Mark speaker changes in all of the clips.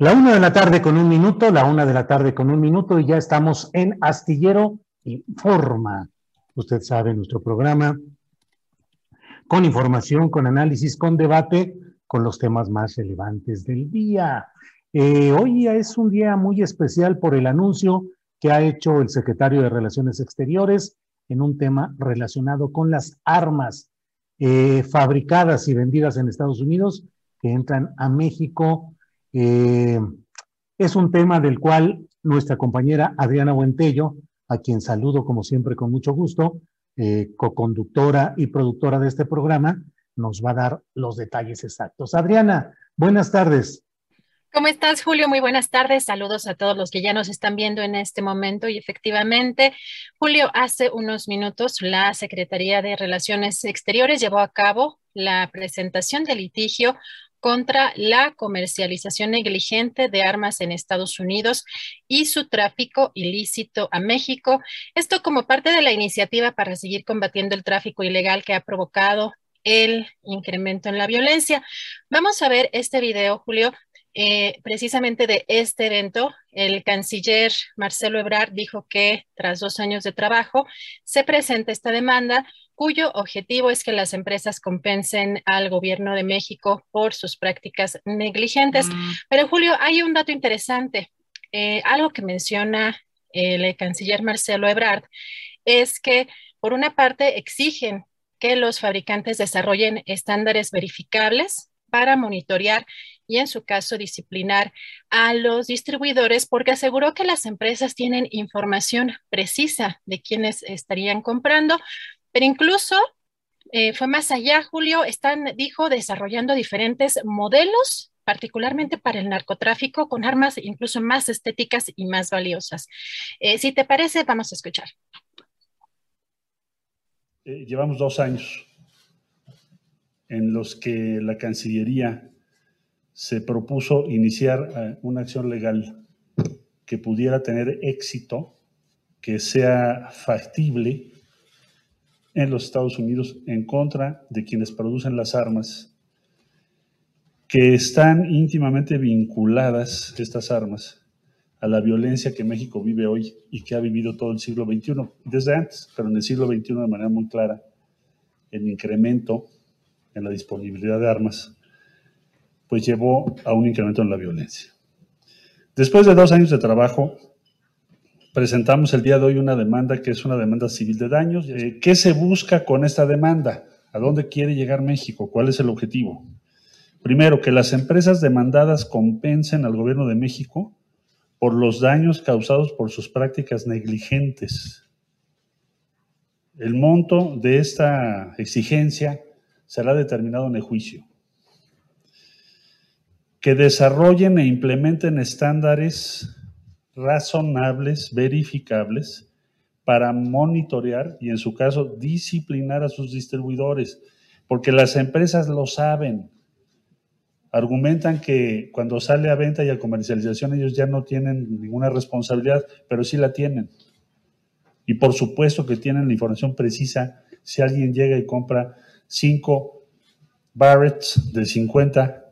Speaker 1: La una de la tarde con un minuto, la una de la tarde con un minuto y ya estamos en Astillero Informa. Usted sabe, nuestro programa con información, con análisis, con debate, con los temas más relevantes del día. Eh, hoy es un día muy especial por el anuncio que ha hecho el secretario de Relaciones Exteriores en un tema relacionado con las armas eh, fabricadas y vendidas en Estados Unidos que entran a México. Eh, es un tema del cual nuestra compañera Adriana Buentello, a quien saludo como siempre con mucho gusto, eh, co-conductora y productora de este programa, nos va a dar los detalles exactos. Adriana, buenas tardes.
Speaker 2: ¿Cómo estás, Julio? Muy buenas tardes. Saludos a todos los que ya nos están viendo en este momento. Y efectivamente, Julio, hace unos minutos la Secretaría de Relaciones Exteriores llevó a cabo la presentación del litigio contra la comercialización negligente de armas en Estados Unidos y su tráfico ilícito a México. Esto como parte de la iniciativa para seguir combatiendo el tráfico ilegal que ha provocado el incremento en la violencia. Vamos a ver este video, Julio, eh, precisamente de este evento, el canciller Marcelo Ebrard dijo que tras dos años de trabajo se presenta esta demanda cuyo objetivo es que las empresas compensen al gobierno de México por sus prácticas negligentes. Mm. Pero Julio, hay un dato interesante, eh, algo que menciona el canciller Marcelo Ebrard, es que por una parte exigen que los fabricantes desarrollen estándares verificables para monitorear y en su caso disciplinar a los distribuidores porque aseguró que las empresas tienen información precisa de quienes estarían comprando, pero incluso eh, fue más allá, Julio, están, dijo, desarrollando diferentes modelos particularmente para el narcotráfico, con armas incluso más estéticas y más valiosas. Eh, si te parece, vamos a escuchar.
Speaker 3: Eh, llevamos dos años en los que la Cancillería se propuso iniciar una acción legal que pudiera tener éxito, que sea factible en los Estados Unidos en contra de quienes producen las armas, que están íntimamente vinculadas estas armas a la violencia que México vive hoy y que ha vivido todo el siglo XXI, desde antes, pero en el siglo XXI de manera muy clara, el incremento en la disponibilidad de armas, pues llevó a un incremento en la violencia. Después de dos años de trabajo, presentamos el día de hoy una demanda que es una demanda civil de daños. Eh, ¿Qué se busca con esta demanda? ¿A dónde quiere llegar México? ¿Cuál es el objetivo? Primero, que las empresas demandadas compensen al gobierno de México por los daños causados por sus prácticas negligentes. El monto de esta exigencia será determinado en el juicio. Que desarrollen e implementen estándares razonables, verificables, para monitorear y en su caso disciplinar a sus distribuidores, porque las empresas lo saben. Argumentan que cuando sale a venta y a comercialización ellos ya no tienen ninguna responsabilidad, pero sí la tienen. Y por supuesto que tienen la información precisa si alguien llega y compra cinco Barretts de 50,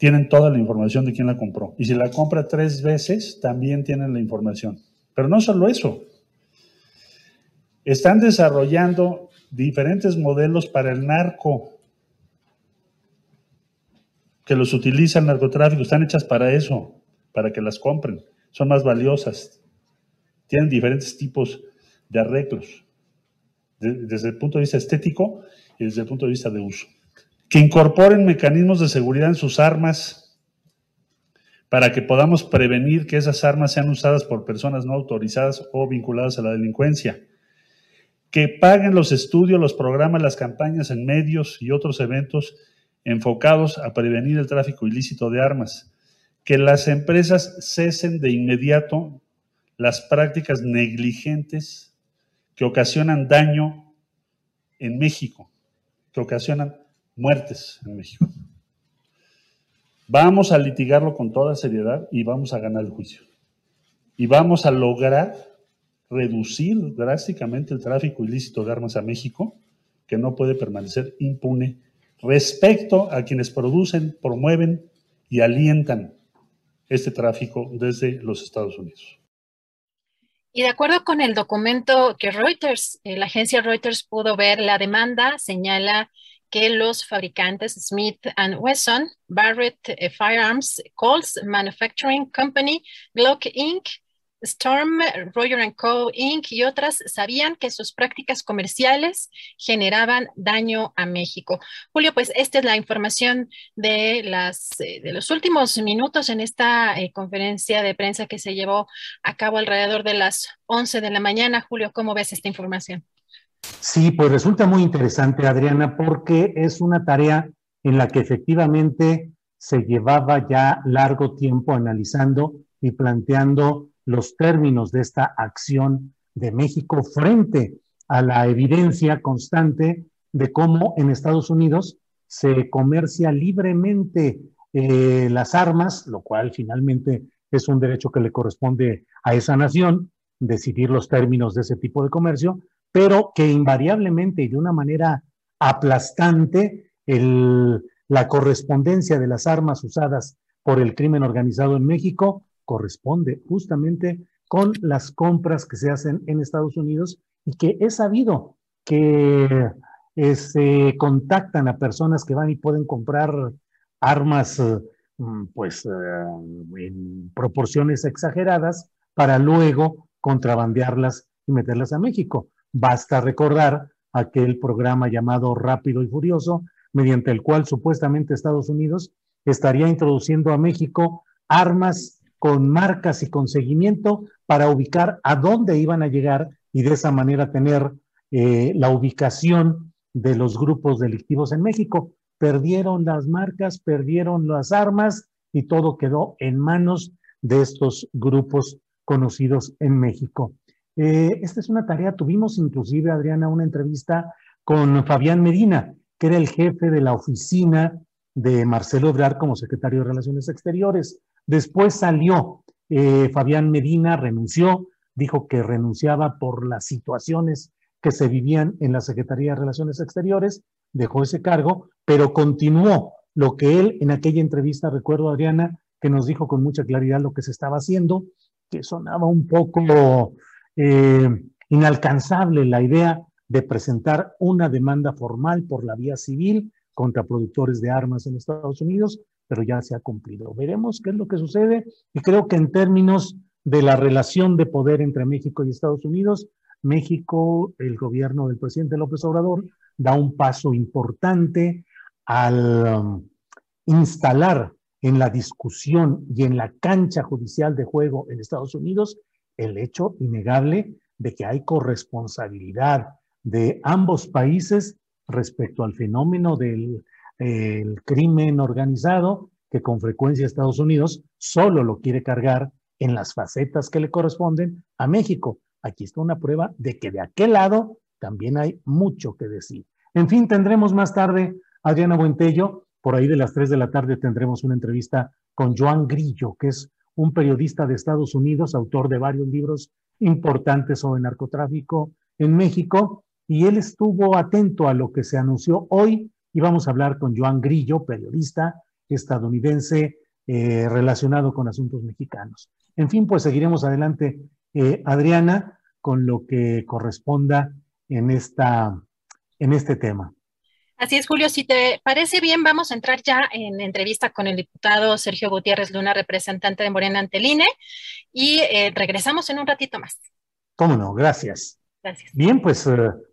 Speaker 3: tienen toda la información de quién la compró. Y si la compra tres veces, también tienen la información. Pero no solo eso. Están desarrollando diferentes modelos para el narco que los utiliza el narcotráfico. Están hechas para eso, para que las compren. Son más valiosas tienen diferentes tipos de arreglos, desde el punto de vista estético y desde el punto de vista de uso. Que incorporen mecanismos de seguridad en sus armas para que podamos prevenir que esas armas sean usadas por personas no autorizadas o vinculadas a la delincuencia. Que paguen los estudios, los programas, las campañas en medios y otros eventos enfocados a prevenir el tráfico ilícito de armas. Que las empresas cesen de inmediato las prácticas negligentes que ocasionan daño en México, que ocasionan muertes en México. Vamos a litigarlo con toda seriedad y vamos a ganar el juicio. Y vamos a lograr reducir drásticamente el tráfico ilícito de armas a México, que no puede permanecer impune respecto a quienes producen, promueven y alientan este tráfico desde los Estados Unidos.
Speaker 2: Y de acuerdo con el documento que Reuters, eh, la agencia Reuters pudo ver, la demanda señala que los fabricantes Smith Wesson, Barrett eh, Firearms, Coles Manufacturing Company, Glock Inc., Storm, Roger Co. Inc. y otras sabían que sus prácticas comerciales generaban daño a México. Julio, pues esta es la información de, las, eh, de los últimos minutos en esta eh, conferencia de prensa que se llevó a cabo alrededor de las 11 de la mañana. Julio, ¿cómo ves esta información?
Speaker 1: Sí, pues resulta muy interesante, Adriana, porque es una tarea en la que efectivamente se llevaba ya largo tiempo analizando y planteando los términos de esta acción de México frente a la evidencia constante de cómo en Estados Unidos se comercia libremente eh, las armas, lo cual finalmente es un derecho que le corresponde a esa nación, decidir los términos de ese tipo de comercio, pero que invariablemente y de una manera aplastante la correspondencia de las armas usadas por el crimen organizado en México corresponde justamente con las compras que se hacen en Estados Unidos y que es sabido que eh, se contactan a personas que van y pueden comprar armas mm, pues eh, en proporciones exageradas para luego contrabandearlas y meterlas a México. Basta recordar aquel programa llamado Rápido y Furioso, mediante el cual supuestamente Estados Unidos estaría introduciendo a México armas con marcas y con seguimiento para ubicar a dónde iban a llegar y de esa manera tener eh, la ubicación de los grupos delictivos en México. Perdieron las marcas, perdieron las armas y todo quedó en manos de estos grupos conocidos en México. Eh, esta es una tarea, tuvimos inclusive, Adriana, una entrevista con Fabián Medina, que era el jefe de la oficina de Marcelo Ebrard como secretario de Relaciones Exteriores. Después salió eh, Fabián Medina, renunció, dijo que renunciaba por las situaciones que se vivían en la Secretaría de Relaciones Exteriores, dejó ese cargo, pero continuó lo que él en aquella entrevista, recuerdo Adriana, que nos dijo con mucha claridad lo que se estaba haciendo, que sonaba un poco eh, inalcanzable la idea de presentar una demanda formal por la vía civil contra productores de armas en Estados Unidos, pero ya se ha cumplido. Veremos qué es lo que sucede y creo que en términos de la relación de poder entre México y Estados Unidos, México, el gobierno del presidente López Obrador, da un paso importante al um, instalar en la discusión y en la cancha judicial de juego en Estados Unidos el hecho innegable de que hay corresponsabilidad de ambos países respecto al fenómeno del el crimen organizado, que con frecuencia Estados Unidos solo lo quiere cargar en las facetas que le corresponden a México. Aquí está una prueba de que de aquel lado también hay mucho que decir. En fin, tendremos más tarde Adriana Buentello. Por ahí de las 3 de la tarde tendremos una entrevista con Joan Grillo, que es un periodista de Estados Unidos, autor de varios libros importantes sobre narcotráfico en México y él estuvo atento a lo que se anunció hoy y vamos a hablar con Joan Grillo, periodista estadounidense eh, relacionado con asuntos mexicanos. En fin, pues seguiremos adelante, eh, Adriana, con lo que corresponda en, esta, en este tema.
Speaker 2: Así es, Julio. Si te parece bien, vamos a entrar ya en entrevista con el diputado Sergio Gutiérrez Luna, representante de Morena ante el INE, y eh, regresamos en un ratito más.
Speaker 1: Cómo no, gracias.
Speaker 2: Gracias.
Speaker 1: Bien, pues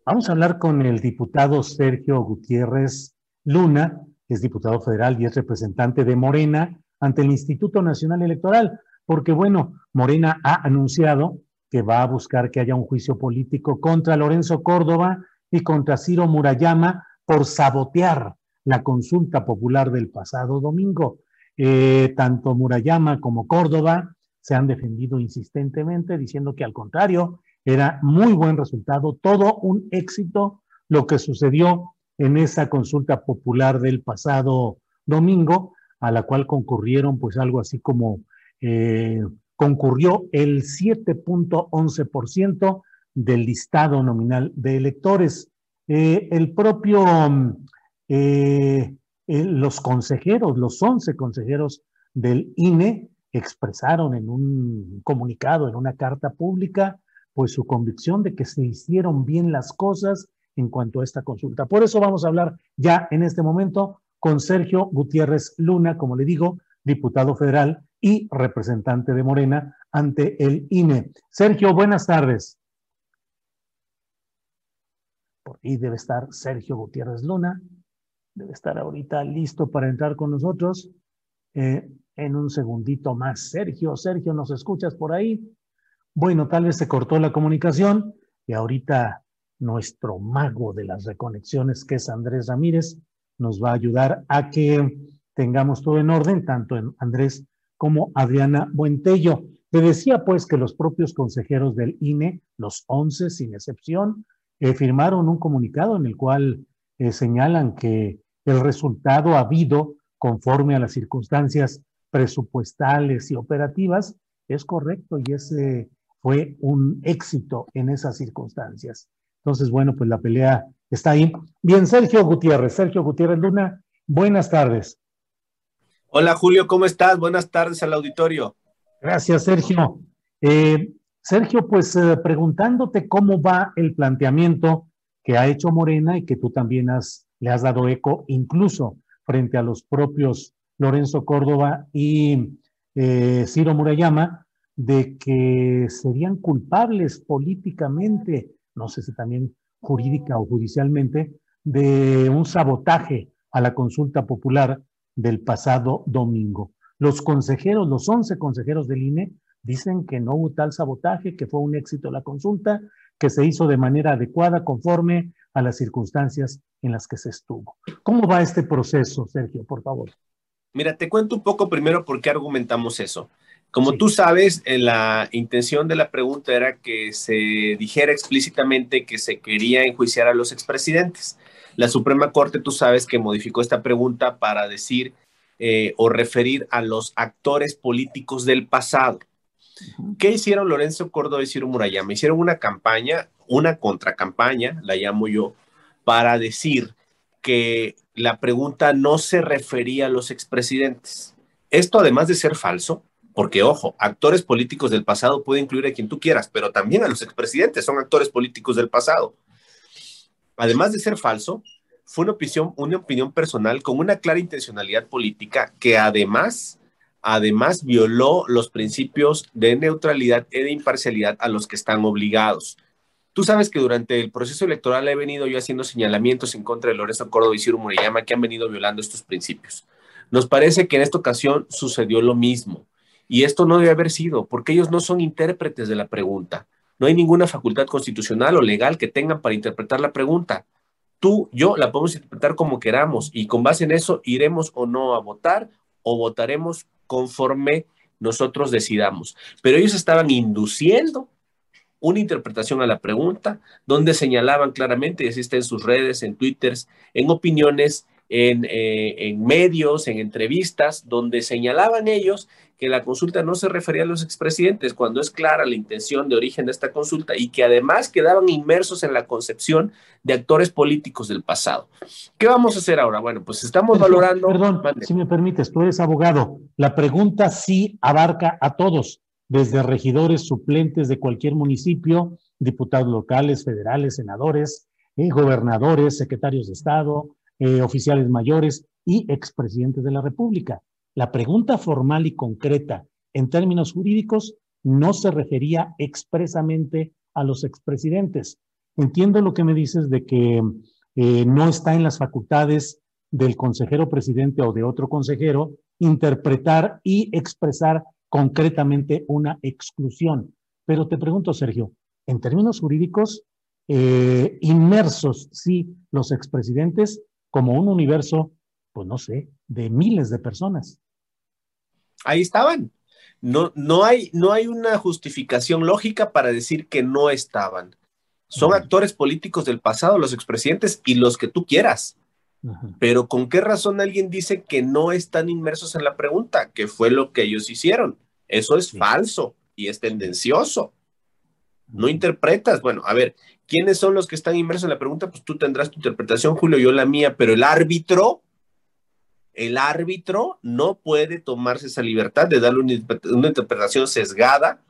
Speaker 1: vamos a hablar con el diputado Sergio Gutiérrez Luna, que es diputado federal y es representante de Morena ante el Instituto Nacional Electoral, porque bueno, Morena ha anunciado que va a buscar que haya un juicio político contra Lorenzo Córdoba y contra Ciro Murayama por sabotear la consulta popular del pasado domingo. Eh, tanto Murayama como Córdoba se han defendido insistentemente diciendo que al contrario, era muy buen resultado, todo un éxito lo que sucedió en esa consulta popular del pasado domingo, a la cual concurrieron pues algo así como, eh, concurrió el 7.11% del listado nominal de electores. Eh, el propio, eh, los consejeros, los 11 consejeros del INE expresaron en un comunicado, en una carta pública, pues su convicción de que se hicieron bien las cosas en cuanto a esta consulta. Por eso vamos a hablar ya en este momento con Sergio Gutiérrez Luna, como le digo, diputado federal y representante de Morena ante el INE. Sergio, buenas tardes. Por ahí debe estar Sergio Gutiérrez Luna. Debe estar ahorita listo para entrar con nosotros. Eh, en un segundito más. Sergio, Sergio, ¿nos escuchas por ahí? Bueno, tal vez se cortó la comunicación y ahorita nuestro mago de las reconexiones, que es Andrés Ramírez, nos va a ayudar a que tengamos todo en orden, tanto en Andrés como Adriana Buentello. Te decía pues que los propios consejeros del INE, los 11 sin excepción, eh, firmaron un comunicado en el cual eh, señalan que el resultado habido conforme a las circunstancias presupuestales y operativas es correcto y ese fue un éxito en esas circunstancias. Entonces, bueno, pues la pelea está ahí. Bien, Sergio Gutiérrez, Sergio Gutiérrez Luna, buenas tardes.
Speaker 4: Hola Julio, ¿cómo estás? Buenas tardes al auditorio.
Speaker 1: Gracias, Sergio. Eh, Sergio, pues eh, preguntándote cómo va el planteamiento que ha hecho Morena y que tú también le has dado eco, incluso frente a los propios Lorenzo Córdoba y eh, Ciro Murayama, de que serían culpables políticamente no sé si también jurídica o judicialmente, de un sabotaje a la consulta popular del pasado domingo. Los consejeros, los 11 consejeros del INE, dicen que no hubo tal sabotaje, que fue un éxito la consulta, que se hizo de manera adecuada conforme a las circunstancias en las que se estuvo. ¿Cómo va este proceso, Sergio, por favor?
Speaker 4: Mira, te cuento un poco primero por qué argumentamos eso. Como tú sabes, eh, la intención de la pregunta era que se dijera explícitamente que se quería enjuiciar a los expresidentes. La Suprema Corte, tú sabes que modificó esta pregunta para decir eh, o referir a los actores políticos del pasado. ¿Qué hicieron Lorenzo Córdoba y Ciro Murayama? Hicieron una campaña, una contracampaña, la llamo yo, para decir que la pregunta no se refería a los expresidentes. Esto, además de ser falso, porque, ojo, actores políticos del pasado puede incluir a quien tú quieras, pero también a los expresidentes son actores políticos del pasado. Además de ser falso, fue una opinión, una opinión personal con una clara intencionalidad política que además, además violó los principios de neutralidad y de imparcialidad a los que están obligados. Tú sabes que durante el proceso electoral he venido yo haciendo señalamientos en contra de Lorenzo Córdoba y Ciro Murayama que han venido violando estos principios. Nos parece que en esta ocasión sucedió lo mismo. Y esto no debe haber sido, porque ellos no son intérpretes de la pregunta. No hay ninguna facultad constitucional o legal que tengan para interpretar la pregunta. Tú, yo la podemos interpretar como queramos y con base en eso iremos o no a votar o votaremos conforme nosotros decidamos. Pero ellos estaban induciendo una interpretación a la pregunta donde señalaban claramente, y está en sus redes, en Twitter, en opiniones, en, eh, en medios, en entrevistas, donde señalaban ellos que la consulta no se refería a los expresidentes, cuando es clara la intención de origen de esta consulta y que además quedaban inmersos en la concepción de actores políticos del pasado. ¿Qué vamos a hacer ahora? Bueno, pues estamos valorando.
Speaker 1: Perdón, si me permites, tú eres abogado. La pregunta sí abarca a todos, desde regidores suplentes de cualquier municipio, diputados locales, federales, senadores, eh, gobernadores, secretarios de Estado, eh, oficiales mayores y expresidentes de la República. La pregunta formal y concreta en términos jurídicos no se refería expresamente a los expresidentes. Entiendo lo que me dices de que eh, no está en las facultades del consejero presidente o de otro consejero interpretar y expresar concretamente una exclusión. Pero te pregunto, Sergio, en términos jurídicos, eh, inmersos, sí, los expresidentes como un universo, pues no sé, de miles de personas
Speaker 4: ahí estaban. No, no, hay, no hay una justificación lógica para decir que no estaban. Son actores políticos del pasado, los expresidentes y los que tú quieras. Pero ¿con qué razón alguien dice que no están inmersos en la pregunta? Que fue lo que ellos hicieron. Eso es falso y es tendencioso. No interpretas. Bueno, a ver, ¿quiénes son los que están inmersos en la pregunta? Pues tú tendrás tu interpretación, Julio, yo la mía, pero el árbitro el árbitro no puede tomarse esa libertad de darle una, interpretación sesgada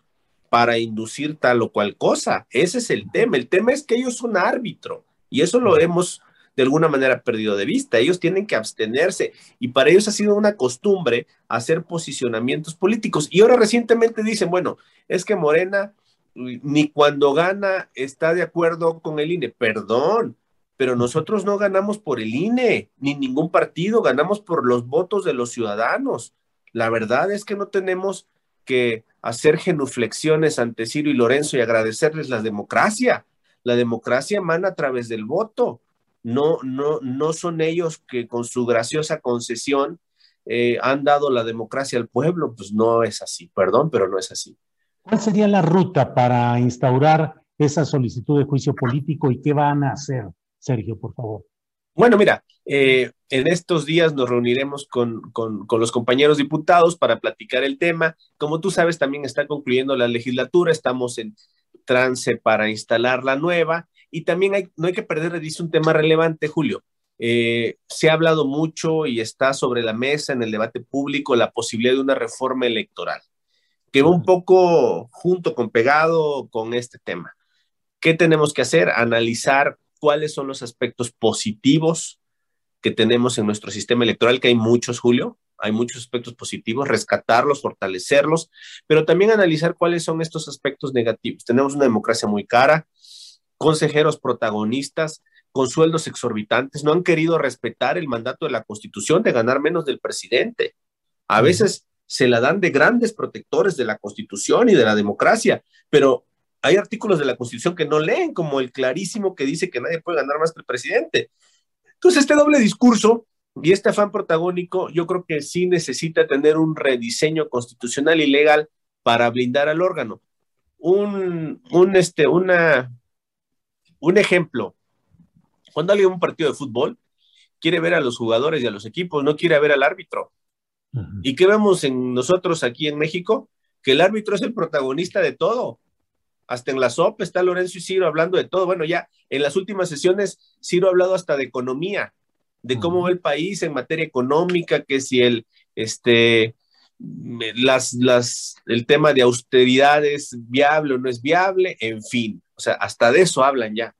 Speaker 4: para inducir tal o cual cosa. Ese es el tema. El tema es que ellos son árbitro y eso lo hemos de alguna manera perdido de vista. Ellos tienen que abstenerse y para ellos ha sido una costumbre hacer posicionamientos políticos. Y ahora recientemente dicen, bueno, es que Morena ni cuando gana está de acuerdo con el INE. Perdón, pero nosotros no ganamos por el INE, ni ningún partido, ganamos por los votos de los ciudadanos. La verdad es que no tenemos que hacer genuflexiones ante Ciro y Lorenzo y agradecerles la democracia. La democracia emana a través del voto. No, no, no son ellos que con su graciosa concesión eh, han dado la democracia al pueblo. Pues no es así, perdón, pero no es así.
Speaker 1: ¿Cuál sería la ruta para instaurar esa solicitud de juicio político y qué van a hacer? Sergio, por favor.
Speaker 4: Bueno, mira, eh, en estos días nos reuniremos con, los compañeros diputados para platicar el tema. Como tú sabes, también está concluyendo la legislatura, estamos en trance para instalar la nueva y también hay, no hay que perder de vista un tema relevante, Julio. Eh, se ha hablado mucho y está sobre la mesa en el debate público la posibilidad de una reforma electoral, que va un poco junto con pegado con este tema. ¿Qué tenemos que hacer? Analizar cuáles son los aspectos positivos que tenemos en nuestro sistema electoral, que hay muchos, Julio, hay muchos aspectos positivos, rescatarlos, fortalecerlos, pero también analizar cuáles son estos aspectos negativos. Tenemos una democracia muy cara, consejeros protagonistas con sueldos exorbitantes, no han querido respetar el mandato de la Constitución de ganar menos del presidente. A veces se la dan de grandes protectores de la Constitución y de la democracia, pero hay artículos de la Constitución que no leen, como el clarísimo que dice que nadie puede ganar más que el presidente. Entonces, este doble discurso y este afán protagónico, yo creo que sí necesita tener un rediseño constitucional y legal para blindar al órgano. Un, un, este, una, un ejemplo, cuando alguien un partido de fútbol quiere ver a los jugadores y a los equipos, no quiere ver al árbitro. ¿Y qué vemos en nosotros aquí en México? Que el árbitro es el protagonista de todo hasta en la SOP está Lorenzo y Ciro hablando de todo. Bueno, ya en las últimas sesiones Ciro ha hablado hasta de economía, de cómo va el país en materia económica, que si el, este, las, las, el tema de austeridad es viable o no es viable, en fin, o sea, hasta de eso hablan ya.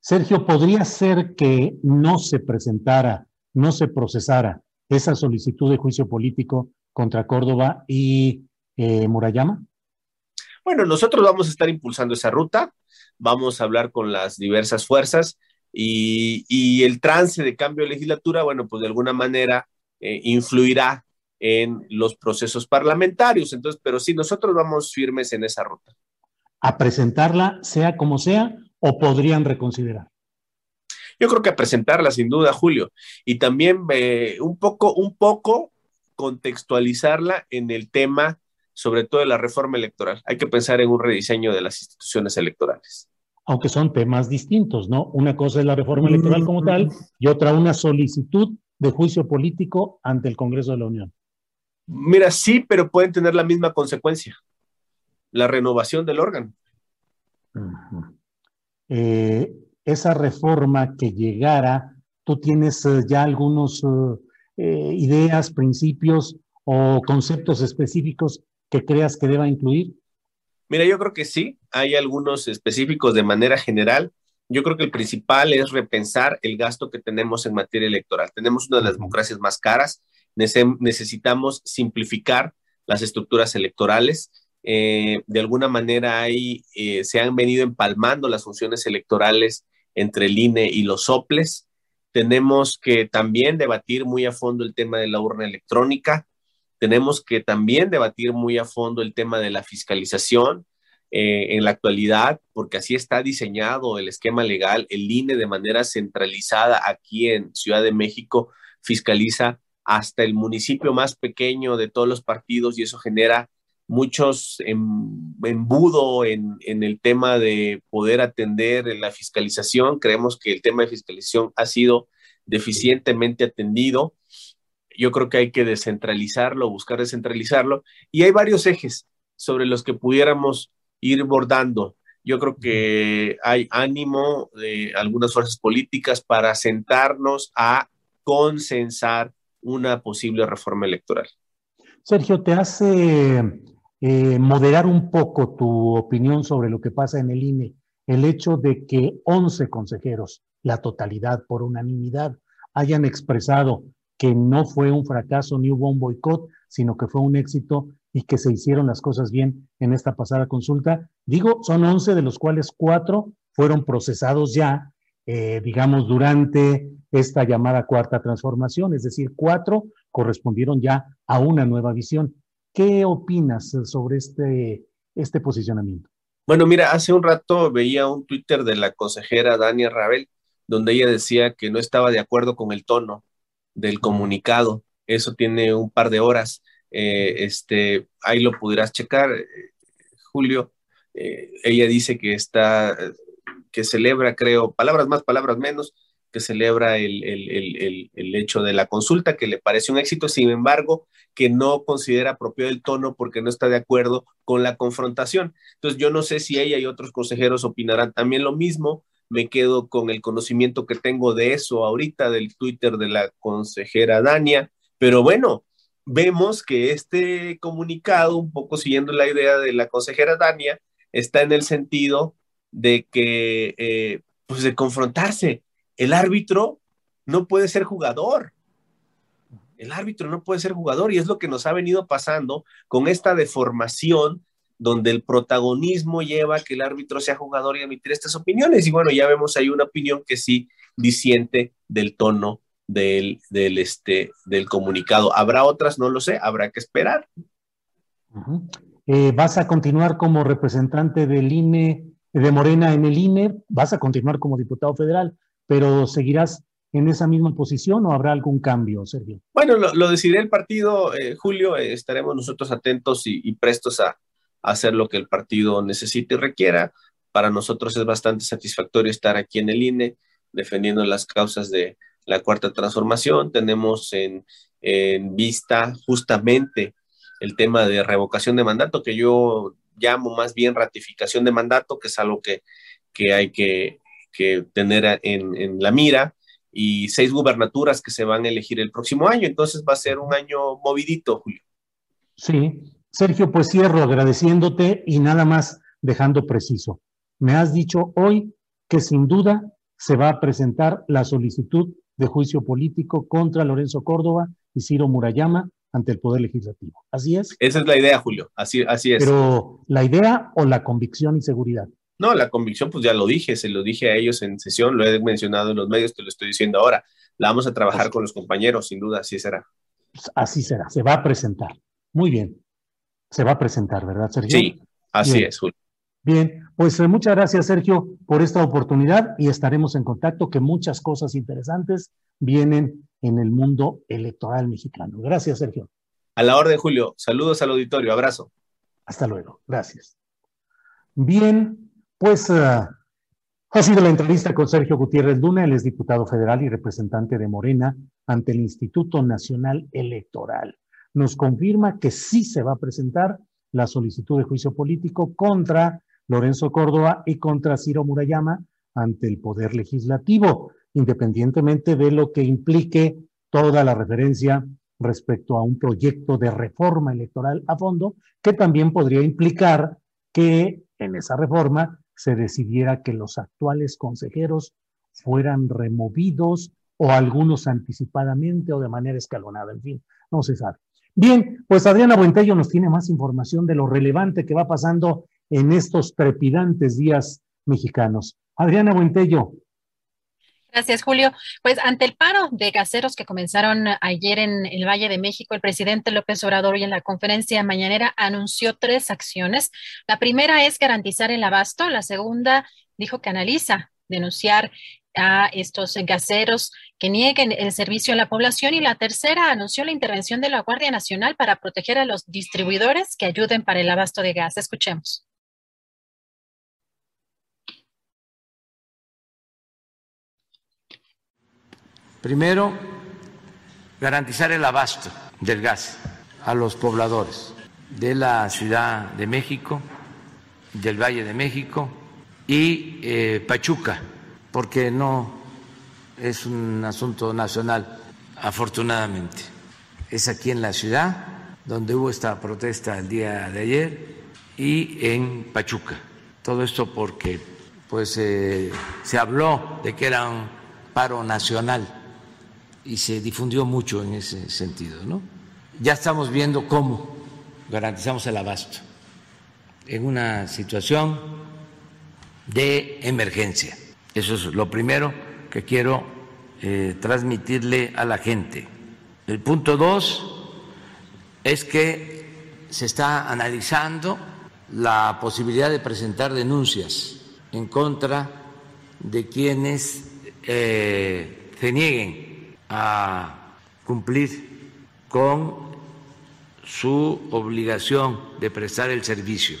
Speaker 1: Sergio, ¿podría ser que no se presentara, no se procesara esa solicitud de juicio político contra Córdoba y eh, Murayama?
Speaker 4: Bueno, nosotros vamos a estar impulsando esa ruta, vamos a hablar con las diversas fuerzas y, el trance de cambio de legislatura, bueno, pues de alguna manera eh, influirá en los procesos parlamentarios. Entonces, pero sí, nosotros vamos firmes en esa ruta.
Speaker 1: ¿A presentarla sea como sea o podrían reconsiderar?
Speaker 4: Yo creo que a presentarla sin duda, Julio, y también eh, un poco, un poco contextualizarla en el tema sobre todo de la reforma electoral. Hay que pensar en un rediseño de las instituciones electorales.
Speaker 1: Aunque son temas distintos, ¿no? Una cosa es la reforma electoral como tal y otra una solicitud de juicio político ante el Congreso de la Unión.
Speaker 4: Mira, sí, pero pueden tener la misma consecuencia, la renovación del órgano.
Speaker 1: Eh, esa reforma que llegara, tú tienes eh, ya algunos eh, ideas, principios o conceptos específicos que creas que deba incluir.
Speaker 4: Mira, yo creo que sí, hay algunos específicos de manera general. Yo creo que el principal es repensar el gasto que tenemos en materia electoral. Tenemos una de las democracias más caras, necesitamos simplificar las estructuras electorales. Eh, de alguna manera ahí eh, se han venido empalmando las funciones electorales entre el INE y los soples. Tenemos que también debatir muy a fondo el tema de la urna electrónica. Tenemos que también debatir muy a fondo el tema de la fiscalización eh, en la actualidad, porque así está diseñado el esquema legal. El INE de manera centralizada aquí en Ciudad de México fiscaliza hasta el municipio más pequeño de todos los partidos y eso genera muchos embudo en, en, el tema de poder atender en la fiscalización. Creemos que el tema de fiscalización ha sido deficientemente atendido. Yo creo que hay que descentralizarlo, buscar descentralizarlo. Y hay varios ejes sobre los que pudiéramos ir bordando. Yo creo que hay ánimo de algunas fuerzas políticas para sentarnos a consensar una posible reforma electoral.
Speaker 1: Sergio, ¿te hace eh, moderar un poco tu opinión sobre lo que pasa en el INE el hecho de que 11 consejeros, la totalidad por unanimidad, hayan expresado que no fue un fracaso ni hubo un boicot, sino que fue un éxito y que se hicieron las cosas bien en esta pasada consulta. Digo, son 11 de los cuales cuatro fueron procesados ya, eh, digamos, durante esta llamada cuarta transformación, es decir, cuatro correspondieron ya a una nueva visión. ¿Qué opinas sobre este, este posicionamiento?
Speaker 4: Bueno, mira, hace un rato veía un Twitter de la consejera Dania Rabel, donde ella decía que no estaba de acuerdo con el tono del comunicado. Eso tiene un par de horas. Eh, este, ahí lo pudieras checar, eh, Julio. Eh, ella dice que está, que celebra, creo, palabras más, palabras menos, que celebra el, el, hecho de la consulta, que le parece un éxito, sin embargo, que no considera propio el tono porque no está de acuerdo con la confrontación. Entonces, yo no sé si ella y otros consejeros opinarán también lo mismo. Me quedo con el conocimiento que tengo de eso ahorita, del Twitter de la consejera Dania, pero bueno, vemos que este comunicado, un poco siguiendo la idea de la consejera Dania, está en el sentido de que, eh, pues de confrontarse, el árbitro no puede ser jugador. El árbitro no puede ser jugador y es lo que nos ha venido pasando con esta deformación donde el protagonismo lleva a que el árbitro sea jugador y emitir estas opiniones. Y bueno, ya vemos ahí una opinión que sí disiente del tono del, del, este, del comunicado. ¿Habrá otras? No lo sé, habrá que esperar.
Speaker 1: Eh, ¿Vas a continuar como representante del INE, de Morena en el INE? ¿Vas a continuar como diputado federal? pero ¿seguirás en esa misma posición o habrá algún cambio, Sergio?
Speaker 4: Bueno, lo, lo decidirá el partido, eh, Julio, eh, estaremos nosotros atentos y, prestos a, hacer lo que el partido necesite y requiera. Para nosotros es bastante satisfactorio estar aquí en el INE defendiendo las causas de la cuarta transformación. Tenemos en, en vista justamente el tema de revocación de mandato, que yo llamo más bien ratificación de mandato, que es algo que, que hay que que tener en, la mira y seis gubernaturas que se van a elegir el próximo año. Entonces va a ser un año movidito, Julio.
Speaker 1: Sí, Sergio, pues cierro agradeciéndote y nada más dejando preciso. Me has dicho hoy que sin duda se va a presentar la solicitud de juicio político contra Lorenzo Córdoba y Ciro Murayama ante el Poder Legislativo. ¿Así es?
Speaker 4: Esa es la idea, Julio. Así, así es.
Speaker 1: Pero la idea o la convicción y seguridad.
Speaker 4: No, la convicción, pues ya lo dije, se lo dije a ellos en sesión, lo he mencionado en los medios, te lo estoy diciendo ahora. La vamos a trabajar con los compañeros, sin duda, así será.
Speaker 1: Pues así será, se va a presentar. Muy bien. Se va a presentar, ¿verdad, Sergio?
Speaker 4: Sí, así es, Julio.
Speaker 1: Bien, pues eh, muchas gracias, Sergio, por esta oportunidad y estaremos en contacto, que muchas cosas interesantes vienen en el mundo electoral mexicano. Gracias, Sergio.
Speaker 4: A la orden, Julio. Saludos al auditorio. Abrazo.
Speaker 1: Hasta luego. Gracias. Bien, pues uh, Ha sido la entrevista con Sergio Gutiérrez Luna, él es diputado federal y representante de Morena ante el Instituto Nacional Electoral. Nos confirma que sí se va a presentar la solicitud de juicio político contra Lorenzo Córdoba y contra Ciro Murayama ante el Poder Legislativo, independientemente de lo que implique toda la referencia respecto a un proyecto de reforma electoral a fondo, que también podría implicar que en esa reforma se decidiera que los actuales consejeros fueran removidos o algunos anticipadamente o de manera escalonada, en fin, no se sabe. Bien, pues Adriana Buentello nos tiene más información de lo relevante que va pasando en estos trepidantes días mexicanos. Adriana Buentello,
Speaker 2: Gracias, Julio. Pues ante el paro de gaseros que comenzaron ayer en el Valle de México, el presidente López Obrador y en la conferencia mañanera anunció tres acciones. La primera es garantizar el abasto. La segunda dijo que analiza denunciar a estos gaseros que nieguen el servicio a la población y la tercera anunció la intervención de la Guardia Nacional para proteger a los distribuidores que ayuden para el abasto de gas. Escuchemos.
Speaker 5: Primero, garantizar el abasto del gas a los pobladores de la Ciudad de México, del Valle de México y eh, Pachuca, porque no es un asunto nacional, afortunadamente. Es aquí en la ciudad donde hubo esta protesta el día de ayer y en Pachuca. Todo esto porque pues eh, se habló de que era un paro nacional y se difundió mucho en ese sentido. ¿no? Ya estamos viendo cómo garantizamos el abasto en una situación de emergencia. Eso es lo primero que quiero eh, transmitirle a la gente. El punto dos es que se está analizando la posibilidad de presentar denuncias en contra de quienes eh, se nieguen a cumplir con su obligación de prestar el servicio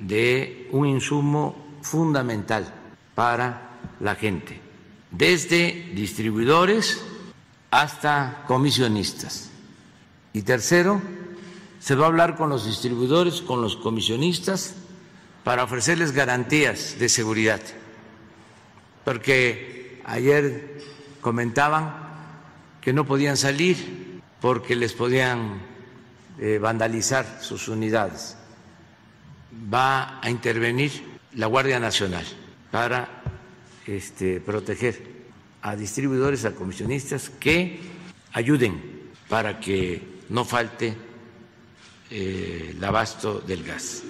Speaker 5: de un insumo fundamental para la gente, desde distribuidores hasta comisionistas. Y tercero, se va a hablar con los distribuidores, con los comisionistas, para ofrecerles garantías de seguridad. Porque ayer comentaban que no podían salir porque les podían eh, vandalizar sus unidades. Va a intervenir la Guardia Nacional para este, proteger a distribuidores, a comisionistas que ayuden para que no falte eh, el abasto del gas.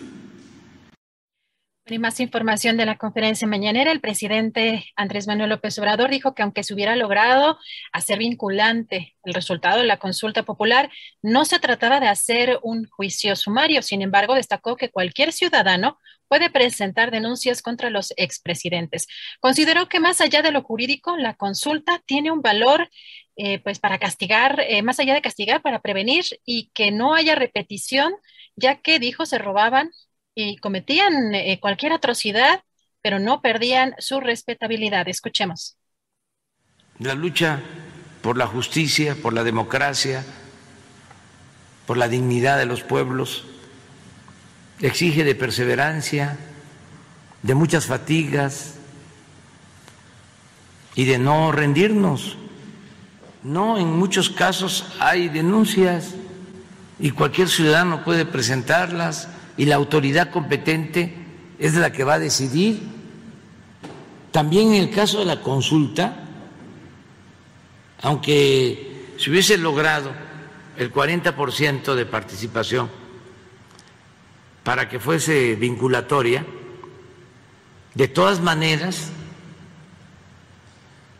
Speaker 2: Y más información de la conferencia mañanera, el presidente Andrés Manuel López Obrador dijo que aunque se hubiera logrado hacer vinculante el resultado de la consulta popular, no se trataba de hacer un juicio sumario. Sin embargo, destacó que cualquier ciudadano puede presentar denuncias contra los expresidentes. Consideró que más allá de lo jurídico, la consulta tiene un valor eh, pues para castigar, eh, más allá de castigar, para prevenir y que no haya repetición, ya que dijo se robaban y cometían eh, cualquier atrocidad, pero no perdían su respetabilidad. Escuchemos.
Speaker 5: La lucha por la justicia, por la democracia, por la dignidad de los pueblos, exige de perseverancia, de muchas fatigas y de no rendirnos. No, en muchos casos hay denuncias y cualquier ciudadano puede presentarlas y la autoridad competente es la que va a decidir. También en el caso de la consulta, aunque se hubiese logrado el 40% de participación para que fuese vinculatoria, de todas maneras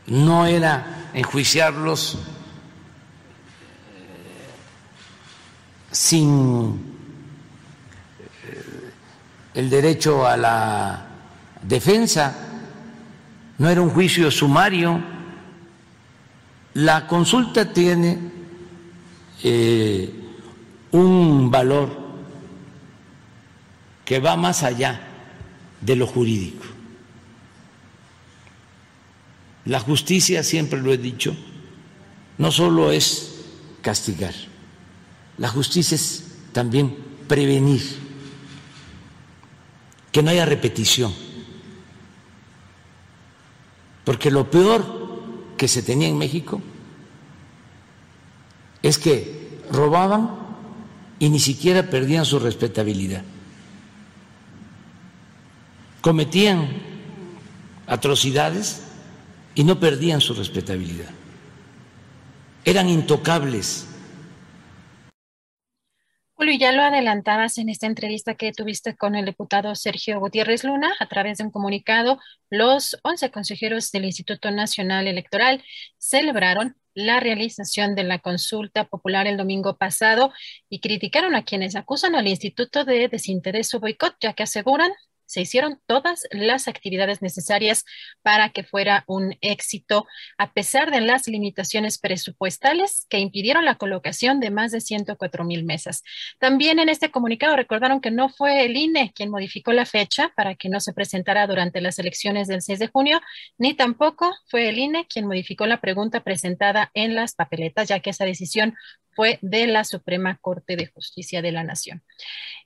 Speaker 5: no era enjuiciarlos eh, sin el derecho a la defensa, no era un juicio sumario. La consulta tiene eh, un valor que va más allá de lo jurídico. la justicia, siempre lo he dicho, no solo es castigar, la justicia es también prevenir, que no haya repetición. Porque lo peor que se tenía en México es que robaban y ni siquiera perdían su respetabilidad. Cometían atrocidades y no perdían su respetabilidad. Eran intocables.
Speaker 2: Julio, ya lo adelantabas en esta entrevista que tuviste con el diputado Sergio Gutiérrez Luna a través de un comunicado. Los 11 consejeros del Instituto Nacional Electoral celebraron la realización de la consulta popular el domingo pasado y criticaron a quienes acusan al instituto de desinterés o boicot, ya que aseguran se hicieron todas las actividades necesarias para que fuera un éxito, a pesar de las limitaciones presupuestales que impidieron la colocación de más de 104 mil mesas. También en este comunicado recordaron que no fue el INE quien modificó la fecha para que no se presentara durante las elecciones del 6 de junio, ni tampoco fue el INE quien modificó la pregunta presentada en las papeletas, ya que esa decisión fue de la Suprema Corte de Justicia de la Nación.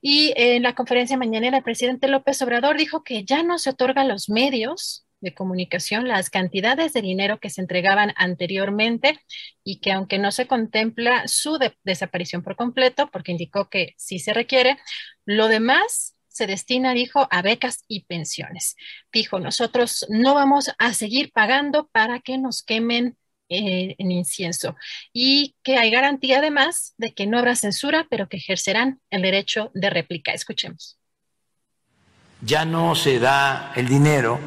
Speaker 2: Y en la conferencia mañanera, el presidente López Obrador dijo que ya no se otorgan los medios de comunicación las cantidades de dinero que se entregaban anteriormente y que aunque no se contempla su desaparición por completo, porque indicó que sí se requiere, lo demás se destina, dijo, a becas y pensiones. Dijo, nosotros no vamos a seguir pagando para que nos quemen eh, en incienso y que hay garantía además de que no habrá censura, pero que ejercerán el derecho de réplica. Escuchemos.
Speaker 5: Ya no se da el dinero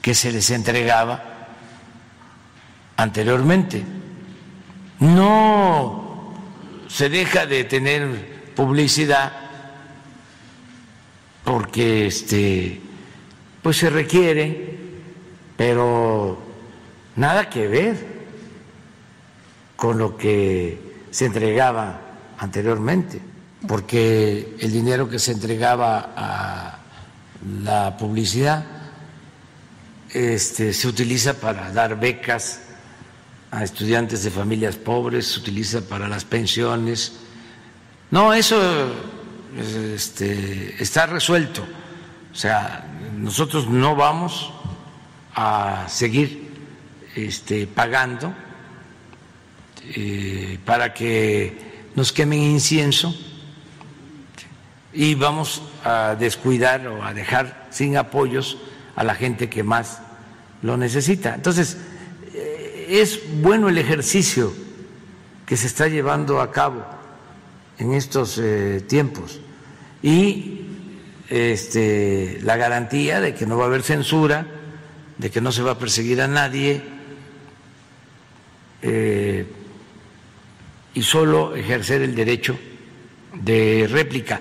Speaker 5: que se les entregaba anteriormente. No se deja de tener publicidad porque este pues se requiere, pero nada que ver con lo que se entregaba anteriormente, porque el dinero que se entregaba a la publicidad este, se utiliza para dar becas a estudiantes de familias pobres, se utiliza para las pensiones. No, eso este, está resuelto. O sea, nosotros no vamos a seguir este, pagando eh, para que nos quemen incienso y vamos a descuidar o a dejar sin apoyos a la gente que más lo necesita. Entonces, eh, es bueno el ejercicio que se está llevando a cabo en estos eh, tiempos y este, la garantía de que no va a haber censura, de que no se va a perseguir a nadie, eh, y solo ejercer el derecho de réplica.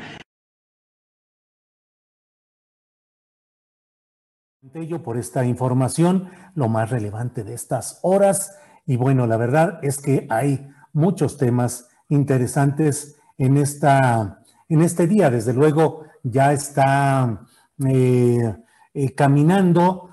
Speaker 1: por esta información, lo más relevante de estas horas. Y bueno, la verdad es que hay muchos temas interesantes en, esta, en este día. Desde luego, ya está eh, eh, caminando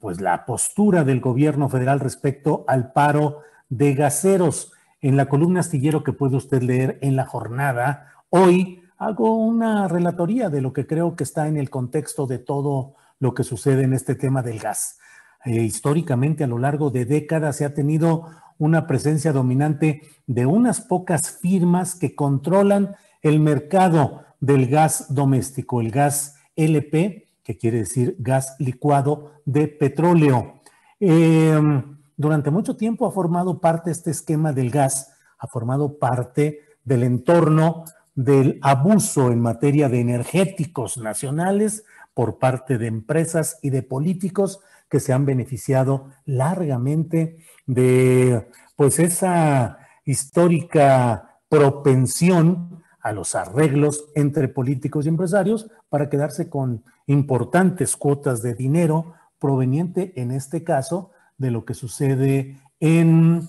Speaker 1: pues la postura del gobierno federal respecto al paro de gaseros. En la columna astillero que puede usted leer en la jornada, hoy hago una relatoría de lo que creo que está en el contexto de todo lo que sucede en este tema del gas. Eh, históricamente, a lo largo de décadas, se ha tenido una presencia dominante de unas pocas firmas que controlan el mercado del gas doméstico, el gas LP, que quiere decir gas licuado de petróleo. Em, durante mucho tiempo ha formado parte este esquema del gas, ha formado parte del entorno del abuso en materia de energéticos nacionales por parte de empresas y de políticos que se han beneficiado largamente de pues esa histórica propensión a los arreglos entre políticos y empresarios para quedarse con importantes cuotas de dinero proveniente, en este caso, de lo que sucede en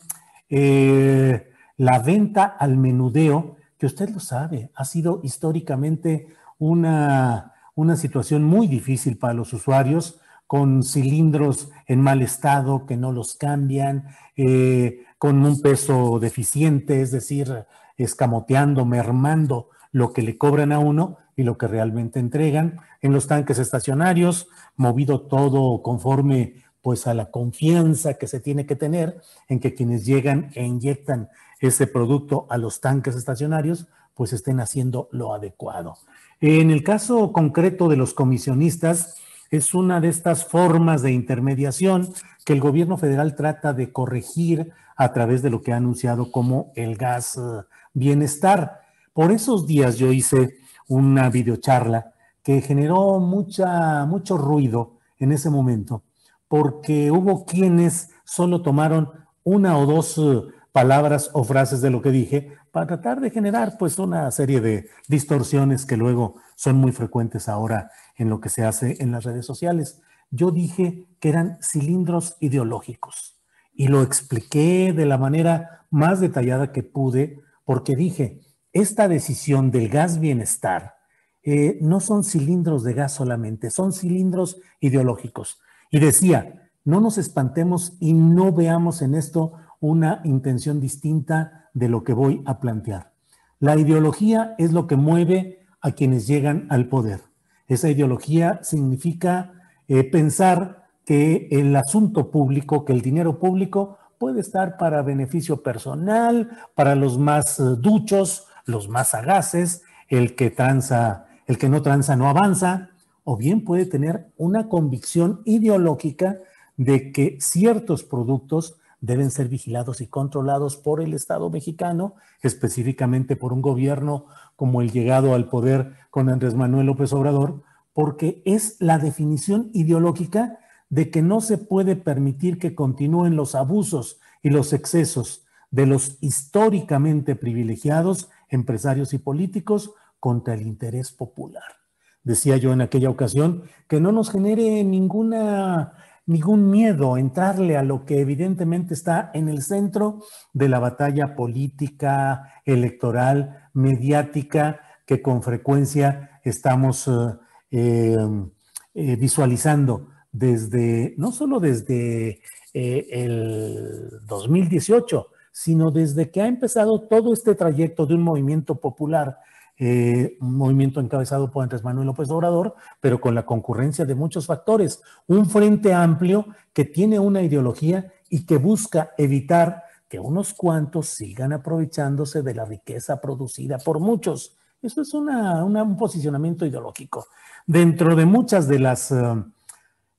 Speaker 1: eh, la venta al menudeo, que usted lo sabe, ha sido históricamente una, una situación muy difícil para los usuarios con cilindros en mal estado que no los cambian, eh, con un peso deficiente, es decir, escamoteando, mermando lo que le cobran a uno y lo que realmente entregan. En los tanques estacionarios, movido todo conforme pues a la confianza que se tiene que tener en que quienes llegan e inyectan ese producto a los tanques estacionarios, pues estén haciendo lo adecuado. En el caso concreto de los comisionistas, es una de estas formas de intermediación que el gobierno federal trata de corregir a través de lo que ha anunciado como el gas eh, bienestar. Por esos días yo hice una videocharla que generó mucha, mucho ruido en ese momento, porque hubo quienes solo tomaron una o dos eh, palabras o frases de lo que dije para tratar de generar pues una serie de distorsiones que luego son muy frecuentes ahora en lo que se hace en las redes sociales. Yo dije que eran cilindros ideológicos y lo expliqué de la manera más detallada que pude porque dije, esta decisión del gas bienestar eh, no son cilindros de gas solamente, son cilindros ideológicos. Y decía, no nos espantemos y no veamos en esto una intención distinta de lo que voy a plantear. La ideología es lo que mueve a quienes llegan al poder. Esa ideología significa eh, pensar que el asunto público, que el dinero público puede estar para beneficio personal, para los más eh, duchos, los más sagaces, el que tranza, el que no tranza no avanza, o bien puede tener una convicción ideológica de que ciertos productos deben ser vigilados y controlados por el Estado mexicano, específicamente por un gobierno como el llegado al poder con Andrés Manuel López Obrador, porque es la definición ideológica de que no se puede permitir que continúen los abusos y los excesos de los históricamente privilegiados empresarios y políticos contra el interés popular. Decía yo en aquella ocasión que no nos genere ninguna ningún miedo entrarle a lo que evidentemente está en el centro de la batalla política, electoral, mediática, que con frecuencia estamos eh, eh, visualizando desde, no solo desde eh, el 2018, sino desde que ha empezado todo este trayecto de un movimiento popular eh, un movimiento encabezado por Andrés Manuel López Obrador, pero con la concurrencia de muchos factores. Un frente amplio que tiene una ideología y que busca evitar que unos cuantos sigan aprovechándose de la riqueza producida por muchos. Eso es un posicionamiento ideológico. Dentro de muchas de las eh,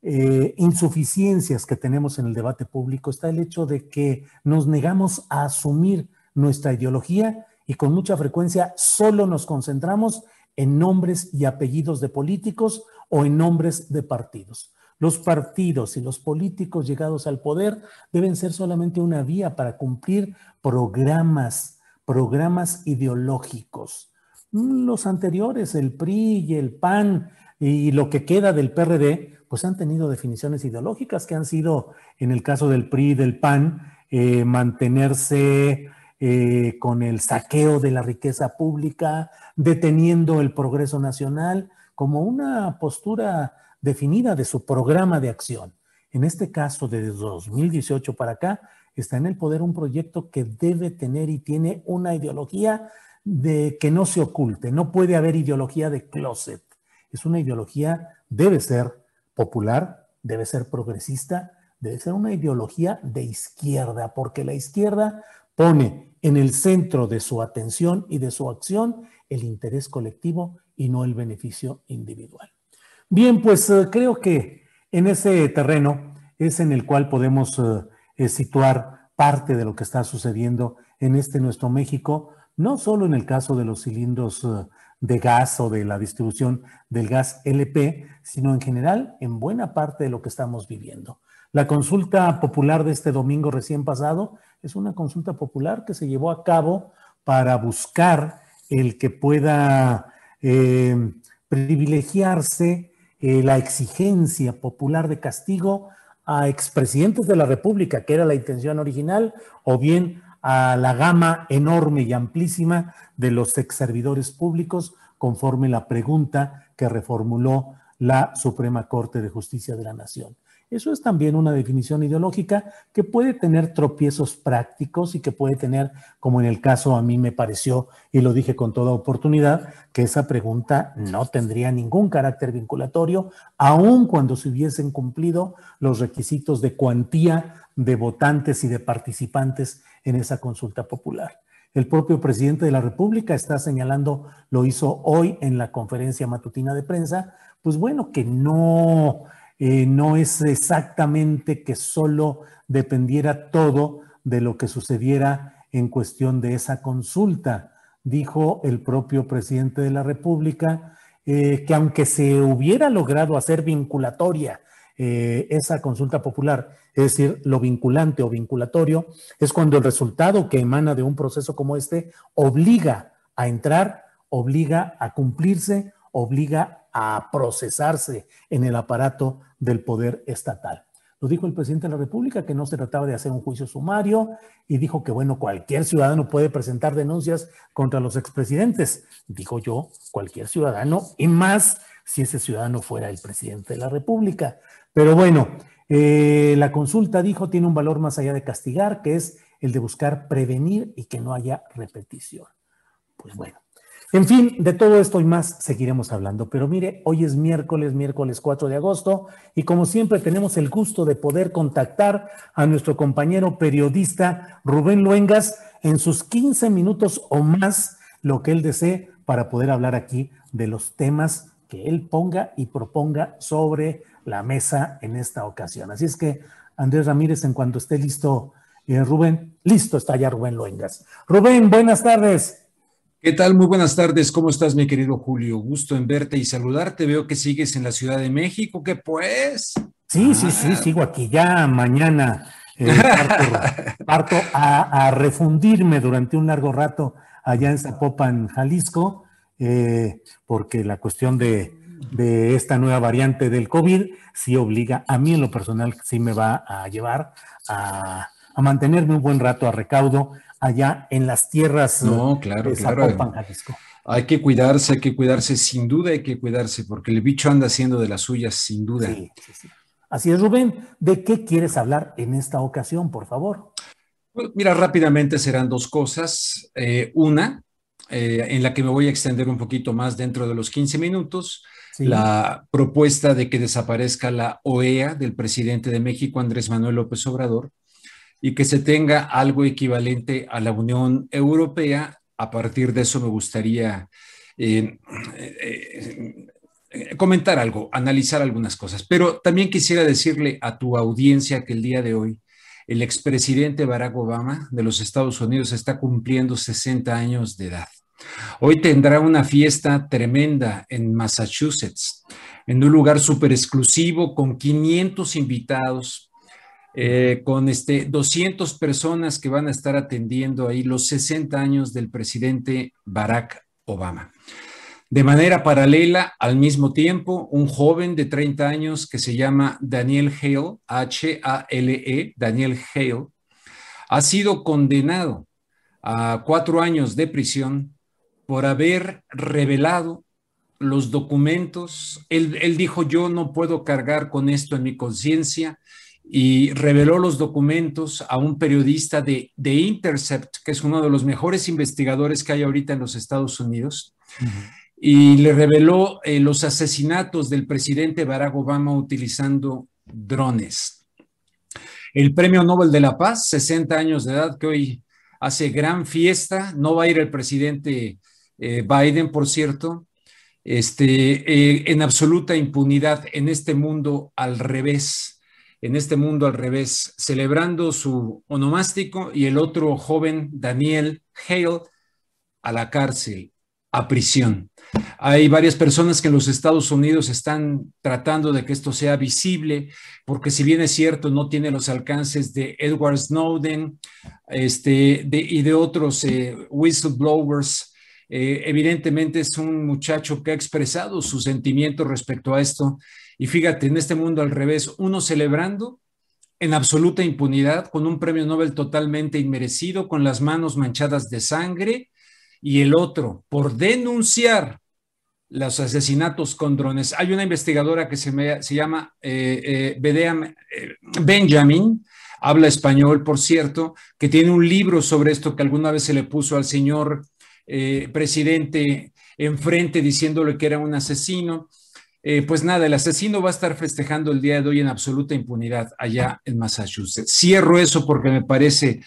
Speaker 1: eh, insuficiencias que tenemos en el debate público está el hecho de que nos negamos a asumir nuestra ideología y con mucha frecuencia solo nos concentramos en nombres y apellidos de políticos o en nombres de partidos. Los partidos y los políticos llegados al poder deben ser solamente una vía para cumplir programas, programas ideológicos. Los anteriores, el PRI y el PAN y lo que queda del PRD, pues han tenido definiciones ideológicas que han sido, en el caso del PRI y del PAN, eh, mantenerse eh, con el saqueo de la riqueza pública, deteniendo el progreso nacional, como una postura definida de su programa de acción. En este caso, desde 2018 para acá, está en el poder un proyecto que debe tener y tiene una ideología de que no se oculte. No puede haber ideología de closet. Es una ideología, debe ser popular, debe ser progresista, debe ser una ideología de izquierda, porque la izquierda pone en el centro de su atención y de su acción el interés colectivo y no el beneficio individual. Bien, pues eh, creo que en ese terreno es en el cual podemos eh, eh, situar parte de lo que está sucediendo en este nuestro México, no solo en el caso de los cilindros de gas o de la distribución del gas LP, sino en general en buena parte de lo que estamos viviendo. La consulta popular de este domingo recién pasado es una consulta popular que se llevó a cabo para buscar el que pueda eh, privilegiarse eh, la exigencia popular de castigo a expresidentes de la República, que era la intención original, o bien a la gama enorme y amplísima de los ex servidores públicos, conforme la pregunta que reformuló la Suprema Corte de Justicia de la Nación. Eso es también una definición ideológica que puede tener tropiezos prácticos y que puede tener, como en el caso a mí me pareció, y lo dije con toda oportunidad, que esa pregunta no tendría ningún carácter vinculatorio, aun cuando se hubiesen cumplido los requisitos de cuantía de votantes y de participantes en esa consulta popular. El propio presidente de la República está señalando, lo hizo hoy en la conferencia matutina de prensa, pues bueno, que no eh, no es exactamente que solo dependiera todo de lo que sucediera en cuestión de esa consulta. Dijo el propio presidente de la República eh, que aunque se hubiera logrado hacer vinculatoria eh, esa consulta popular, es decir, lo vinculante o vinculatorio, es cuando el resultado que emana de un proceso como este obliga a entrar, obliga a cumplirse, obliga a procesarse en el aparato del poder estatal. Lo dijo el presidente de la República, que no se trataba de hacer un juicio sumario y dijo que, bueno, cualquier ciudadano puede presentar denuncias contra los expresidentes. Dijo yo, cualquier ciudadano, y más si ese ciudadano fuera el presidente de la República. Pero bueno, eh, la consulta, dijo, tiene un valor más allá de castigar, que es el de buscar prevenir y que no haya repetición. Pues bueno, en fin, de todo esto y más seguiremos hablando, pero mire, hoy es miércoles, miércoles 4 de agosto, y como siempre tenemos el gusto de poder contactar a nuestro compañero periodista Rubén Luengas en sus 15 minutos o más, lo que él desee, para poder hablar aquí de los temas que él ponga y proponga sobre la mesa en esta ocasión. Así es que, Andrés Ramírez, en cuanto esté listo, eh, Rubén, listo está ya Rubén Luengas. Rubén, buenas tardes.
Speaker 6: ¿Qué tal? Muy buenas tardes. ¿Cómo estás, mi querido Julio? Gusto en verte y saludarte. Veo que sigues en la Ciudad de México. ¿Qué pues?
Speaker 1: Sí, sí, sí, ah. sigo aquí. Ya mañana eh, parto, a, refundirme durante un largo rato allá en Zapopan, Jalisco, eh, porque la cuestión de, esta nueva variante del COVID sí obliga, a mí en lo personal, sí me va a llevar a, a mantenerme un buen rato a recaudo allá en las tierras
Speaker 6: no, claro, de Zapopan, Jalisco. Hay que cuidarse, hay que cuidarse, sin duda hay que cuidarse, porque el bicho anda haciendo de las suyas, sin duda. Sí, sí,
Speaker 1: sí. Así es, Rubén. ¿De qué quieres hablar en esta ocasión, por favor?
Speaker 6: Pues, mira, rápidamente serán dos cosas. Eh, una, eh, en la que me voy a extender un poquito más dentro de los 15 minutos, la propuesta de que desaparezca la OEA del presidente de México, Andrés Manuel López Obrador, y que se tenga algo equivalente a la Unión Europea. A partir de eso me gustaría eh, eh, eh, comentar algo, analizar algunas cosas, pero también quisiera decirle a tu audiencia que el día de hoy el expresidente Barack Obama de los Estados Unidos está cumpliendo 60 años de edad. Hoy tendrá una fiesta tremenda en Massachusetts, en un lugar súper exclusivo con 500 invitados, eh, con este 200 personas que van a estar atendiendo ahí los 60 años del presidente Barack Obama. De manera paralela, al mismo tiempo, un joven de 30 años que se llama Daniel Hale, H-A-L-E, Daniel Hale, ha sido condenado a cuatro años de prisión por haber revelado los documentos. Él, él dijo, yo no puedo cargar con esto en mi conciencia y reveló los documentos a un periodista de, de, Intercept, que es uno de los mejores investigadores que hay ahorita en los Estados Unidos, y le reveló eh, los asesinatos del presidente Barack Obama utilizando drones. El Premio Nobel de la Paz, 60 años de edad, que hoy hace gran fiesta, no va a ir el presidente eh, Biden, por cierto, este, eh, en absoluta impunidad en este mundo al revés en este mundo al revés, celebrando su onomástico y el otro joven, Daniel Hale, a la cárcel, a prisión. Hay varias personas que en los Estados Unidos están tratando de que esto sea visible, porque si bien es cierto, no tiene los alcances de Edward Snowden este, y de otros eh, whistleblowers, eh, evidentemente es un muchacho que ha expresado sus sentimientos respecto a esto y fíjate, en este mundo al revés, uno celebrando en absoluta impunidad, con un premio Nobel totalmente inmerecido, con las manos manchadas de sangre, y el otro, por denunciar los asesinatos con drones. Hay una investigadora que se, se llama eh, eh, eh, Benjamin, habla español, por cierto, que tiene un libro sobre esto que alguna vez se le puso al señor presidente enfrente diciéndole que era un asesino. Pues nada, el asesino va a estar festejando el día de hoy en absoluta impunidad allá en Massachusetts. Cierro eso porque me parece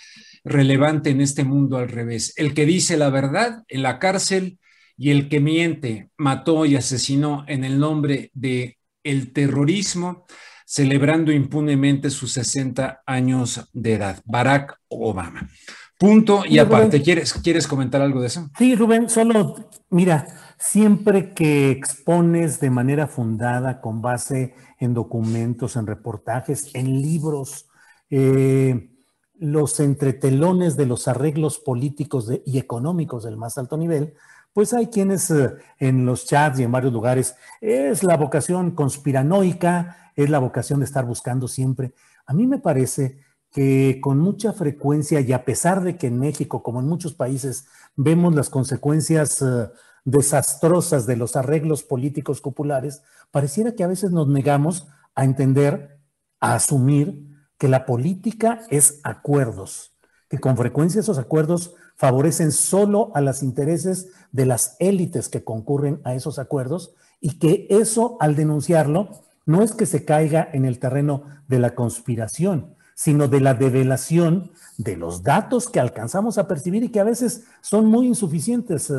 Speaker 6: relevante en este mundo al revés. El que dice la verdad en la cárcel y el que miente, mató y asesinó en el nombre de el terrorismo, celebrando impunemente sus 60 años de edad, Barack Obama. Punto y aparte, ¿quieres, ¿quieres comentar algo de eso?
Speaker 1: Sí, Rubén, solo, mira, siempre que expones de manera fundada, con base en documentos, en reportajes, en libros, eh, los entretelones de los arreglos políticos y económicos del más alto nivel, pues hay quienes eh, en los chats y en varios lugares, es la vocación conspiranoica, es la vocación de estar buscando siempre. A mí me parece que con mucha frecuencia y a pesar de que en México, como en muchos países, vemos las consecuencias eh, desastrosas de los arreglos políticos populares, pareciera que a veces nos negamos a entender, a asumir que la política es acuerdos, que con frecuencia esos acuerdos favorecen solo a los intereses de las élites que concurren a esos acuerdos y que eso, al denunciarlo, no es que se caiga en el terreno de la conspiración, sino de la develación de los datos que alcanzamos a percibir y que a veces son muy insuficientes,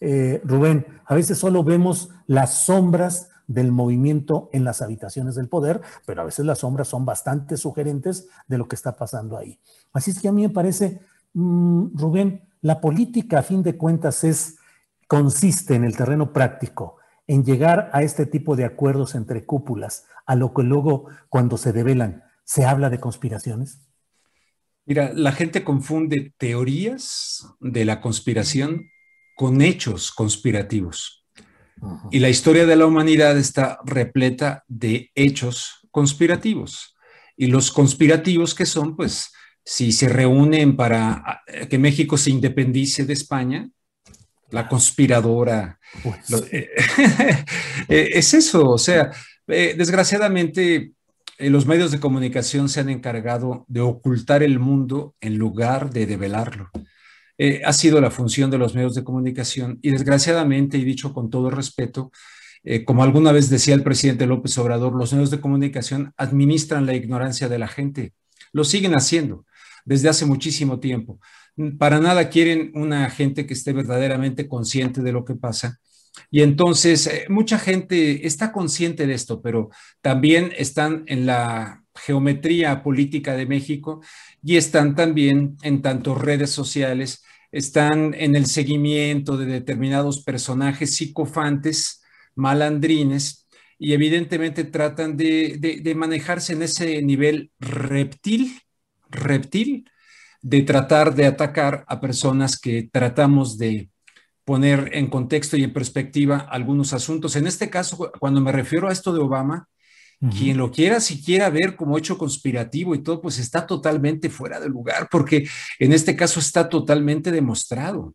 Speaker 1: eh, Rubén. A veces solo vemos las sombras del movimiento en las habitaciones del poder, pero a veces las sombras son bastante sugerentes de lo que está pasando ahí. Así es que a mí me parece, mm, Rubén, la política, a fin de cuentas, es, consiste en el terreno práctico, en llegar a este tipo de acuerdos entre cúpulas, a lo que luego, cuando se develan, se habla de conspiraciones.
Speaker 6: Mira, la gente confunde teorías de la conspiración con hechos conspirativos. Y la historia de la humanidad está repleta de hechos conspirativos. Y los conspirativos que son, pues, si se reúnen para ah, que México se independice de España, la conspiradora. Pues eh, eh, es eso, o sea, eh, desgraciadamente los medios de comunicación se han encargado de ocultar el mundo en lugar de develarlo. Ha sido la función de los medios de comunicación y desgraciadamente, y dicho con todo respeto, como alguna vez decía el presidente López Obrador, los medios de comunicación administran la ignorancia de la gente. Lo siguen haciendo desde hace muchísimo tiempo. Para nada quieren una gente que esté verdaderamente consciente de lo que pasa. Y entonces, eh, mucha gente está consciente de esto, pero también están en la geometría política de México y están también en tantos redes sociales, están en el seguimiento de determinados personajes psicofantes, malandrines, y evidentemente tratan de, de manejarse en ese nivel reptil reptil de tratar de atacar a personas que tratamos de poner en contexto y en perspectiva algunos asuntos. En este caso, cuando me refiero a esto de Obama, quien lo quiera siquiera ver como hecho conspirativo y todo, pues está totalmente fuera de lugar, porque en este caso está totalmente demostrado.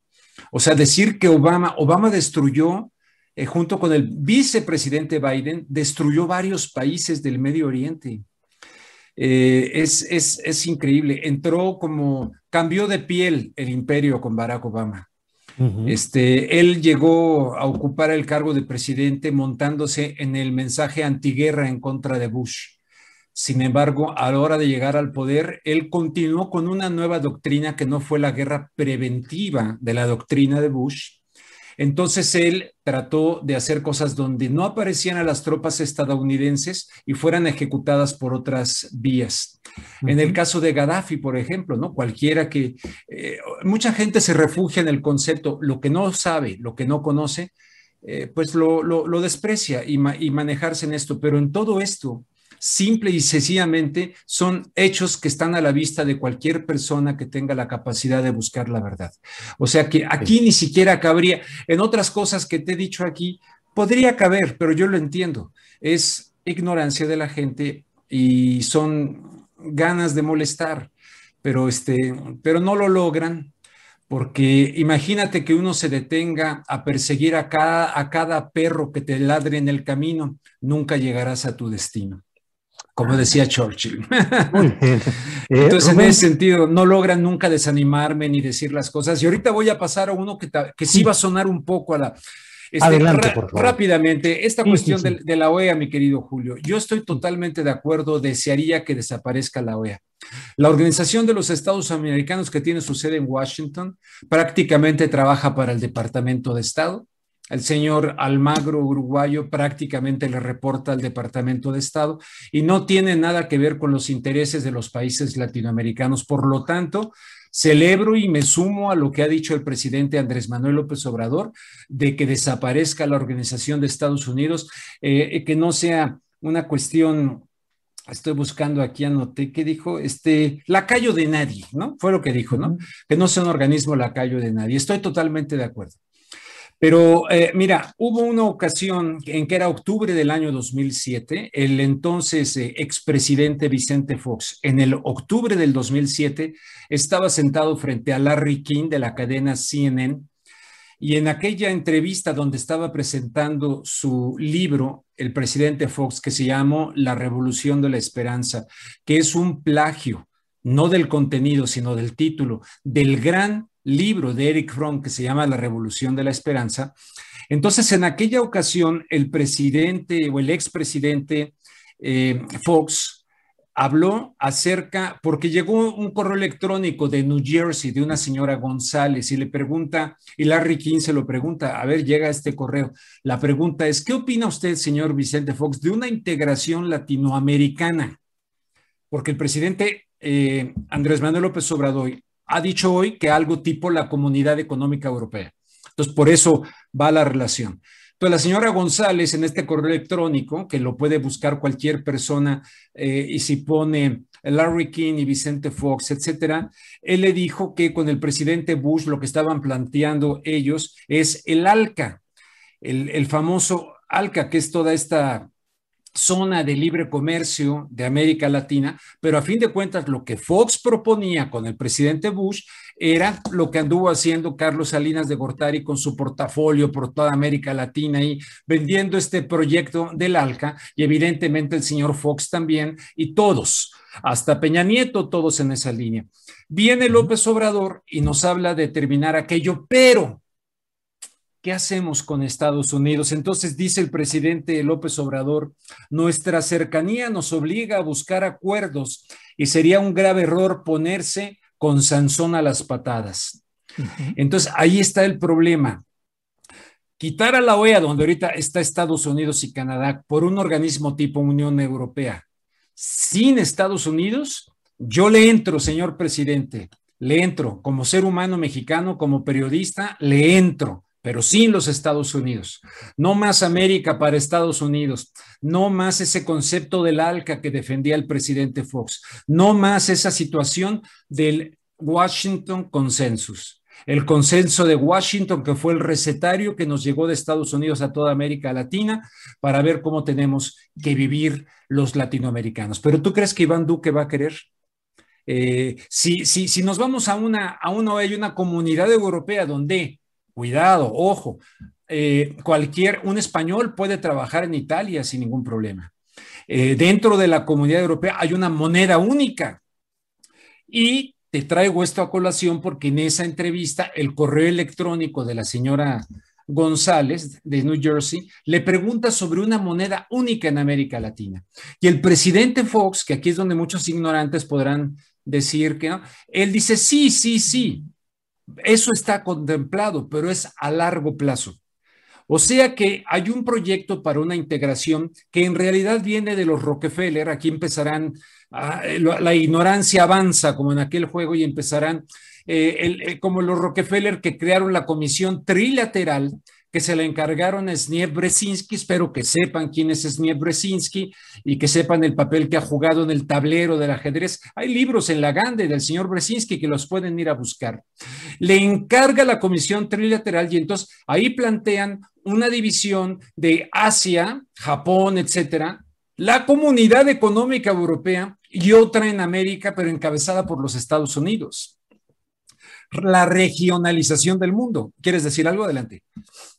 Speaker 6: O sea, decir que Obama, Obama destruyó, eh, junto con el vicepresidente Biden, destruyó varios países del Medio Oriente. Eh, es, es, increíble. Entró como, cambió de piel el imperio con Barack Obama. Este, él llegó a ocupar el cargo de presidente montándose en el mensaje antiguerra en contra de Bush. Sin embargo, a la hora de llegar al poder, él continuó con una nueva doctrina que no fue la guerra preventiva de la doctrina de Bush, entonces él trató de hacer cosas donde no aparecían a las tropas estadounidenses y fueran ejecutadas por otras vías. En el caso de Gaddafi, por ejemplo, ¿no? Cualquiera que eh, mucha gente se refugia en el concepto, lo que no sabe, lo que no conoce, eh, pues lo, desprecia y, y manejarse en esto. Pero en todo esto, simple y sencillamente son hechos que están a la vista de cualquier persona que tenga la capacidad de buscar la verdad. O sea que aquí ni siquiera cabría, en otras cosas que te he dicho aquí, podría caber, pero yo lo entiendo, es ignorancia de la gente y son ganas de molestar, pero, este, pero no lo logran porque imagínate que uno se detenga a perseguir a cada, a cada perro que te ladre en el camino, nunca llegarás a tu destino como decía Churchill. Eh, Entonces, en ese sentido, no logran nunca desanimarme ni decir las cosas. Y ahorita voy a pasar a uno que, que sí va a sonar un poco a la...
Speaker 1: Este, Adelante, por favor.
Speaker 6: Rápidamente, esta cuestión De, de, la OEA, mi querido Julio, yo estoy totalmente de acuerdo, desearía que desaparezca la OEA. La Organización de los Estados Americanos, que tiene su sede en Washington, prácticamente trabaja para el Departamento de Estado el señor Almagro, uruguayo, prácticamente le reporta al Departamento de Estado y no tiene nada que ver con los intereses de los países latinoamericanos. Por lo tanto, celebro y me sumo a lo que ha dicho el presidente Andrés Manuel López Obrador de que desaparezca la Organización de Estados Unidos, eh, que no sea una cuestión estoy buscando aquí, anoté que dijo, este, lacayo de nadie, ¿no? Fue lo que dijo, ¿no? Que no sea un organismo lacayo de nadie. Estoy totalmente de acuerdo. Pero eh, mira, hubo una ocasión en que era octubre del año 2007, el entonces eh, expresidente Vicente Fox, en el octubre del 2007, estaba sentado frente a Larry King de la cadena CNN y en aquella entrevista donde estaba presentando su libro, el presidente Fox, que se llamó La Revolución de la Esperanza, que es un plagio, no del contenido, sino del título, del gran libro de Eric Fromm que se llama La Revolución de la Esperanza. Entonces, en aquella ocasión, el presidente o el expresidente eh, Fox habló acerca, porque llegó un correo electrónico de New Jersey de una señora González y le pregunta, y Larry King se lo pregunta, a ver, llega este correo. La pregunta es, ¿qué opina usted, señor Vicente Fox, de una integración latinoamericana? Porque el presidente eh, Andrés Manuel López Obrador ha dicho hoy que algo tipo la Comunidad Económica Europea. Entonces, por eso va la relación. Entonces, la señora González en este correo electrónico, que lo puede buscar cualquier persona, eh, y si pone Larry King y Vicente Fox, etcétera, él le dijo que con el presidente Bush lo que estaban planteando ellos es el ALCA, el, el famoso ALCA, que es toda esta zona de libre comercio de América Latina, pero a fin de cuentas lo que Fox proponía con el presidente Bush era lo que anduvo haciendo Carlos Salinas de Gortari con su portafolio por toda América Latina y vendiendo este proyecto del ALCA y evidentemente el señor Fox también y todos, hasta Peña Nieto, todos en esa línea. Viene López Obrador y nos habla de terminar aquello, pero ¿Qué hacemos con Estados Unidos? Entonces dice el presidente López Obrador, nuestra cercanía nos obliga a buscar acuerdos y sería un grave error ponerse con Sansón a las patadas. Entonces ahí está el problema. Quitar a la OEA, donde ahorita está Estados Unidos y Canadá, por un organismo tipo Unión Europea, sin Estados Unidos, yo le entro, señor presidente, le entro como ser humano mexicano, como periodista, le entro pero sin los Estados Unidos. No más América para Estados Unidos, no más ese concepto del ALCA que defendía el presidente Fox, no más esa situación del Washington Consensus. El consenso de Washington, que fue el recetario que nos llegó de Estados Unidos a toda América Latina para ver cómo tenemos que vivir los latinoamericanos. Pero ¿tú crees que Iván Duque va a querer? Eh, si, si, si nos vamos a una, a una, hay una comunidad europea donde Cuidado, ojo, eh, cualquier, un español puede trabajar en Italia sin ningún problema. Eh, dentro de la comunidad europea hay una moneda única. Y te traigo esto a colación porque en esa entrevista el correo electrónico de la señora González de New Jersey le pregunta sobre una moneda única en América Latina. Y el presidente Fox, que aquí es donde muchos ignorantes podrán decir que no, él dice, sí, sí, sí, eso está contemplado, pero es a largo plazo. O sea que hay un proyecto para una integración que en realidad viene de los Rockefeller. Aquí empezarán, ah, la ignorancia avanza como en aquel juego y empezarán eh, eh, como los Rockefeller que crearon la comisión trilateral que se le encargaron a Sniev Bresinski. Espero que sepan quién es Sniev Bresinski y que sepan el papel que ha jugado en el tablero del ajedrez. Hay libros en la Gande del señor Bresinski que los pueden ir a buscar. Le encarga la comisión trilateral y entonces ahí plantean una división de Asia, Japón, etcétera, la Comunidad Económica Europea y otra en América, pero encabezada por los Estados Unidos. La regionalización del mundo. ¿Quieres decir algo? Adelante.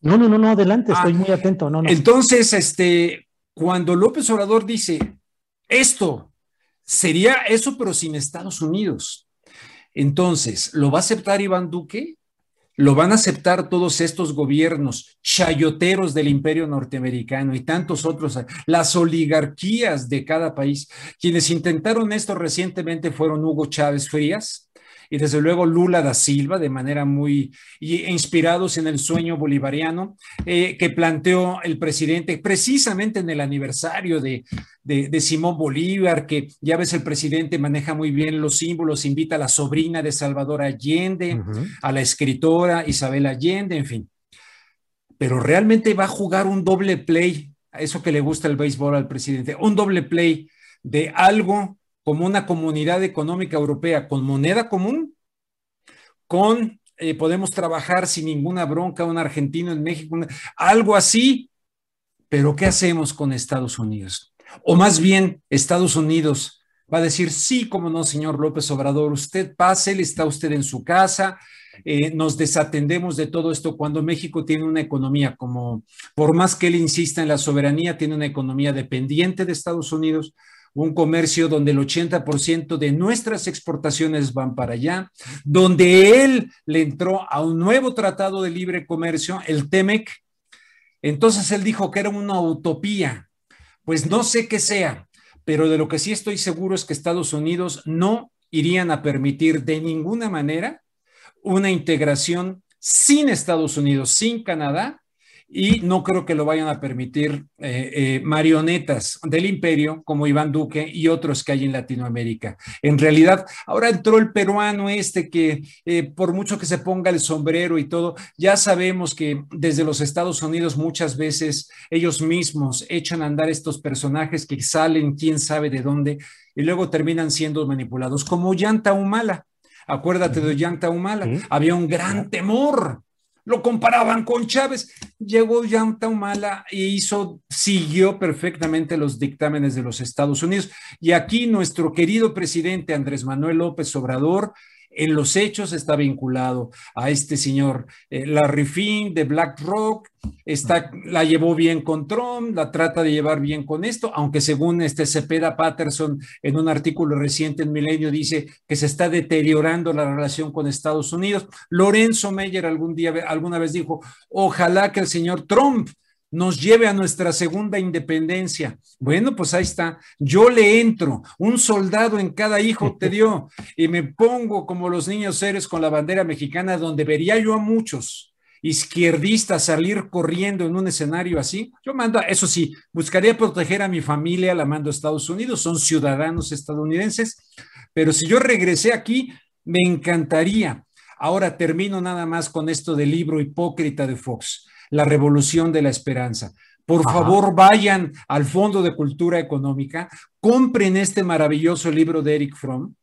Speaker 1: No, no, no, no, adelante, estoy ah, muy atento. No, no.
Speaker 6: Entonces, este, cuando López Obrador dice esto, sería eso, pero sin Estados Unidos. Entonces, ¿lo va a aceptar Iván Duque? lo van a aceptar todos estos gobiernos chayoteros del imperio norteamericano y tantos otros, las oligarquías de cada país. Quienes intentaron esto recientemente fueron Hugo Chávez Frías, y desde luego Lula da Silva, de manera muy inspirados en el sueño bolivariano eh, que planteó el presidente precisamente en el aniversario de, de, Simón Bolívar, que ya ves el presidente maneja muy bien los símbolos, invita a la sobrina de Salvador Allende, a la escritora Isabel Allende, en fin. Pero realmente va a jugar un doble play, a eso que le gusta el béisbol al presidente, un doble play de algo como una comunidad económica europea con moneda común, con eh, podemos trabajar sin ninguna bronca, un argentino en México, algo así, pero ¿qué hacemos con Estados Unidos? O más bien, Estados Unidos va a decir, sí, como no, señor López Obrador, usted pase, está usted en su casa, eh, nos desatendemos de todo esto cuando México tiene una economía como, por más que él insista en la soberanía, tiene una economía dependiente de Estados Unidos, un comercio donde el 80% de nuestras exportaciones van para allá, donde él le entró a un nuevo tratado de libre comercio, el TEMEC. Entonces él dijo que era una utopía. Pues no sé qué sea, pero de lo que sí estoy seguro es que Estados Unidos no irían a permitir de ninguna manera una integración sin Estados Unidos, sin Canadá, y no creo que lo vayan a permitir eh, eh, marionetas del imperio como Iván Duque y otros que hay en Latinoamérica. En realidad, ahora entró el peruano este que eh, por mucho que se ponga el sombrero y todo, ya sabemos que desde los Estados Unidos muchas veces ellos mismos echan a andar estos personajes que salen quién sabe de dónde y luego terminan siendo manipulados, como Yanta Humala. Acuérdate de Yanta Humala. Había un gran temor lo comparaban con Chávez. Llegó Yanta Humala e hizo, siguió perfectamente los dictámenes de los Estados Unidos. Y aquí nuestro querido presidente Andrés Manuel López Obrador en los hechos está vinculado a este señor eh, Larry Finn de BlackRock, está, la llevó bien con Trump, la trata de llevar bien con esto, aunque según este Cepeda Patterson en un artículo reciente en Milenio dice que se está deteriorando la relación con Estados Unidos. Lorenzo Meyer algún día, alguna vez dijo, ojalá que el señor Trump nos lleve a nuestra segunda independencia. Bueno, pues ahí está. Yo le entro, un soldado en cada hijo te dio, y me pongo como los niños seres con la bandera mexicana, donde vería yo a muchos izquierdistas salir corriendo en un escenario así. Yo mando, eso sí, buscaría proteger a mi familia, la mando a Estados Unidos, son ciudadanos estadounidenses, pero si yo regresé aquí, me encantaría. Ahora termino nada más con esto del libro hipócrita de Fox la revolución de la esperanza. Por favor, vayan al Fondo de Cultura Económica, compren este maravilloso libro de Eric Fromm.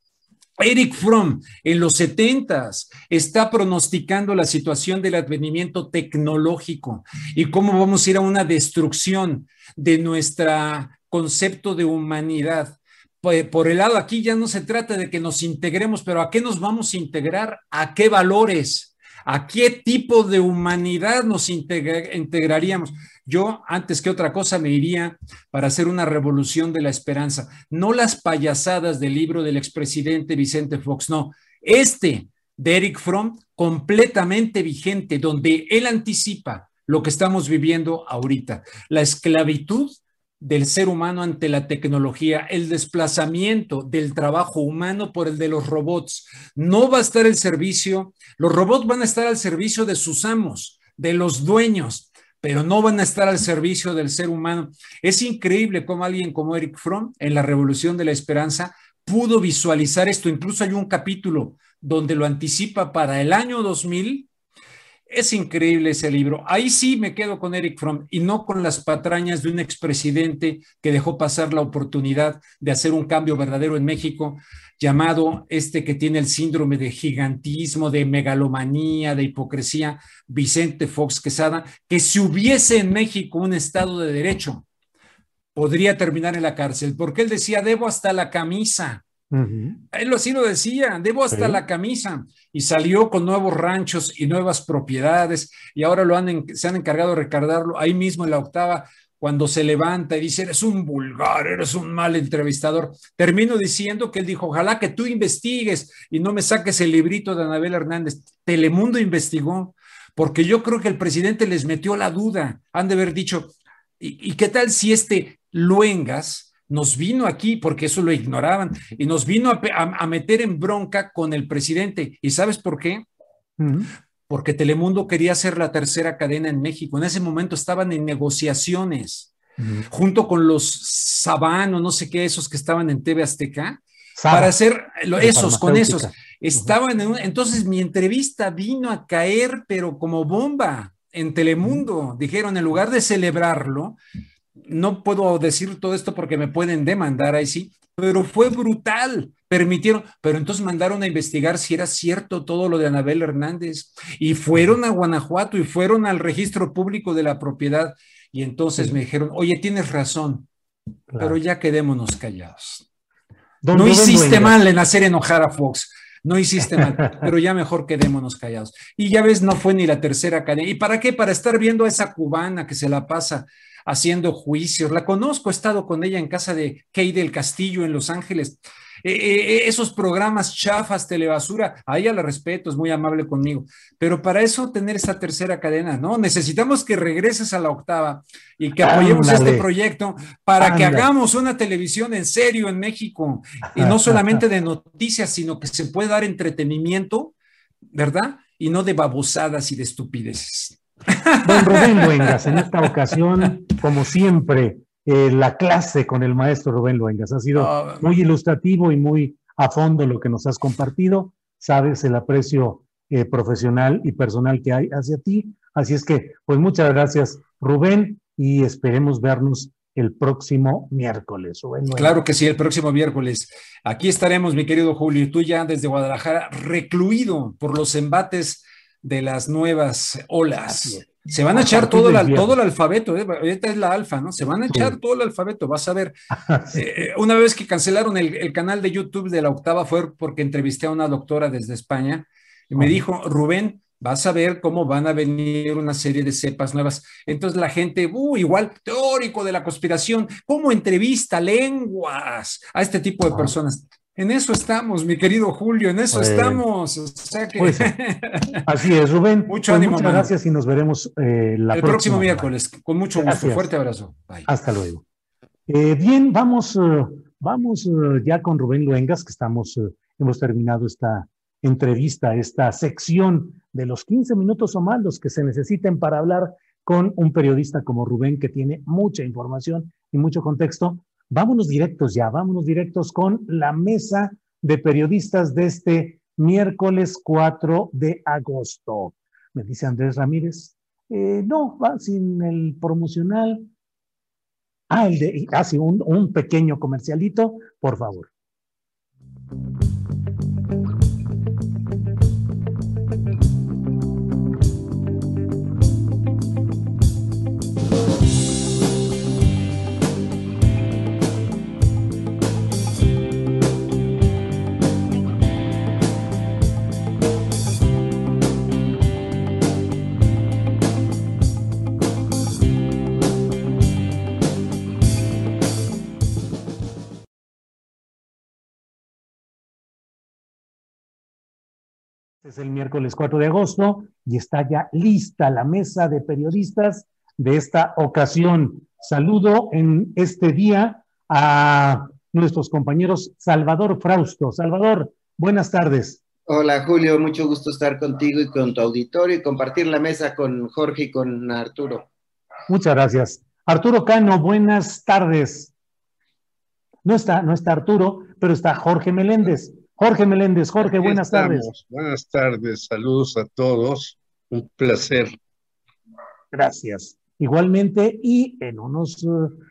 Speaker 6: Eric Fromm en los 70 está pronosticando la situación del advenimiento tecnológico y cómo vamos a ir a una destrucción de nuestro concepto de humanidad. Por el lado aquí ya no se trata de que nos integremos, pero ¿a qué nos vamos a integrar? ¿A qué valores? ¿A qué tipo de humanidad nos integraríamos? Yo, antes que otra cosa, me iría para hacer una revolución de la esperanza. No las payasadas del libro del expresidente Vicente Fox, no. Este de Eric Fromm, completamente vigente, donde él anticipa lo que estamos viviendo ahorita. La esclavitud del ser humano ante la tecnología, el desplazamiento del trabajo humano por el de los robots. No va a estar el servicio, los robots van a estar al servicio de sus amos, de los dueños, pero no van a estar al servicio del ser humano. Es increíble cómo alguien como Eric Fromm en la Revolución de la Esperanza pudo visualizar esto. Incluso hay un capítulo donde lo anticipa para el año 2000 es increíble ese libro. Ahí sí me quedo con Eric Fromm y no con las patrañas de un expresidente que dejó pasar la oportunidad de hacer un cambio verdadero en México, llamado este que tiene el síndrome de gigantismo, de megalomanía, de hipocresía, Vicente Fox Quesada, que si hubiese en México un Estado de Derecho, podría terminar en la cárcel, porque él decía, debo hasta la camisa Él así lo decía, debo hasta la camisa. Y salió con nuevos ranchos y nuevas propiedades y ahora lo han, se han encargado de recargarlo ahí mismo en la octava cuando se levanta y dice, eres un vulgar, eres un mal entrevistador. Termino diciendo que él dijo, ojalá que tú investigues y no me saques el librito de Anabel Hernández. Telemundo investigó, porque yo creo que el presidente les metió la duda. Han de haber dicho, ¿y, qué tal si este Luengas nos vino aquí, porque eso lo ignoraban, y nos vino a, meter en bronca con el presidente? ¿Y sabes por qué? porque Telemundo quería ser la tercera cadena en México. En ese momento estaban en negociaciones, junto con los Sabano, no sé qué, esos que estaban en TV Azteca, para hacer esos, con esos. Estaban en entonces mi entrevista vino a caer, pero como bomba en Telemundo. Dijeron, en lugar de celebrarlo, no puedo decir todo esto porque me pueden demandar ahí sí, pero fue brutal. Permitieron, pero entonces mandaron a investigar si era cierto todo lo de Anabel Hernández y fueron a Guanajuato y fueron al registro público de la propiedad y entonces me dijeron, oye, tienes razón, pero ya quedémonos callados. no hiciste mal en hacer enojar a Fox. No hiciste mal, pero ya mejor quedémonos callados. Y ya ves, no fue ni la tercera cadena. ¿Y para qué? Para estar viendo a esa cubana que se la pasa haciendo juicios. La conozco, he estado con ella en casa de Kay del Castillo en Los Ángeles. Eh, eh, eh, esos programas chafas, telebasura, a ella la respeto, es muy amable conmigo, pero para eso tener esa tercera cadena, ¿no? Necesitamos que regreses a la octava y que apoyemos este proyecto para que hagamos una televisión en serio en México y no solamente de noticias, sino que se pueda dar entretenimiento, ¿verdad? Y no de babosadas y de estupideces.
Speaker 1: Don Rubén Luengas, en esta ocasión, como siempre, eh, la clase con el maestro Rubén Luengas ha sido ah, muy ilustrativo y muy a fondo lo que nos has compartido. Sabes el aprecio eh, profesional y personal que hay hacia ti. Así es que, pues muchas gracias, Rubén, y esperemos vernos el próximo miércoles.
Speaker 6: claro que sí, el próximo miércoles. Aquí estaremos, mi querido Julio, y tú ya desde Guadalajara, recluido por los embates de las nuevas olas. Se van a echar todo el, todo el alfabeto, ¿eh? ahorita es la alfa, ¿no? Se van a echar todo el alfabeto, vas a ver. Eh, eh, una vez que cancelaron el, canal de YouTube de la octava fue porque entrevisté a una doctora desde España y me dijo, Rubén, vas a ver cómo van a venir una serie de cepas nuevas. Entonces la gente, uh, igual, teórico de la conspiración, ¿cómo entrevista lenguas a este tipo de personas? En eso estamos, mi querido Julio, en eso estamos.
Speaker 1: Pues, así es, Rubén.
Speaker 6: Mucho pues
Speaker 1: Muchas gracias y nos veremos
Speaker 6: eh, la el próximo miércoles. Con mucho gusto. Fuerte abrazo.
Speaker 1: Hasta luego. Eh, bien, vamos, eh, vamos ya con Rubén Luengas, que estamos, hemos terminado esta entrevista, esta sección de los 15 minutos o más, los que se necesiten para hablar con un periodista como Rubén, que tiene mucha información y mucho contexto Vámonos directos ya, vámonos directos con la mesa de periodistas de este miércoles 4 de agosto. Me dice Andrés Ramírez, eh, no, va sin el promocional. Ah, el de, ah, un, un pequeño comercialito, por favor. Es el miércoles 4 de agosto y está ya lista la mesa de periodistas de esta ocasión. Saludo en este día a nuestros compañeros Salvador Frausto. Salvador, buenas tardes.
Speaker 7: Hola Julio, mucho gusto estar contigo y con tu auditorio y compartir la mesa con Jorge y con Arturo.
Speaker 1: Muchas gracias. Arturo Cano, buenas tardes. No está, no está Arturo, pero está Jorge Meléndez. Jorge Meléndez. Jorge, buenas tardes.
Speaker 8: Buenas tardes, saludos a todos. Un placer.
Speaker 1: Gracias. Igualmente, y en unos eh,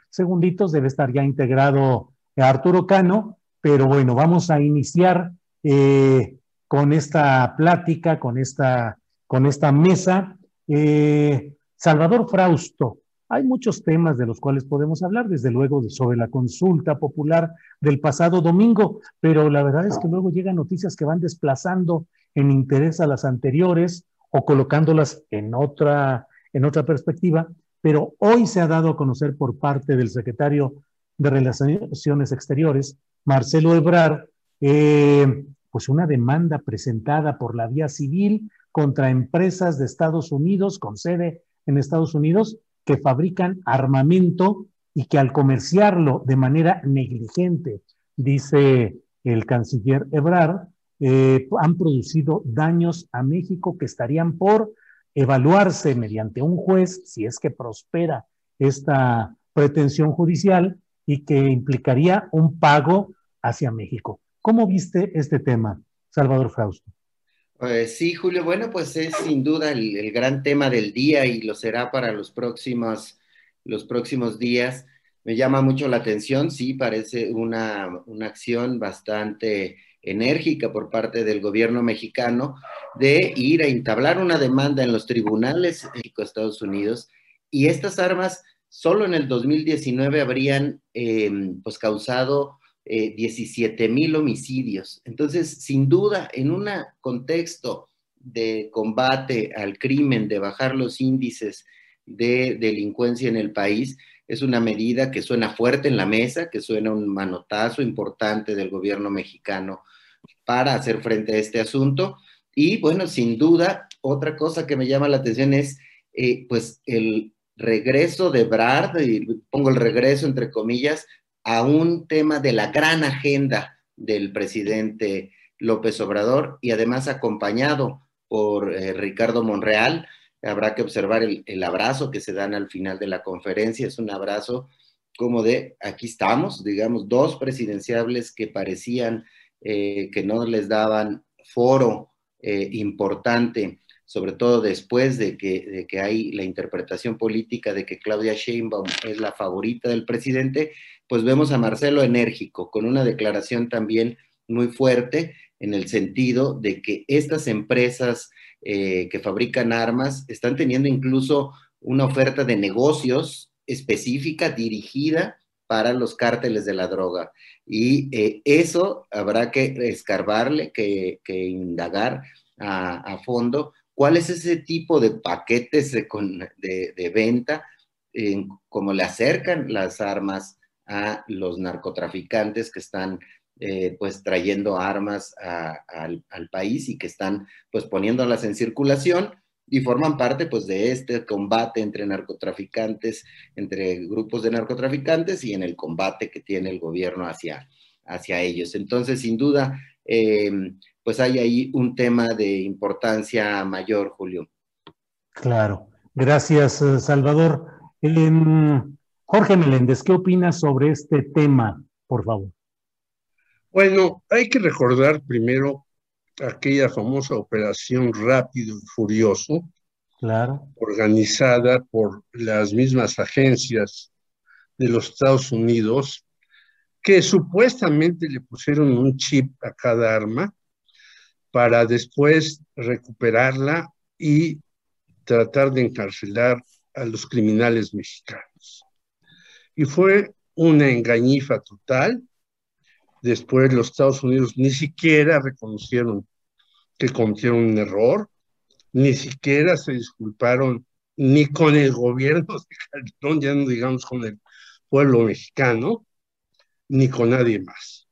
Speaker 1: segunditos debe estar ya integrado Arturo Cano, pero bueno, vamos a iniciar eh, con esta plática, con esta, con esta mesa. Eh, Salvador Frausto, Hay muchos temas de los cuales podemos hablar, desde luego sobre la consulta popular del pasado domingo, pero la verdad es que luego llegan noticias que van desplazando en interés a las anteriores o colocándolas en otra, en otra perspectiva, pero hoy se ha dado a conocer por parte del secretario de Relaciones Exteriores, Marcelo Ebrar, eh, pues una demanda presentada por la vía civil contra empresas de Estados Unidos, con sede en Estados Unidos, que fabrican armamento y que al comerciarlo de manera negligente, dice el canciller Ebrard, eh, han producido daños a México que estarían por evaluarse mediante un juez si es que prospera esta pretensión judicial y que implicaría un pago hacia México. ¿Cómo viste este tema, Salvador Frausto?
Speaker 7: Pues sí, Julio, bueno, pues es sin duda el, gran tema del día y lo será para los próximos, los próximos días. Me llama mucho la atención, sí, parece una, una acción bastante enérgica por parte del gobierno mexicano de ir a entablar una demanda en los tribunales de Estados Unidos y estas armas solo en el 2019 habrían eh, pues causado 17 eh, mil homicidios. Entonces, sin duda, en un contexto de combate al crimen, de bajar los índices de delincuencia en el país, es una medida que suena fuerte en la mesa, que suena un manotazo importante del gobierno mexicano para hacer frente a este asunto. Y bueno, sin duda, otra cosa que me llama la atención es, eh, pues, el regreso de Brad, y pongo el regreso entre comillas, a un tema de la gran agenda del presidente López Obrador y además acompañado por eh, Ricardo Monreal. Habrá que observar el, abrazo que se dan al final de la conferencia. Es un abrazo como de, aquí estamos, digamos, dos presidenciables que parecían eh, que no les daban foro eh, importante, sobre todo después de que, de que hay la interpretación política de que Claudia Sheinbaum es la favorita del presidente, pues vemos a Marcelo enérgico, con una declaración también muy fuerte en el sentido de que estas empresas eh, que fabrican armas están teniendo incluso una oferta de negocios específica dirigida para los cárteles de la droga. Y eh, eso habrá que escarbarle, que, indagar a, fondo cuál es ese tipo de paquetes de, venta, cómo le acercan las armas a los narcotraficantes que están eh, pues trayendo armas al, país y que están pues poniéndolas en circulación y forman parte pues de este combate entre narcotraficantes, entre grupos de narcotraficantes y en el combate que tiene el gobierno hacia, hacia ellos. Entonces, sin duda, em, pues hay ahí un tema de importancia mayor, Julio.
Speaker 1: Claro. Gracias, eh, Salvador. Em, Jorge Meléndez, ¿qué opinas sobre este tema, por favor?
Speaker 8: Bueno, hay que recordar primero aquella famosa operación Rápido y Furioso,
Speaker 1: claro.
Speaker 8: organizada por las mismas agencias de los Estados Unidos, que supuestamente le pusieron un chip a cada arma para después recuperarla y tratar de encarcelar a los criminales mexicanos y fue una engañifa total. Después los Estados Unidos ni siquiera reconocieron que cometieron un error, ni siquiera se disculparon ni con el gobierno de Calderón, ya no digamos con el pueblo mexicano, ni con nadie más.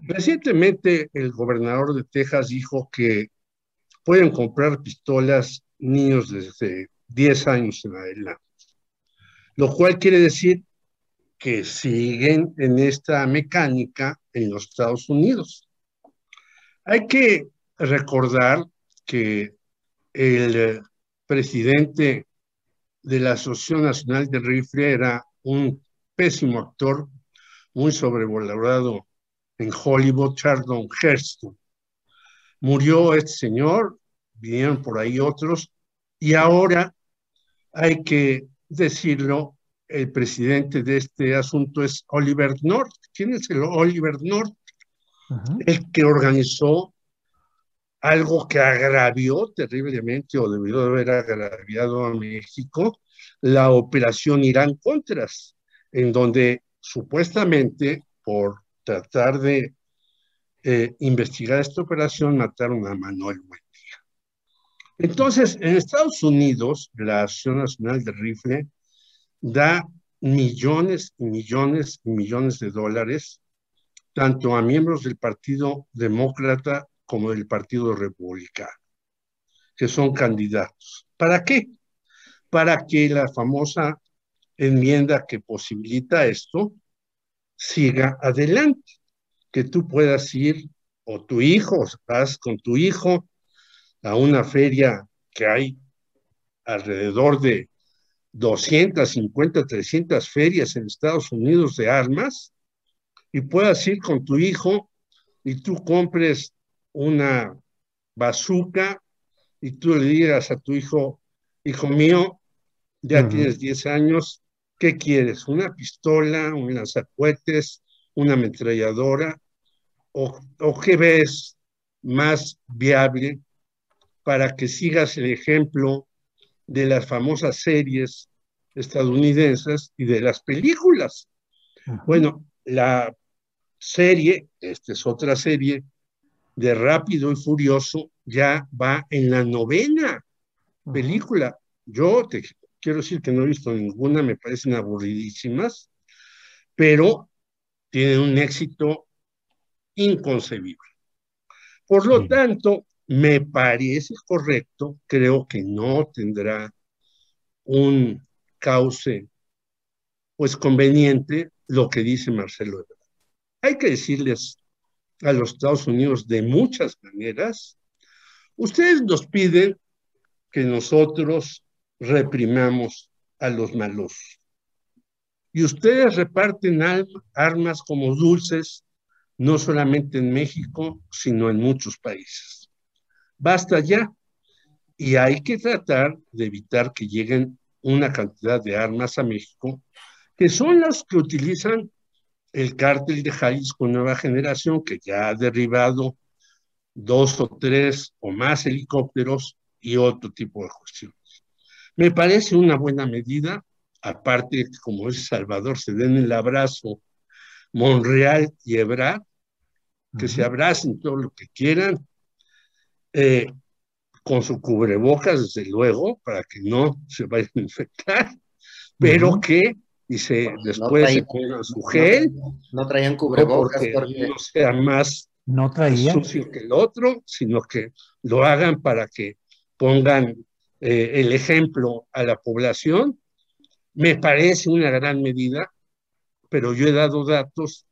Speaker 8: Recientemente el gobernador de Texas dijo que pueden comprar pistolas niños desde 10 años en adelante, lo cual quiere decir que siguen en esta mecánica en los Estados Unidos. Hay que recordar que el presidente de la Asociación Nacional de Rifle era un pésimo actor, muy sobrevalorado en Hollywood, Charlton Heston. Murió este señor, vinieron por ahí otros, y ahora hay que decirlo, el presidente de este asunto es Oliver North. ¿Quién es el Oliver North? El que organizó algo que agravió terriblemente o debió haber agraviado a México, la operación Irán Contras, en donde supuestamente por tratar de eh, investigar esta operación mataron a Manuel Buendía. Entonces, en Estados Unidos, la Asociación Nacional de Rifle da millones y millones y millones de dólares tanto a miembros del Partido Demócrata como del Partido Republicano, que son candidatos. ¿Para qué? Para que la famosa enmienda que posibilita esto siga adelante, que tú puedas ir o tu hijo, vas con tu hijo a una feria que hay alrededor de 250, 300 ferias en Estados Unidos de armas y puedas ir con tu hijo y tú compres una bazooka y tú le digas a tu hijo, hijo mío, ya tienes 10 años, ¿qué quieres? ¿Una pistola, unas cohetes, una ametralladora? ¿O, ¿O qué ves más viable para que sigas el ejemplo de las famosas series estadounidenses y de las películas? Bueno, la serie, esta es otra serie, de Rápido y Furioso, ya va en la novena película. Yo te quiero decir que no he visto ninguna, me parecen aburridísimas, pero tienen un éxito inconcebible. Por lo tanto, me parece correcto, creo que no tendrá un cauce pues conveniente lo que dice Marcelo. Hay que decirles a los Estados Unidos de muchas maneras, ustedes nos piden que nosotros reprimamos a los malos. Y ustedes reparten armas como dulces, no solamente en México, sino en muchos países. Basta ya. Y hay que tratar de evitar que lleguen una cantidad de armas a México, que son las que utilizan el cártel de Jalisco Nueva Generación, que ya ha derribado dos o tres o más helicópteros y otro tipo de cuestiones. Me parece una buena medida, aparte de que, como es Salvador, se den el abrazo Monreal y Ebrard, que se abracen todo lo que quieran, eh, con su cubrebocas, desde luego, para que no se vayan a infectar, pero que y se, después se pongan su gel.
Speaker 7: No, traían cubrebocas
Speaker 8: porque, no sea más no sucio que el otro, sino que lo hagan para que pongan eh, el ejemplo a la población. Me parece una gran medida, pero yo he dado datos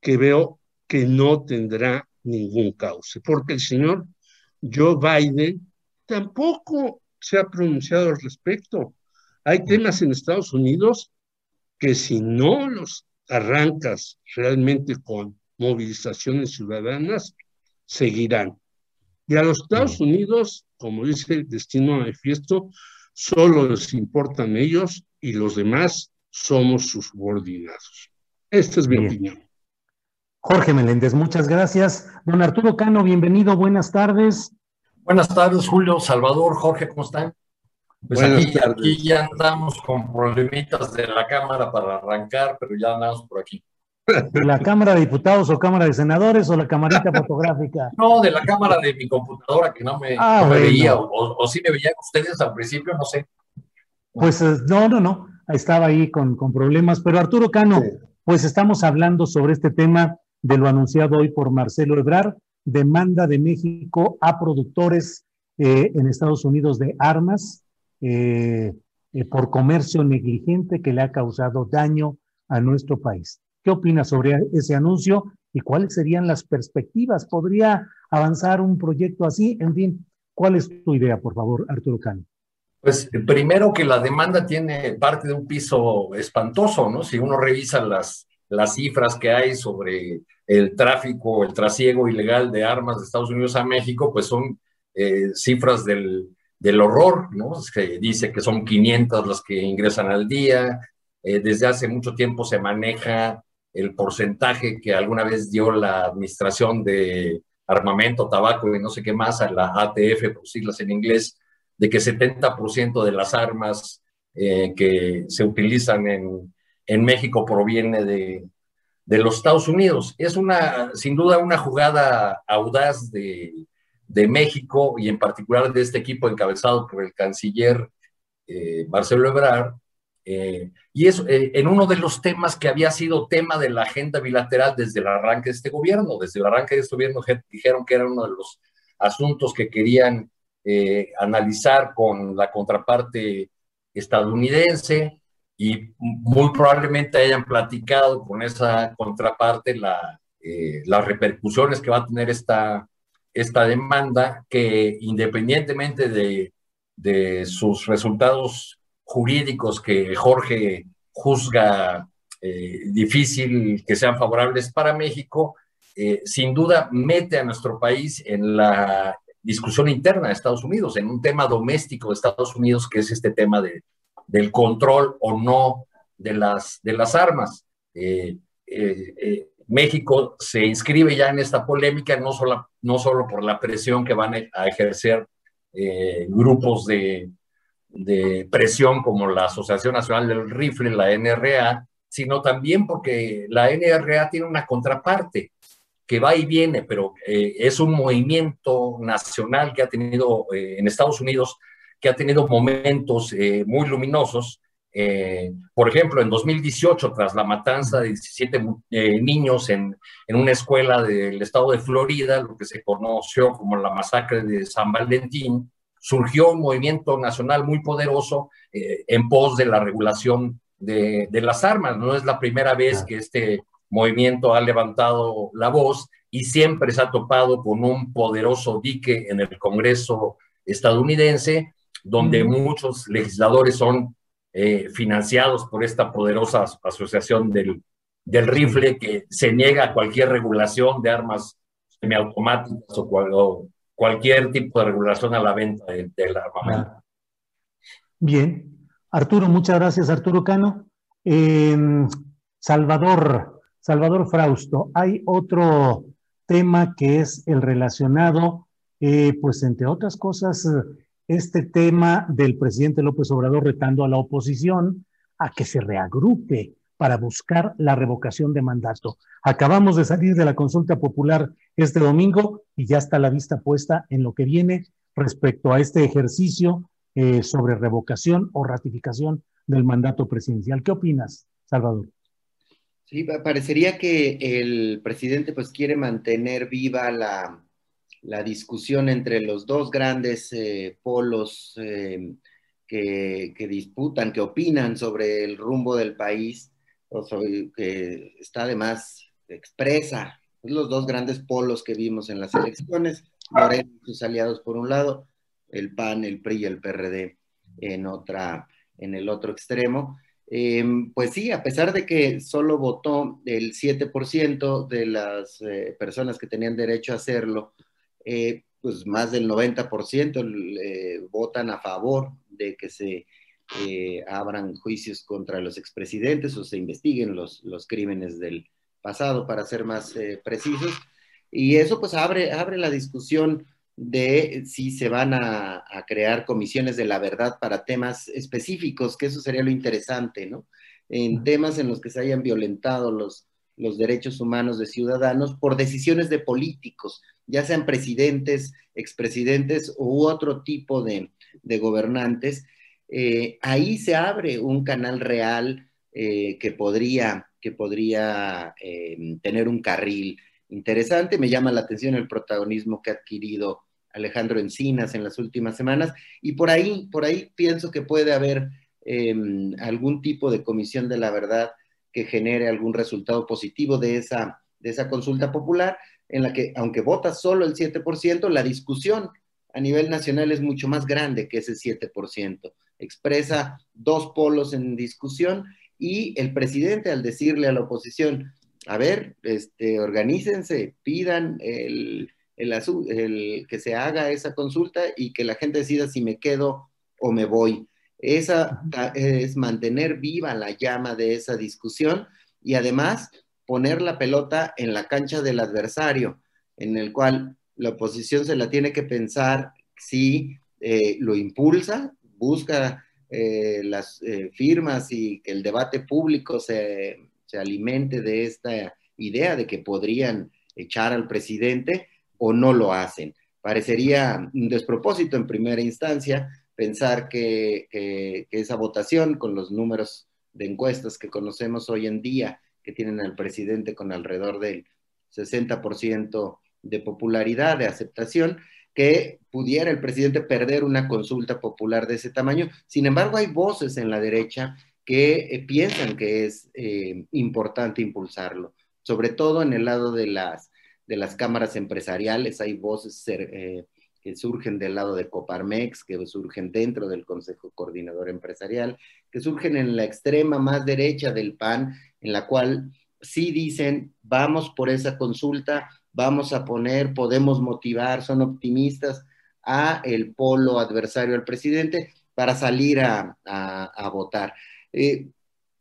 Speaker 8: que veo que no tendrá ningún cauce, porque el señor Joe Biden tampoco se ha pronunciado al respecto. Hay temas en Estados Unidos que si no los arrancas realmente con movilizaciones ciudadanas, seguirán. Y a los Estados Unidos, como dice el destino manifiesto, solo les importan ellos y los demás somos sus subordinados. Esta es mi opinión.
Speaker 1: Jorge Meléndez, muchas gracias. Don Arturo Cano, bienvenido, buenas tardes.
Speaker 9: Buenas tardes, Julio, Salvador, Jorge, ¿cómo están? Pues aquí, ya andamos con problemitas de la Cámara para arrancar, pero ya andamos por aquí.
Speaker 1: ¿De la Cámara de Diputados o Cámara de Senadores o la camarita fotográfica?
Speaker 9: No, de la cámara de mi computadora que no me, ah, veía, o, o, sí me veían ustedes al principio, no sé.
Speaker 1: Pues eh, no, no, no, estaba ahí con, con problemas, pero Arturo Cano, pues estamos hablando sobre este tema de lo anunciado hoy por Marcelo Ebrar, demanda de México a productores eh, en Estados Unidos de armas eh, eh, por comercio negligente que le ha causado daño a nuestro país. ¿Qué opinas sobre ese anuncio y cuáles serían las perspectivas? ¿Podría avanzar un proyecto así? En fin, ¿cuál es tu idea, por favor, Arturo Cano?
Speaker 9: Pues primero que la demanda tiene parte de un piso espantoso, ¿no? Si uno revisa las, las cifras que hay sobre el tráfico, el trasiego ilegal de armas de Estados Unidos a México, pues son eh, cifras del, del horror, ¿no? que dice que son 500 los que ingresan al día. Eh, desde hace mucho tiempo se maneja el porcentaje que alguna vez dio la administración de armamento, tabaco y no sé qué más a la ATF, por siglas en inglés, de que 70% de las armas eh, que se utilizan en, en México proviene de, de, los Estados Unidos. Es una, sin duda, una jugada audaz de, de México y en particular de este equipo encabezado por el canciller eh, Marcelo Ebrard, eh, y es eh, en uno de los temas que había sido tema de la agenda bilateral desde el arranque de este gobierno. Desde el arranque de este gobierno dijeron que era uno de los asuntos que querían analizar con la contraparte estadounidense y muy probablemente hayan platicado con esa contraparte la, las repercusiones que va a tener esta, esta demanda que independientemente de, de sus resultados jurídicos que Jorge juzga eh, difícil que sean favorables para México, eh, sin duda mete a nuestro país en la discusión interna de Estados Unidos, en un tema doméstico de Estados Unidos, que es este tema de, del control o no de las, de las armas. Eh, México se inscribe ya en esta polémica, no solo, no solo por la presión que van a ejercer grupos de, de presión como la Asociación Nacional del Rifle, la NRA, sino también porque la NRA tiene una contraparte que va y viene, pero eh, es un movimiento nacional que ha tenido eh, en Estados Unidos, que ha tenido momentos eh, muy luminosos. por ejemplo, en 2018, tras la matanza de 17 niños en, en una escuela del estado de Florida, lo que se conoció como la masacre de San Valentín, surgió un movimiento nacional muy poderoso eh, en pos de la regulación de, las armas. No es la primera vez que este movimiento ha levantado la voz y siempre se ha topado con un poderoso dique en el Congreso estadounidense, donde muchos legisladores son eh, financiados por esta poderosa asociación del, del rifle que se niega a cualquier regulación de armas semiautomáticas o, o cualquier tipo de regulación a la venta del, armamento.
Speaker 1: Bien. Arturo, muchas gracias, Arturo Cano. Em, Salvador, Salvador Frausto, hay otro tema que es el relacionado, eh, pues entre otras cosas, este tema del presidente López Obrador retando a la oposición a que se reagrupe para buscar la revocación de mandato. Acabamos de salir de la consulta popular este domingo y ya está la vista puesta en lo que viene respecto a este ejercicio eh, sobre revocación o ratificación del mandato presidencial. ¿Qué opinas, Salvador?
Speaker 7: Sí, parecería que el presidente pues quiere mantener viva la, discusión entre los dos grandes eh, polos eh, que, que, disputan, que opinan sobre el rumbo del país que está además expresa los dos grandes polos que vimos en las elecciones, Moreno y sus aliados por un lado, el PAN, el PRI y el PRD en, otra, en el otro extremo. Em, pues sí, a pesar de que solo votó el 7% de las eh, personas que tenían derecho a hacerlo, eh, pues más del 90% eh, votan a favor de que se eh, abran juicios contra los expresidentes o se investiguen los, los crímenes del pasado, para ser más eh, precisos. Y eso pues abre, abre la discusión de si se van a, crear comisiones de la verdad para temas específicos, que eso sería lo interesante, ¿no? En temas en los que se hayan violentado los, los derechos humanos de ciudadanos por decisiones de políticos, ya sean presidentes, expresidentes u otro tipo de, gobernantes, eh, ahí se abre un canal real eh, que podría, que podría eh, tener un carril interesante. Me llama la atención el protagonismo que ha adquirido Alejandro Encinas en las últimas semanas y por ahí, por ahí pienso que puede haber em, algún tipo de comisión de la verdad que genere algún resultado positivo de esa, de esa consulta popular en la que, aunque vota solo el 7%, la discusión a nivel nacional es mucho más grande que ese 7% expresa dos polos en discusión y el presidente al decirle a la oposición, a ver, este, organícense, pidan el, el, que se haga esa consulta y que la gente decida si me quedo o me voy. Esa es mantener viva la llama de esa discusión y además poner la pelota en la cancha del adversario, en el cual la oposición se la tiene que pensar si eh, lo impulsa busca eh, las eh, firmas y que el debate público se, se alimente de esta idea de que podrían echar al presidente o no lo hacen. Parecería un despropósito en primera instancia pensar que, que, esa votación con los números de encuestas que conocemos hoy en día, que tienen al presidente con alrededor del 60% de popularidad, de aceptación, que pudiera el presidente perder una consulta popular de ese tamaño. Sin embargo, hay voces en la derecha que eh, piensan que es eh, importante impulsarlo, sobre todo en el lado de las, de las cámaras empresariales. Hay voces eh, que surgen del lado de Coparmex, que surgen dentro del Consejo Coordinador Empresarial, que surgen en la extrema más derecha del PAN, en la cual sí dicen, vamos por esa consulta, vamos a poner, podemos motivar, son optimistas a el polo adversario al presidente para salir a, votar. Eh,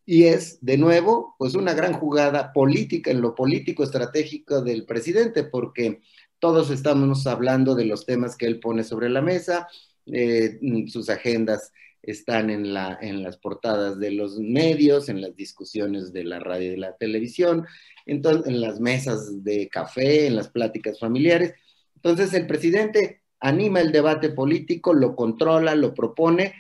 Speaker 7: y es, de nuevo, pues una gran jugada política en lo político estratégico del presidente, porque todos estamos hablando de los temas que él pone sobre la mesa, eh, sus agendas están en, la, en las portadas de los medios, en las discusiones de la radio y de la televisión, entonces, en las mesas de café, en las pláticas familiares. Entonces, el presidente anima el debate político, lo controla, lo propone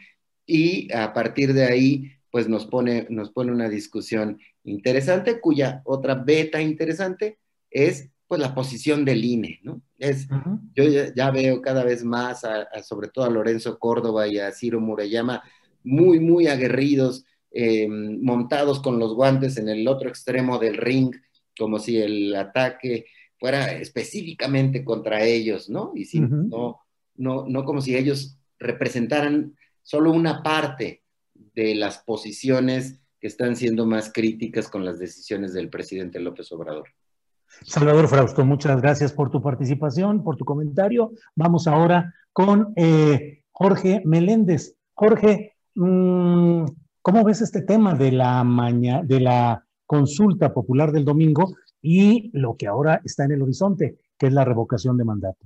Speaker 7: y a partir de ahí, pues nos pone, nos pone una discusión interesante, cuya otra beta interesante es pues la posición del INE, ¿no? Es, Yo ya, veo cada vez más, sobre todo a Lorenzo Córdoba y a Ciro Murayama, muy, muy aguerridos, em, montados con los guantes en el otro extremo del ring, como si el ataque fuera específicamente contra ellos, ¿no? Y si, no, no, no como si ellos representaran solo una parte de las posiciones que están siendo más críticas con las decisiones del presidente López Obrador.
Speaker 1: Salvador Frausto, muchas gracias por tu participación, por tu comentario. Vamos ahora con eh, Jorge Meléndez. Jorge, mm, ¿cómo ves este tema de la, de la consulta popular del domingo y lo que ahora está en el horizonte, que es la revocación de mandato?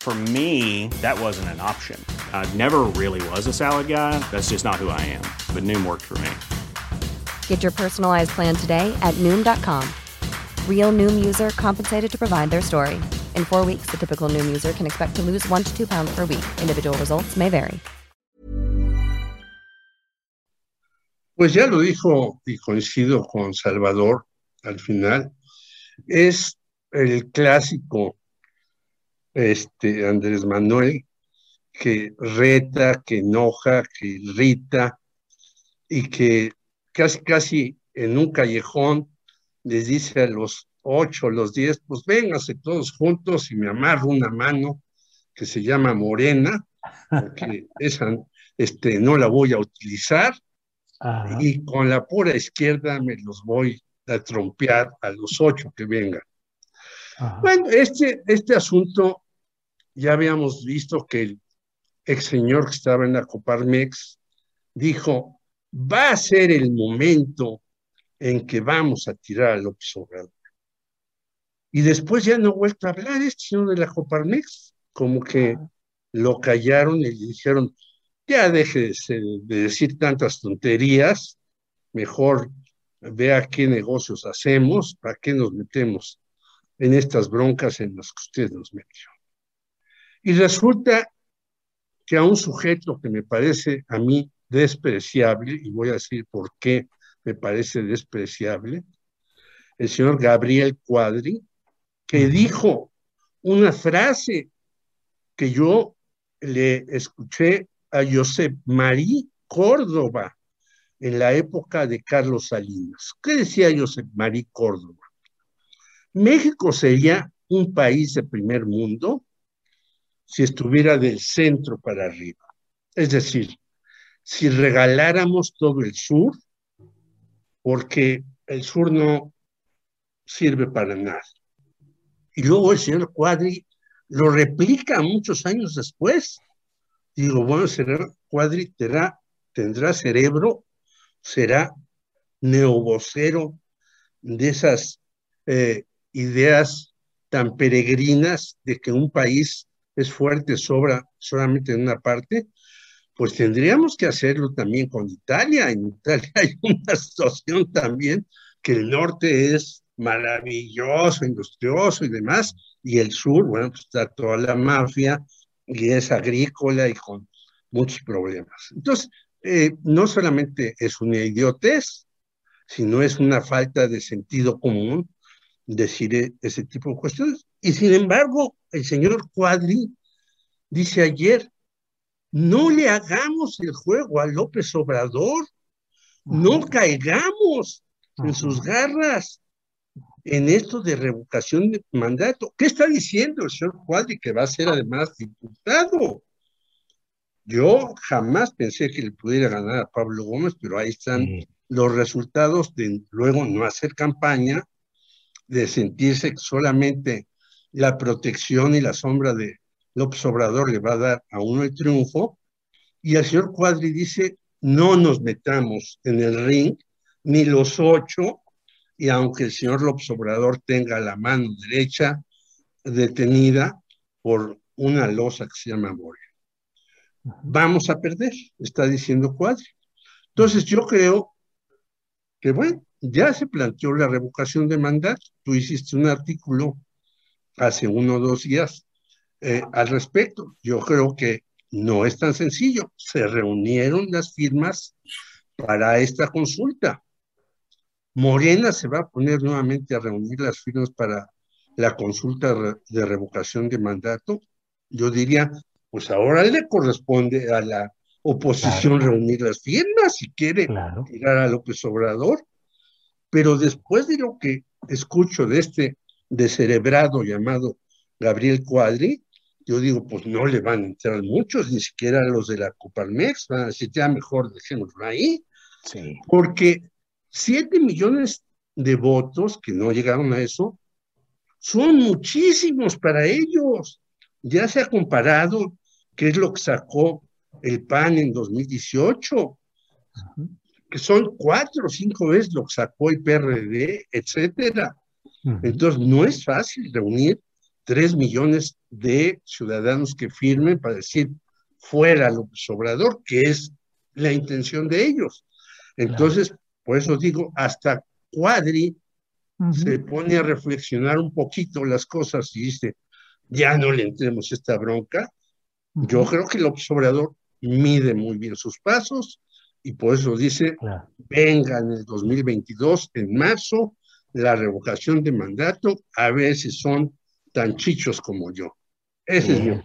Speaker 10: For me, that wasn't an option. I never really was a salad guy. That's just not who I am. But Noom worked for me.
Speaker 11: Get your personalized plan today at Noom.com. Real Noom user compensated to provide their story. In four weeks, the typical Noom user can expect to lose one to two pounds per week. Individual results may vary.
Speaker 8: Pues ya lo dijo y coincido con Salvador al final. Es el clásico este, Andrés Manuel, que reta, que enoja, que irrita y que casi, casi en un callejón les dice a los ocho, los diez, pues vénganse todos juntos y me amarro una mano que se llama Morena, porque esa este, no la voy a utilizar, y con la pura izquierda me los voy a trompear a los ocho que vengan. Bueno, este, este asunto ya habíamos visto que el ex señor que estaba en la Coparmex dijo, va a ser el momento en que vamos a tirar a López Obrador. Y después ya no ha vuelto a hablar este señor de la Coparmex, como que lo callaron y le dijeron, ya deje de, de decir tantas tonterías, mejor vea qué negocios hacemos, para qué nos metemos en estas broncas en las que usted nos metió. Y resulta que a un sujeto que me parece a mí despreciable, y voy a decir por qué me parece despreciable, el señor Gabriel Cuadri, que dijo una frase que yo le escuché a Josep Marí Córdoba en la época de Carlos Salinas. ¿Qué decía Josep Marí Córdoba? México sería un país de primer mundo si estuviera del centro para arriba. Es decir, si regaláramos todo el sur, porque el sur no sirve para nada. Y luego el señor Cuadri lo replica muchos años después. Digo, bueno, será, Cuadri tendrá, cerebro, será neovocero de esas eh, ideas tan peregrinas de que un país es fuerte sobra solamente en una parte, pues tendríamos que hacerlo también con Italia. En Italia hay una situación también que el norte es maravilloso, industrioso y demás, y el sur, bueno, pues está toda la mafia y es agrícola y con muchos problemas. Entonces, eh, no solamente es una idiotez, sino es una falta de sentido común decir e, ese tipo de cuestiones. Y sin embargo, el señor Cuadri dice ayer, no le hagamos el juego a López Obrador, no caigamos en sus garras en esto de revocación de mandato. ¿Qué está diciendo el señor Cuadri que va a ser además diputado? Yo jamás pensé que le pudiera ganar a Pablo Gómez, pero ahí están los resultados de luego no hacer campaña, de sentirse que solamente la protección y la sombra de López Obrador le va a dar a uno el triunfo. Y el señor Cuadri dice, no nos metamos en el ring, ni los ocho, y aunque el señor López Obrador tenga la mano derecha detenida por una losa que se llama Moria. Vamos a perder, está diciendo Cuadri. Entonces yo creo que, bueno, ya se planteó la revocación de mandato. Tú hiciste un artículo hace uno o dos días eh, al respecto. Yo creo que no es tan sencillo. Se reunieron las firmas para esta consulta. Morena se va a poner nuevamente a reunir las firmas para la consulta de revocación de mandato. Yo diría, pues ahora le corresponde a la oposición reunir las firmas si quiere tirar a López Obrador. Pero después de lo que escucho de este descerebrado llamado Gabriel Cuadri, yo digo, pues no le van a entrar muchos, ni siquiera los de la Coparmex, van a decir, ya mejor dejémoslo ahí. Sí. Porque 7 millones de votos, que no llegaron a eso, son muchísimos para ellos. Ya se ha comparado qué es lo que sacó el PAN en 2018, que son cuatro o cinco veces lo que sacó el PRD, etcétera. Entonces, no es fácil reunir tres millones de ciudadanos que firmen para decir fuera López Obrador, que es la intención de ellos. Entonces, por eso digo, hasta Cuadri se pone a reflexionar un poquito las cosas y dice, ya no le entremos esta bronca. Yo creo que el observador mide muy bien sus pasos y por eso dice, venga en el 2022, en marzo, la revocación de mandato, a ver si son tan chichos como yo. Ese es mi...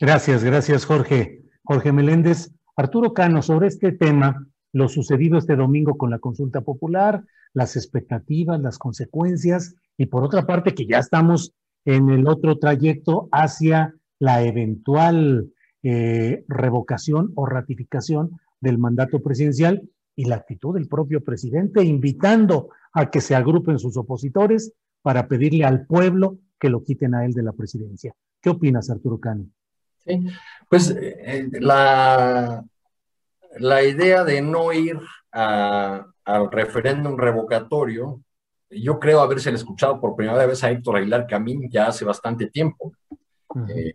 Speaker 1: Gracias, gracias Jorge. Jorge Meléndez. Arturo Cano, sobre este tema, lo sucedido este domingo con la consulta popular, las expectativas, las consecuencias y por otra parte que ya estamos en el otro trayecto hacia la eventual eh, revocación o ratificación del mandato presidencial y la actitud del propio presidente invitando a que se agrupen sus opositores para pedirle al pueblo que lo quiten a él de la presidencia. ¿Qué opinas, Arturo Cano?
Speaker 9: Sí, pues eh, la, la idea de no ir al referéndum revocatorio, yo creo haberse escuchado por primera vez a Héctor Aguilar Camín ya hace bastante tiempo. Eh,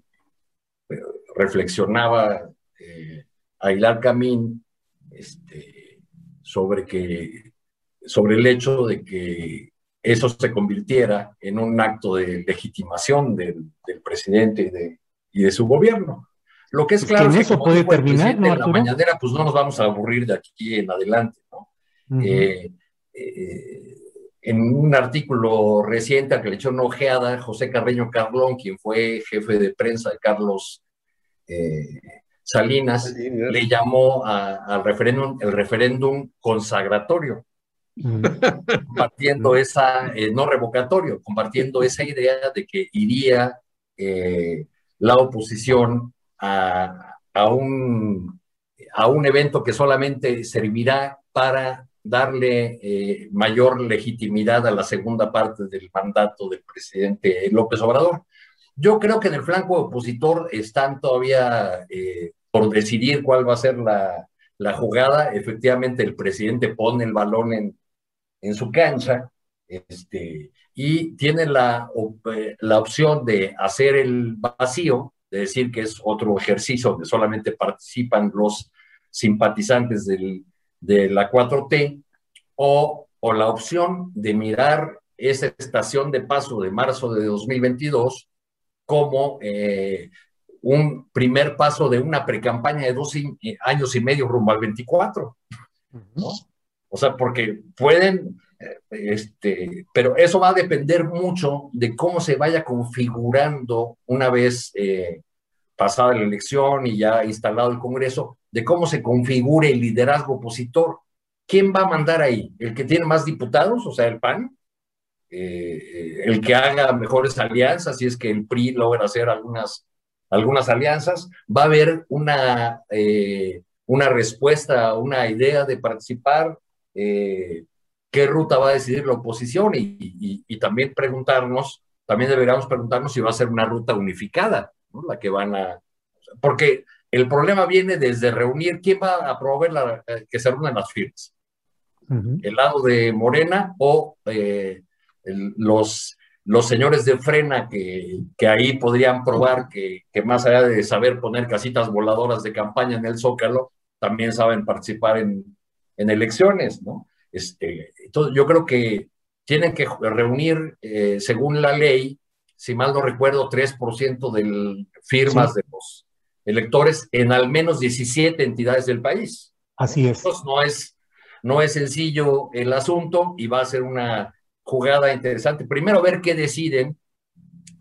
Speaker 9: reflexionaba eh, Aguilar Camín este, sobre, que, sobre el hecho de que eso se convirtiera en un acto de legitimación del, presidente y de, y de su gobierno. Lo que es claro
Speaker 1: que eso puede terminar,
Speaker 9: ¿no, En la mañanera, pues no nos vamos a aburrir de aquí en adelante, ¿no? Eh, eh, en un artículo reciente al que le echó una ojeada, José Carreño Carlón, quien fue jefe de prensa de Carlos eh, Salinas, le llamó al referéndum el referéndum consagratorio, compartiendo esa, no revocatorio, compartiendo esa idea de que iría la oposición a, un a un evento que solamente servirá para darle eh, mayor legitimidad a la segunda parte del mandato del presidente López Obrador. Yo creo que en el flanco opositor están todavía eh, por decidir cuál va a ser la, la, jugada. Efectivamente, el presidente pone el balón en, en su cancha este, y tiene la, eh, la opción de hacer el vacío, de decir que es otro ejercicio donde solamente participan los simpatizantes del, de la 4T, o, o la opción de mirar esa estación de paso de marzo de 2022 como eh, un primer paso de una precampaña de dos años y medio rumbo al 24. ¿no? O sea, porque pueden, eh, este, pero eso va a depender mucho de cómo se vaya configurando una vez eh, pasada la elección y ya instalado el Congreso, de cómo se configure el liderazgo opositor. ¿Quién va a mandar ahí? ¿El que tiene más diputados, o sea, el PAN? Eh, el que haga mejores alianzas, si es que el PRI logra hacer algunas, algunas alianzas, va a haber una, eh, una respuesta, una idea de participar, eh, qué ruta va a decidir la oposición y, y, también preguntarnos, también deberíamos preguntarnos si va a ser una ruta unificada, ¿no? la que van a... Porque el problema viene desde reunir quién va a promover la, que se reúnan las firmas. El lado de Morena o eh, los, los señores de frena que, que ahí podrían probar que, que, más allá de saber poner casitas voladoras de campaña en el Zócalo, también saben participar en, en elecciones, ¿no? Este, entonces, yo creo que tienen que reunir, eh, según la ley, si mal no recuerdo, 3% de firmas de los electores en al menos 17 entidades del país.
Speaker 1: Así es.
Speaker 9: Entonces no es, no es sencillo el asunto y va a ser una jugada interesante. Primero ver qué deciden,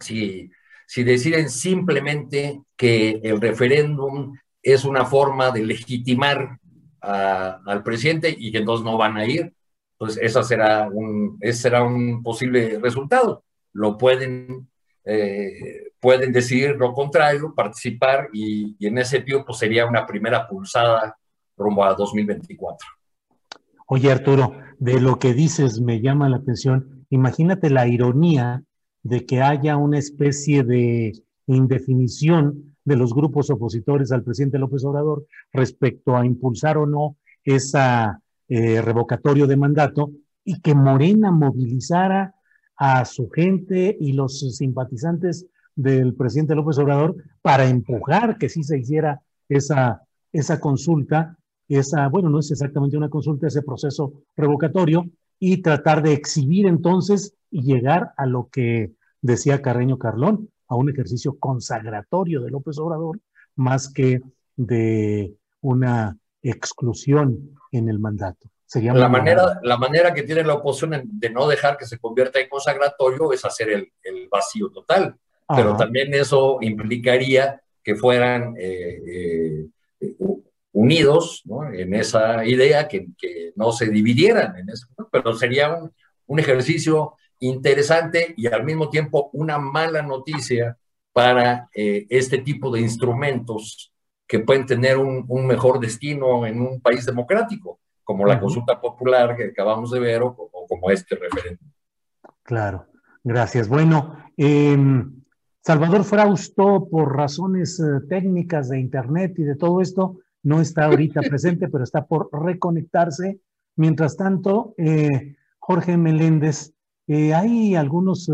Speaker 9: si, si deciden simplemente que el referéndum es una forma de legitimar al presidente y que entonces no van a ir, pues esa será un, ese será un posible resultado. Lo pueden eh, pueden decidir lo contrario, participar y, en ese sentido pues sería una primera pulsada rumbo a 2024.
Speaker 1: Oye Arturo, de lo que dices me llama la atención. Imagínate la ironía de que haya una especie de indefinición de los grupos opositores al presidente López Obrador respecto a impulsar o no esa eh, revocatorio de mandato y que Morena movilizara a su gente y los simpatizantes del presidente López Obrador para empujar que sí se hiciera esa, esa consulta, esa, bueno, no es exactamente una consulta, ese proceso revocatorio, y tratar de exhibir entonces y llegar a lo que decía Carreño Carlón, a un ejercicio consagratorio de López Obrador, más que de una exclusión en el mandato
Speaker 9: la, manera, la manera que tiene la oposición de no dejar que se convierta en consagratorio es hacer el, el vacío total. Pero también eso implicaría que fueran eh, eh, unidos ¿no? en esa idea, que, que, no se dividieran en eso. Pero sería un, un, ejercicio interesante y al mismo tiempo una mala noticia para eh, este tipo de instrumentos que pueden tener un, un mejor destino en un país democrático como la consulta popular que acabamos de ver o, como este referéndum.
Speaker 1: Claro, gracias. Bueno, em, Salvador Frausto, por razones eh, técnicas de Internet y de todo esto, no está ahorita presente, pero está por reconectarse. Mientras tanto, eh, Jorge Meléndez, eh, hay algunos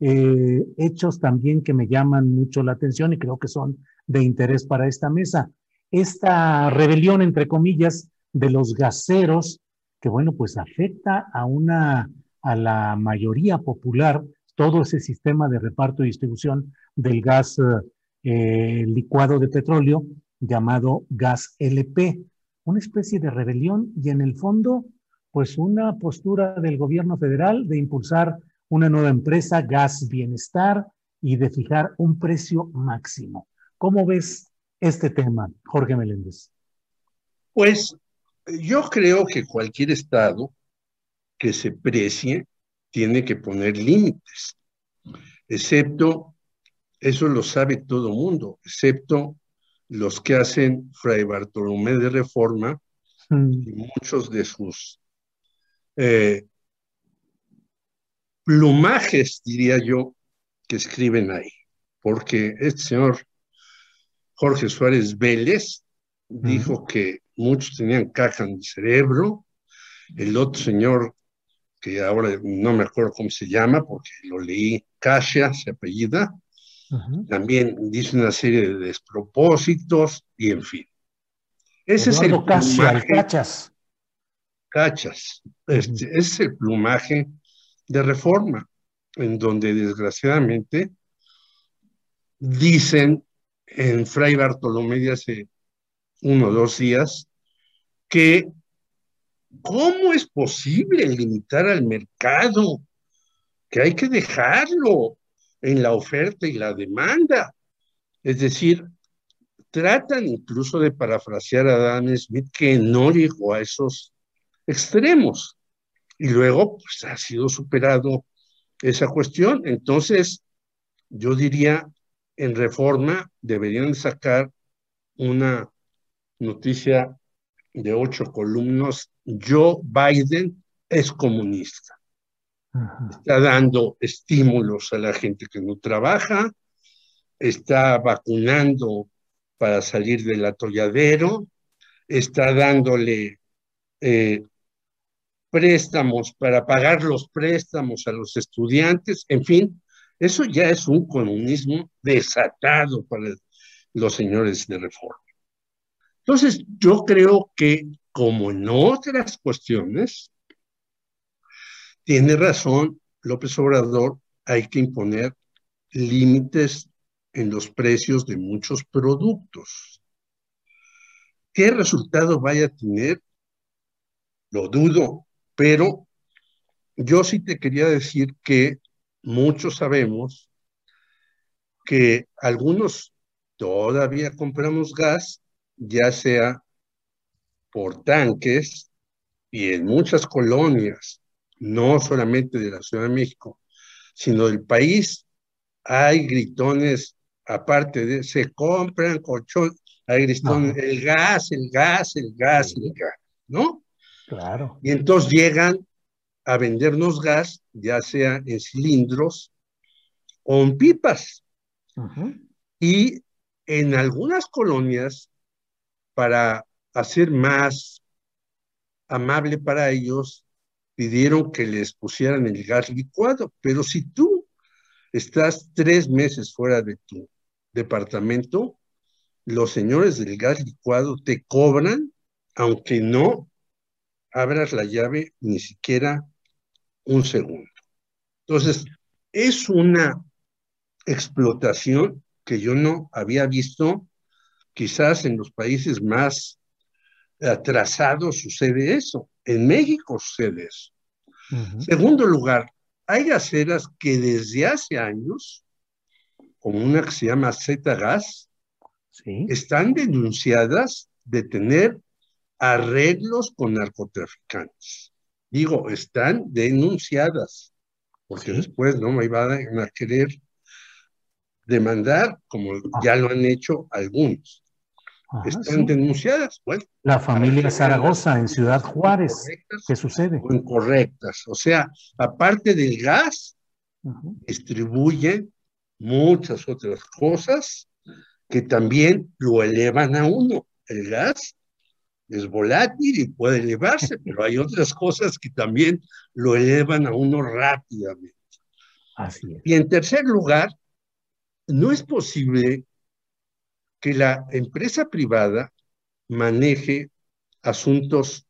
Speaker 1: hechos también que me llaman mucho la atención y creo que son de interés para esta mesa. Esta rebelión, entre comillas, de los gaseros, que bueno, pues afecta a una, a la mayoría popular, todo ese sistema de reparto y distribución del gas eh, licuado de petróleo llamado gas LP, una especie de rebelión y en el fondo, pues una postura del gobierno federal de impulsar una nueva empresa, Gas Bienestar, y de fijar un precio máximo. ¿Cómo ves este tema, Jorge Meléndez?
Speaker 8: Pues yo creo que cualquier Estado que se precie tiene que poner límites, excepto, eso lo sabe todo mundo, excepto los que hacen Fray Bartolomé de Reforma y muchos de sus eh, plumajes, diría yo, que escriben ahí. Porque este señor Jorge Suárez Vélez dijo que muchos tenían caja en el cerebro. El otro señor, que ahora no me acuerdo cómo se llama, porque lo leí, Casia, se apellida, también dice una serie de despropósitos y en fin. Ese es el plumaje.
Speaker 1: Cachas.
Speaker 8: Cachas. Este, ese es el plumaje de reforma, en donde desgraciadamente dicen en Fray Bartolomé de hace uno o dos días que ¿cómo es posible limitar al mercado? Que hay que dejarlo en la oferta y la demanda. Es decir, tratan incluso de parafrasear a Adam Smith que no llegó a esos extremos. Y luego, pues ha sido superado esa cuestión. Entonces, yo diría, en reforma deberían sacar una noticia de ocho columnas. Joe Biden es comunista. Está dando estímulos a la gente que no trabaja, está vacunando para salir del atolladero, está dándole eh, préstamos para pagar los préstamos a los estudiantes, en fin, eso ya es un comunismo desatado para los señores de reforma. Entonces, yo creo que, como en otras cuestiones, tiene razón López Obrador, hay que imponer límites en los precios de muchos productos. ¿Qué resultado vaya a tener? Lo dudo, pero yo sí te quería decir que muchos sabemos que algunos todavía compramos gas, ya sea por tanques y en muchas colonias no solamente de la Ciudad de México, sino del país, hay gritones, aparte de, se compran colchón, hay gritones, el gas, el gas, el gas, el gas, ¿no?
Speaker 1: Claro.
Speaker 8: Y entonces llegan a vendernos gas, ya sea en cilindros o en pipas. Y en algunas colonias, para hacer más amable para ellos, pidieron que les pusieran el gas licuado, pero si tú estás tres meses fuera de tu departamento, los señores del gas licuado te cobran, aunque no abras la llave ni siquiera un segundo. Entonces, es una explotación que yo no había visto, quizás en los países más atrasados sucede eso. En México sucede eso. Segundo lugar, hay gaseras que desde hace años, como una que se llama Z-Gas, están denunciadas de tener arreglos con narcotraficantes. Digo, están denunciadas, porque después no me iban a querer demandar, como ya lo han hecho algunos están denunciadas. Bueno,
Speaker 1: la familia Zaragoza en Ciudad Juárez, ¿qué sucede?
Speaker 8: O incorrectas. O sea, aparte del gas, distribuyen muchas otras cosas que también lo elevan a uno. El gas es volátil y puede elevarse, pero hay otras cosas que también lo elevan a uno rápidamente.
Speaker 1: Así es.
Speaker 8: Y en tercer lugar, no es posible que la empresa privada maneje asuntos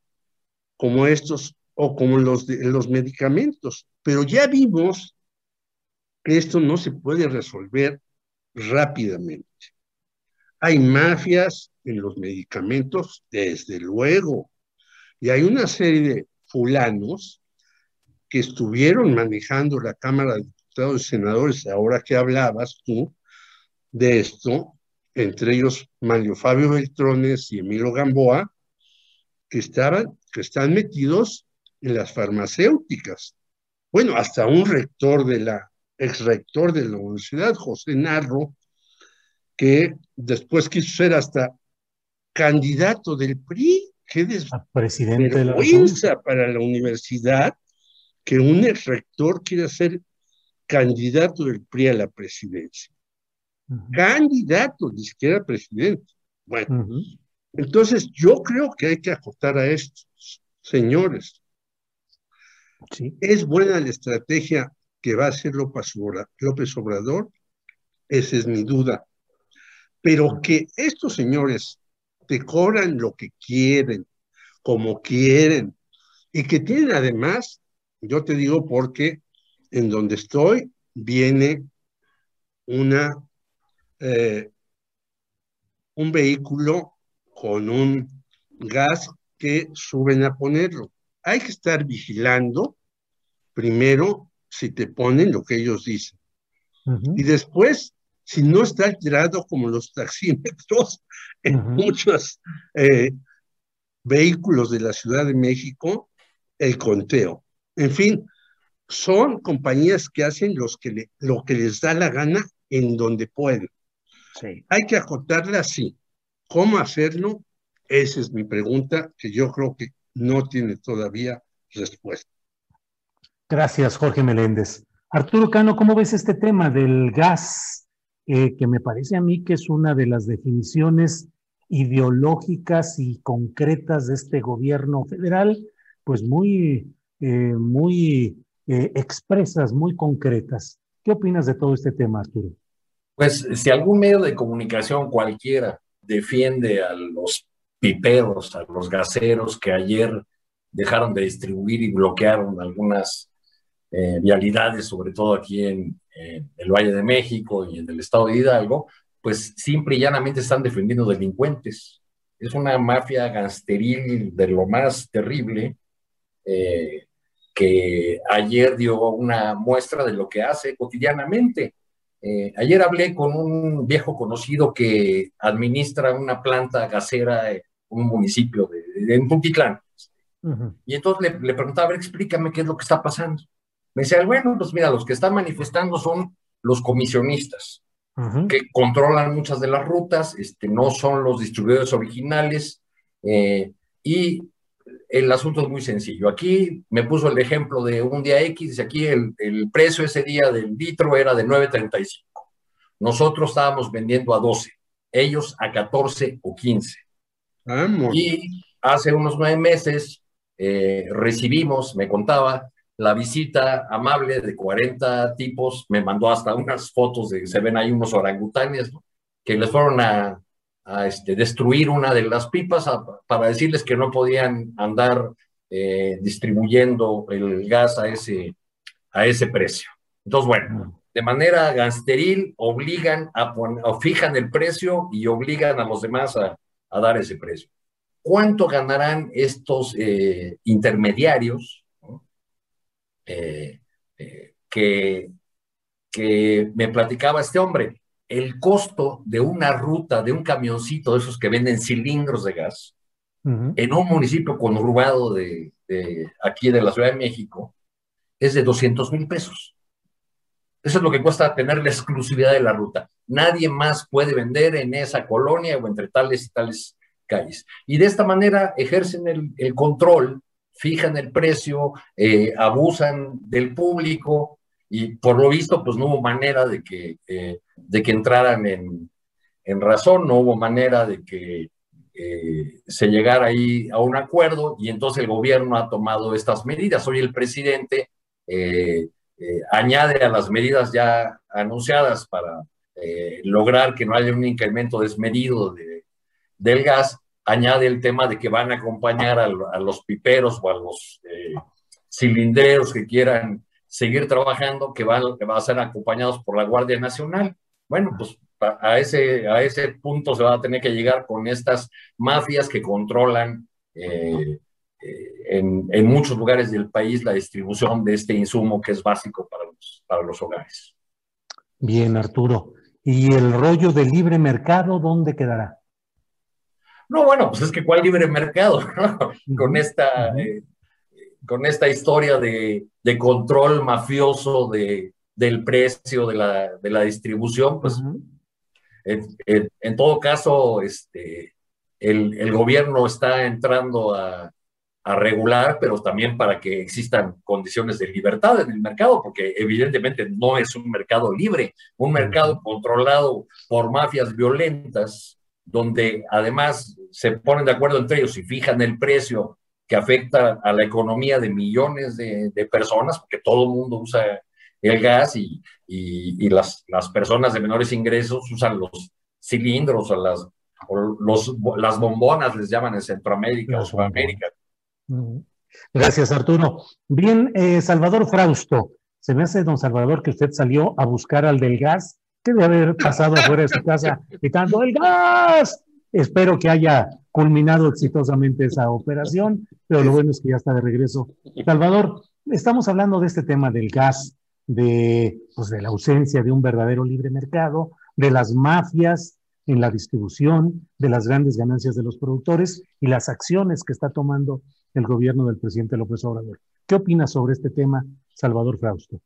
Speaker 8: como estos o como los de los medicamentos, pero ya vimos que esto no se puede resolver rápidamente. Hay mafias en los medicamentos, desde luego, y hay una serie de fulanos que estuvieron manejando la Cámara de Diputados y Senadores, ahora que hablabas tú de esto, entre ellos Mario Fabio Beltrones y Emilio Gamboa, que, estaban, que están metidos en las farmacéuticas. Bueno, hasta un rector de la, ex rector de la universidad, José Narro, que después quiso ser hasta candidato del PRI. Qué
Speaker 1: presidente de la
Speaker 8: para la universidad que un rector quiera ser candidato del PRI a la presidencia. Candidato, ni siquiera presidente. Bueno, entonces yo creo que hay que acotar a estos señores. ¿Es buena la estrategia que va a hacer López Obrador? Esa es mi duda. Pero que estos señores te cobran lo que quieren, como quieren, y que tienen además, yo te digo porque en donde estoy viene una, eh, un vehículo con un gas que suben a ponerlo. Hay que estar vigilando primero si te ponen lo que ellos dicen. Y después, si no está alterado como los taxímetros en muchos eh, vehículos de la Ciudad de México, el conteo. En fin, son compañías que hacen los que lo que les da la gana en donde pueden. Hay que acotarla así. ¿Cómo hacerlo? Esa es mi pregunta, que yo creo que no tiene todavía respuesta.
Speaker 1: Gracias, Jorge Meléndez. Arturo Cano, ¿cómo ves este tema del gas? Eh, que me parece a mí que es una de las definiciones ideológicas y concretas de este gobierno federal, pues muy, eh, muy eh, expresas, muy concretas. ¿Qué opinas de todo este tema, Arturo?
Speaker 9: Pues si algún medio de comunicación cualquiera defiende a los piperos, a los gaseros que ayer dejaron de distribuir y bloquearon algunas eh, vialidades, sobre todo aquí en, el Valle de México y en el estado de Hidalgo, pues simple y llanamente están defendiendo delincuentes. Es una mafia gangsteril de lo más terrible, eh, que ayer dio una muestra de lo que hace cotidianamente. Eh, ayer hablé con un viejo conocido que administra una planta gasera en un municipio de, en Puntitlán. Y entonces le, preguntaba, a ver, explícame qué es lo que está pasando. Me decía, bueno, pues mira, los que están manifestando son los comisionistas, que controlan muchas de las rutas, este, no son los distribuidores originales, eh, y el asunto es muy sencillo. Aquí me puso el ejemplo de un día X, dice aquí el, precio ese día del litro era de 9.35. Nosotros estábamos vendiendo a 12, ellos a 14 o 15. Y hace unos nueve meses eh, recibimos, me contaba, la visita amable de 40 tipos, me mandó hasta unas fotos de, se ven ahí unos orangutanes, que les fueron a, a este, destruir una de las pipas para decirles que no podían andar eh, distribuyendo el gas a ese, a ese precio. Entonces, bueno, de manera gansteril obligan a poner, o fijan el precio y obligan a los demás a, dar ese precio. ¿Cuánto ganarán estos eh, intermediarios eh, que, que me platicaba este hombre? El costo de una ruta de un camioncito de esos que venden cilindros de gas en un municipio conurbado de, de, aquí de la Ciudad de México es de 200 mil pesos. Eso es lo que cuesta tener la exclusividad de la ruta. Nadie más puede vender en esa colonia o entre tales y tales calles. Y de esta manera ejercen el, control, fijan el precio, eh, abusan del público y por lo visto pues no hubo manera de que eh, de que entraran en, razón, no hubo manera de que eh, se llegara ahí a un acuerdo y entonces el gobierno ha tomado estas medidas. Hoy el presidente eh, añade a las medidas ya anunciadas para lograr que no haya un incremento desmedido de, del gas, añade el tema de que van a acompañar a, los piperos o a los cilindreros que quieran seguir trabajando, que van, que van a ser acompañados por la Guardia Nacional. Bueno, pues a ese, a ese punto se va a tener que llegar con estas mafias que controlan eh, eh, en, muchos lugares del país la distribución de este insumo que es básico para los, para los hogares.
Speaker 1: Bien, Arturo. ¿Y el rollo del libre mercado dónde quedará?
Speaker 9: No, bueno, pues es que cuál libre mercado, Con esta, eh, con esta historia de, de control mafioso de, del precio de la, de la distribución, pues en, todo caso, este, el, gobierno está entrando a, regular, pero también para que existan condiciones de libertad en el mercado, porque evidentemente no es un mercado libre, un mercado controlado por mafias violentas, donde además se ponen de acuerdo entre ellos y fijan el precio que afecta a la economía de millones de, personas, porque todo el mundo usa el gas y, y, las, las, personas de menores ingresos usan los cilindros o las, los, las bombonas, les llaman en Centroamérica o Sudamérica.
Speaker 1: Gracias, Arturo. Bien, eh, Salvador Frausto, se me hace, don Salvador, que usted salió a buscar al del gas, que debe haber pasado afuera de su casa gritando, ¡el gas! Espero que haya culminado exitosamente esa operación, pero lo bueno es que ya está de regreso. Salvador, estamos hablando de este tema del gas, de, pues, de la ausencia de un verdadero libre mercado, de las mafias en la distribución, de las grandes ganancias de los productores y las acciones que está tomando el gobierno del presidente López Obrador. ¿Qué opinas sobre este tema, Salvador Frausto?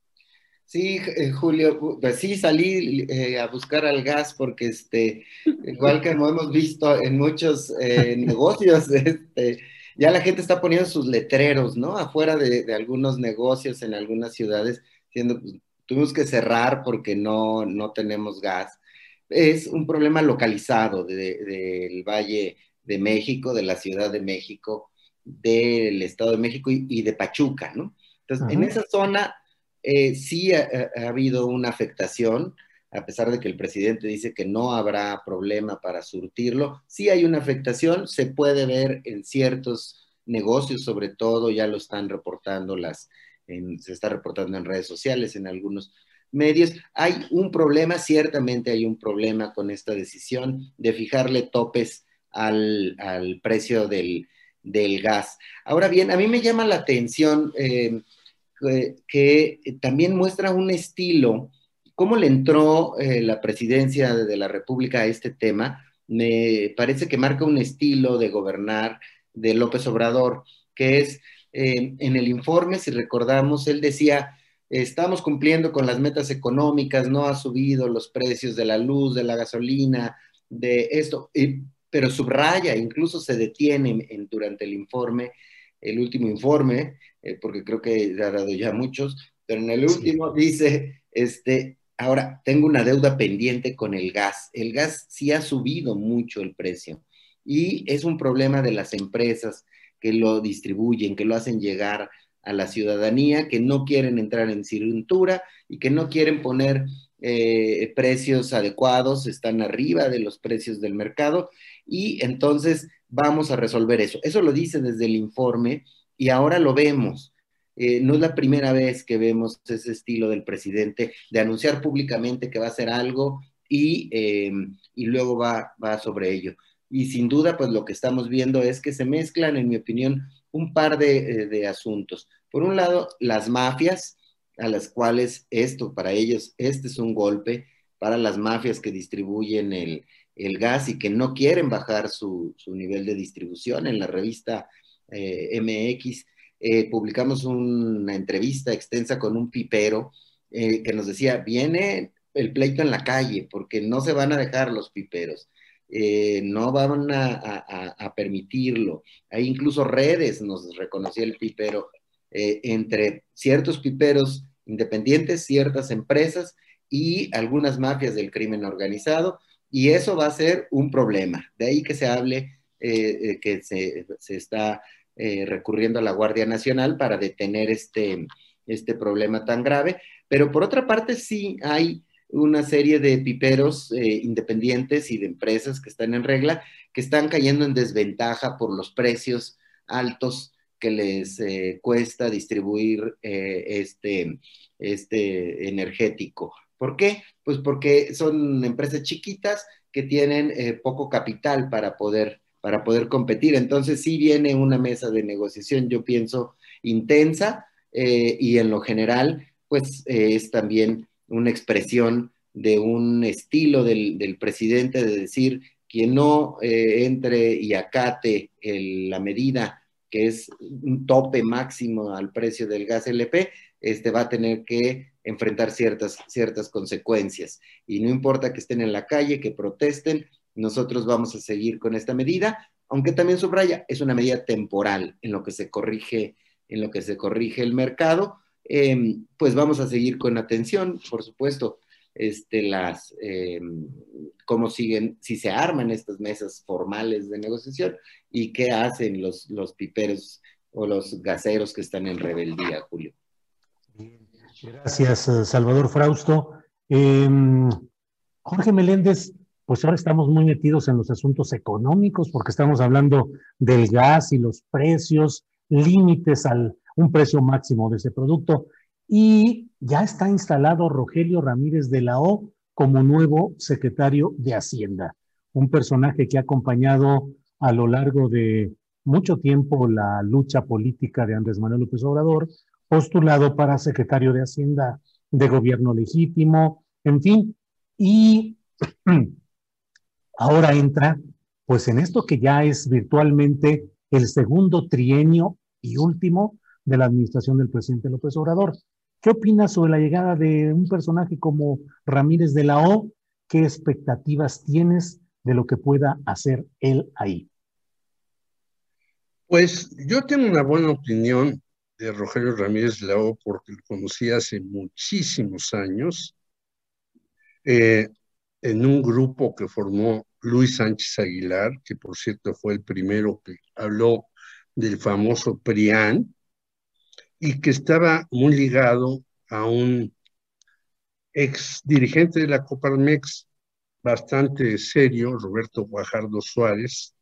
Speaker 7: Sí, eh, Julio, pues sí salí eh, a buscar al gas porque, este, igual que hemos visto en muchos eh, negocios, este, ya la gente está poniendo sus letreros, ¿no? Afuera de, algunos negocios en algunas ciudades, diciendo, pues, tuvimos que cerrar porque no, no tenemos gas. Es un problema localizado del Valle de México, de la Ciudad de México, del Estado de México y, de Pachuca, ¿no? Entonces, en esa zona eh, sí ha, habido una afectación, a pesar de que el presidente dice que no habrá problema para surtirlo, sí hay una afectación, se puede ver en ciertos negocios, sobre todo ya lo están reportando las, se está reportando en redes sociales, en algunos medios. Hay un problema, ciertamente hay un problema con esta decisión de fijarle topes al, precio del, gas. Ahora bien, a mí me llama la atención eh, que, también muestra un estilo, cómo le entró eh, la presidencia de la República a este tema, me parece que marca un estilo de gobernar de López Obrador, que es eh, en el informe, si recordamos, él decía, estamos cumpliendo con las metas económicas, no ha subido los precios de la luz, de la gasolina, de esto, pero subraya, incluso se detiene durante el informe, el último informe, eh, porque creo que ha dado ya muchos, pero en el último dice, este, ahora tengo una deuda pendiente con el gas. El gas sí ha subido mucho el precio y es un problema de las empresas que lo distribuyen, que lo hacen llegar a la ciudadanía, que no quieren entrar en cintura y que no quieren poner eh, precios adecuados, están arriba de los precios del mercado y entonces vamos a resolver eso. Eso lo dice desde el informe y ahora lo vemos. Eh, no es la primera vez que vemos ese estilo del presidente de anunciar públicamente que va a hacer algo y, em, y luego va, va sobre ello. Y sin duda, pues lo que estamos viendo es que se mezclan, en mi opinión, un par de, eh, de asuntos. Por un lado, las mafias, a las cuales esto, para ellos, este es un golpe para las mafias que distribuyen el, el gas y que no quieren bajar su, su nivel de distribución. En la revista eh, MX, eh, publicamos una entrevista extensa con un pipero eh, que nos decía, viene el pleito en la calle porque no se van a dejar los piperos. no van a, permitirlo. Hay incluso redes, nos reconocía el pipero, entre ciertos piperos independientes, ciertas empresas y algunas mafias del crimen organizado, y eso va a ser un problema. De ahí que se hable que se, se, está eh, recurriendo a la Guardia Nacional para detener este, este problema tan grave. Pero por otra parte, sí hay una serie de piperos eh, independientes y de empresas que están en regla, que están cayendo en desventaja por los precios altos que les eh, cuesta distribuir este, este energético. ¿Por qué? Pues porque son empresas chiquitas que tienen poco capital para poder para poder competir. Entonces sí viene una mesa de negociación, yo pienso, intensa eh, y en lo general, pues eh, es también una expresión de un estilo del, presidente de decir, quien no eh, entre y acate la medida que es un tope máximo al precio del gas LP, este va a tener que enfrentar ciertas, ciertas consecuencias. Y no importa que estén en la calle, que protesten, nosotros vamos a seguir con esta medida, aunque también subraya, es una medida temporal en lo que se corrige, en lo que se corrige el mercado, em, pues vamos a seguir con atención, por supuesto, este, las, em, cómo siguen, si se arman estas mesas formales de negociación y qué hacen los, los piperos o los gaseros que están en rebeldía, Julio.
Speaker 1: Gracias, Salvador Frausto. Em, Jorge Meléndez, pues ahora estamos muy metidos en los asuntos económicos porque estamos hablando del gas y los precios, límites al un precio máximo de ese producto. Y ya está instalado Rogelio Ramírez de la O como nuevo secretario de Hacienda, un personaje que ha acompañado a lo largo de mucho tiempo la lucha política de Andrés Manuel López Obrador, postulado para secretario de Hacienda de gobierno legítimo, en fin, y ahora entra pues en esto que ya es virtualmente el segundo trienio y último de la administración del presidente López Obrador. ¿Qué opinas sobre la llegada de un personaje como Ramírez de la O? ¿Qué expectativas tienes de lo que pueda hacer él ahí?
Speaker 8: Pues yo tengo una buena opinión de Rogelio Ramírez de la O porque lo conocí hace muchísimos años eh, en un grupo que formó Luis Sánchez Aguilar, que por cierto fue el primero que habló del famoso PRIAN, y que estaba muy ligado a un ex dirigente de la Coparmex bastante serio, Roberto Guajardo Suárez,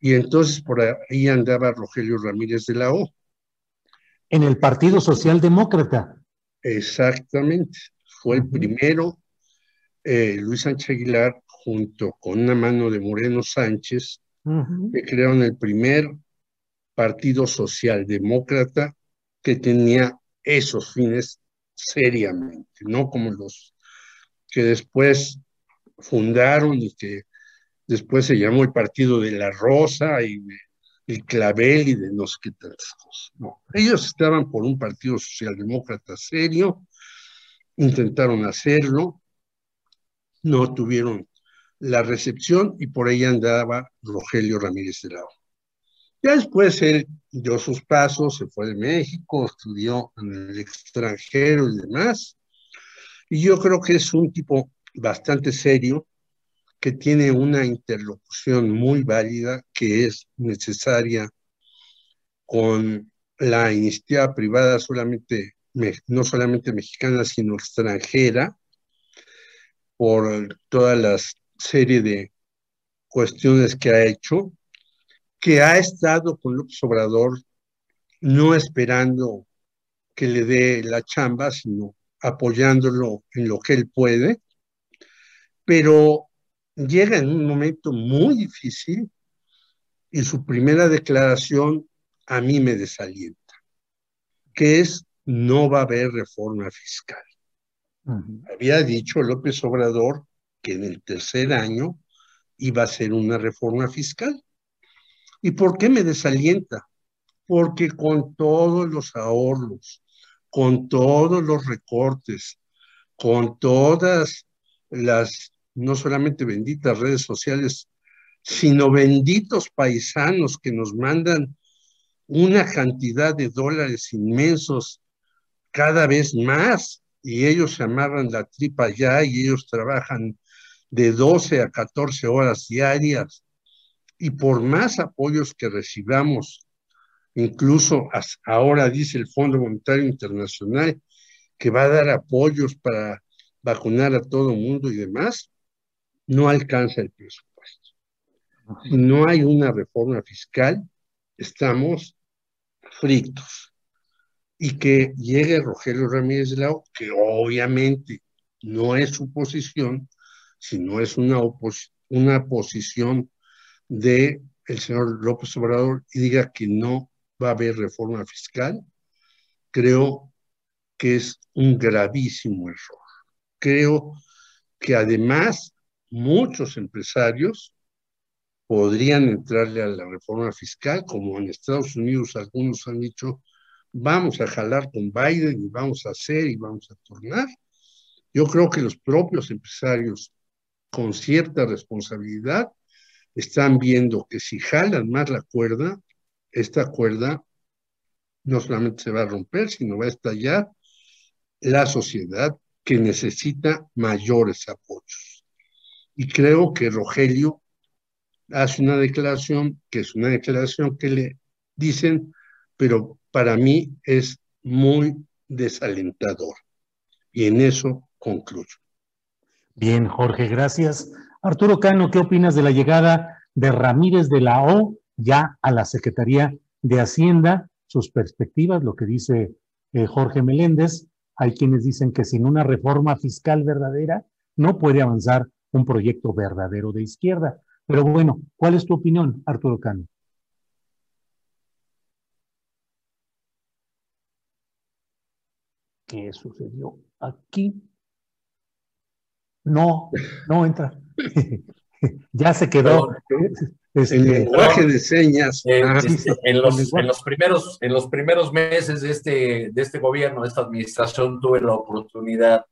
Speaker 8: y entonces por ahí andaba Rogelio Ramírez de la O.
Speaker 1: En el Partido Socialdemócrata.
Speaker 8: Exactamente, fue el primero, eh, Luis Sánchez Aguilar, junto con una mano de Moreno Sánchez, que crearon el primer Partido Socialdemócrata que tenía esos fines seriamente, no como los que después fundaron y que después se llamó el Partido de la Rosa y el Clavel y de no sé qué tantas cosas. No, ellos estaban por un Partido Socialdemócrata serio, intentaron hacerlo, no tuvieron la recepción y por ahí andaba Rogelio Ramírez de la O. Ya después él dio sus pasos, se fue de México, estudió en el extranjero y demás. Y yo creo que es un tipo bastante serio, que tiene una interlocución muy válida, que es necesaria con la iniciativa privada solamente, no solamente mexicana, sino extranjera, por toda la serie de cuestiones que ha hecho que ha estado con López Obrador no esperando que le dé la chamba, sino apoyándolo en lo que él puede, pero llega en un momento muy difícil y su primera declaración a mí me desalienta, que es no va a haber reforma fiscal. Había dicho López Obrador que en el tercer año iba a ser una reforma fiscal. ¿Y por qué me desalienta? Porque con todos los ahorros, con todos los recortes, con todas las, no solamente benditas redes sociales, sino benditos paisanos que nos mandan una cantidad de dólares inmensos cada vez más y ellos se amarran la tripa ya y ellos trabajan de 12 a 14 horas diarias y por más apoyos que recibamos, incluso ahora dice el Fondo Monetario Internacional que va a dar apoyos para vacunar a todo el mundo y demás, no alcanza el presupuesto. Si no hay una reforma fiscal, estamos fritos. Y que llegue Rogelio Ramírez de la que obviamente no es su posición, sino es una, una posición de señor López Obrador y diga que no va a haber reforma fiscal, creo que es un gravísimo error. Creo que además muchos empresarios podrían entrarle a la reforma fiscal, como en Estados Unidos algunos han dicho, vamos a jalar con Biden y vamos a hacer y vamos a tornar. Yo creo que los propios empresarios con cierta responsabilidad están viendo que si jalan más la cuerda, esta cuerda no solamente se va a romper, sino va a estallar la sociedad que necesita mayores apoyos. Y creo que Rogelio hace una declaración que es una declaración que le dicen, pero para mí es muy desalentador. Y en eso concluyo.
Speaker 1: Bien, Jorge, gracias. Arturo Cano, ¿qué opinas de la llegada de Ramírez de la O ya a la Secretaría de Hacienda? Sus perspectivas, lo que dice eh, Jorge Meléndez. Hay quienes dicen que sin una reforma fiscal verdadera no puede avanzar un proyecto verdadero de izquierda. Pero bueno, ¿cuál es tu opinión, Arturo Cano? ¿Qué sucedió aquí? No, no entra. ya se quedó.
Speaker 8: Este, el lenguaje de señas.
Speaker 9: Eh, este, en, los, en, los, primeros, en los primeros meses de este, de este gobierno, de esta administración, tuve la oportunidad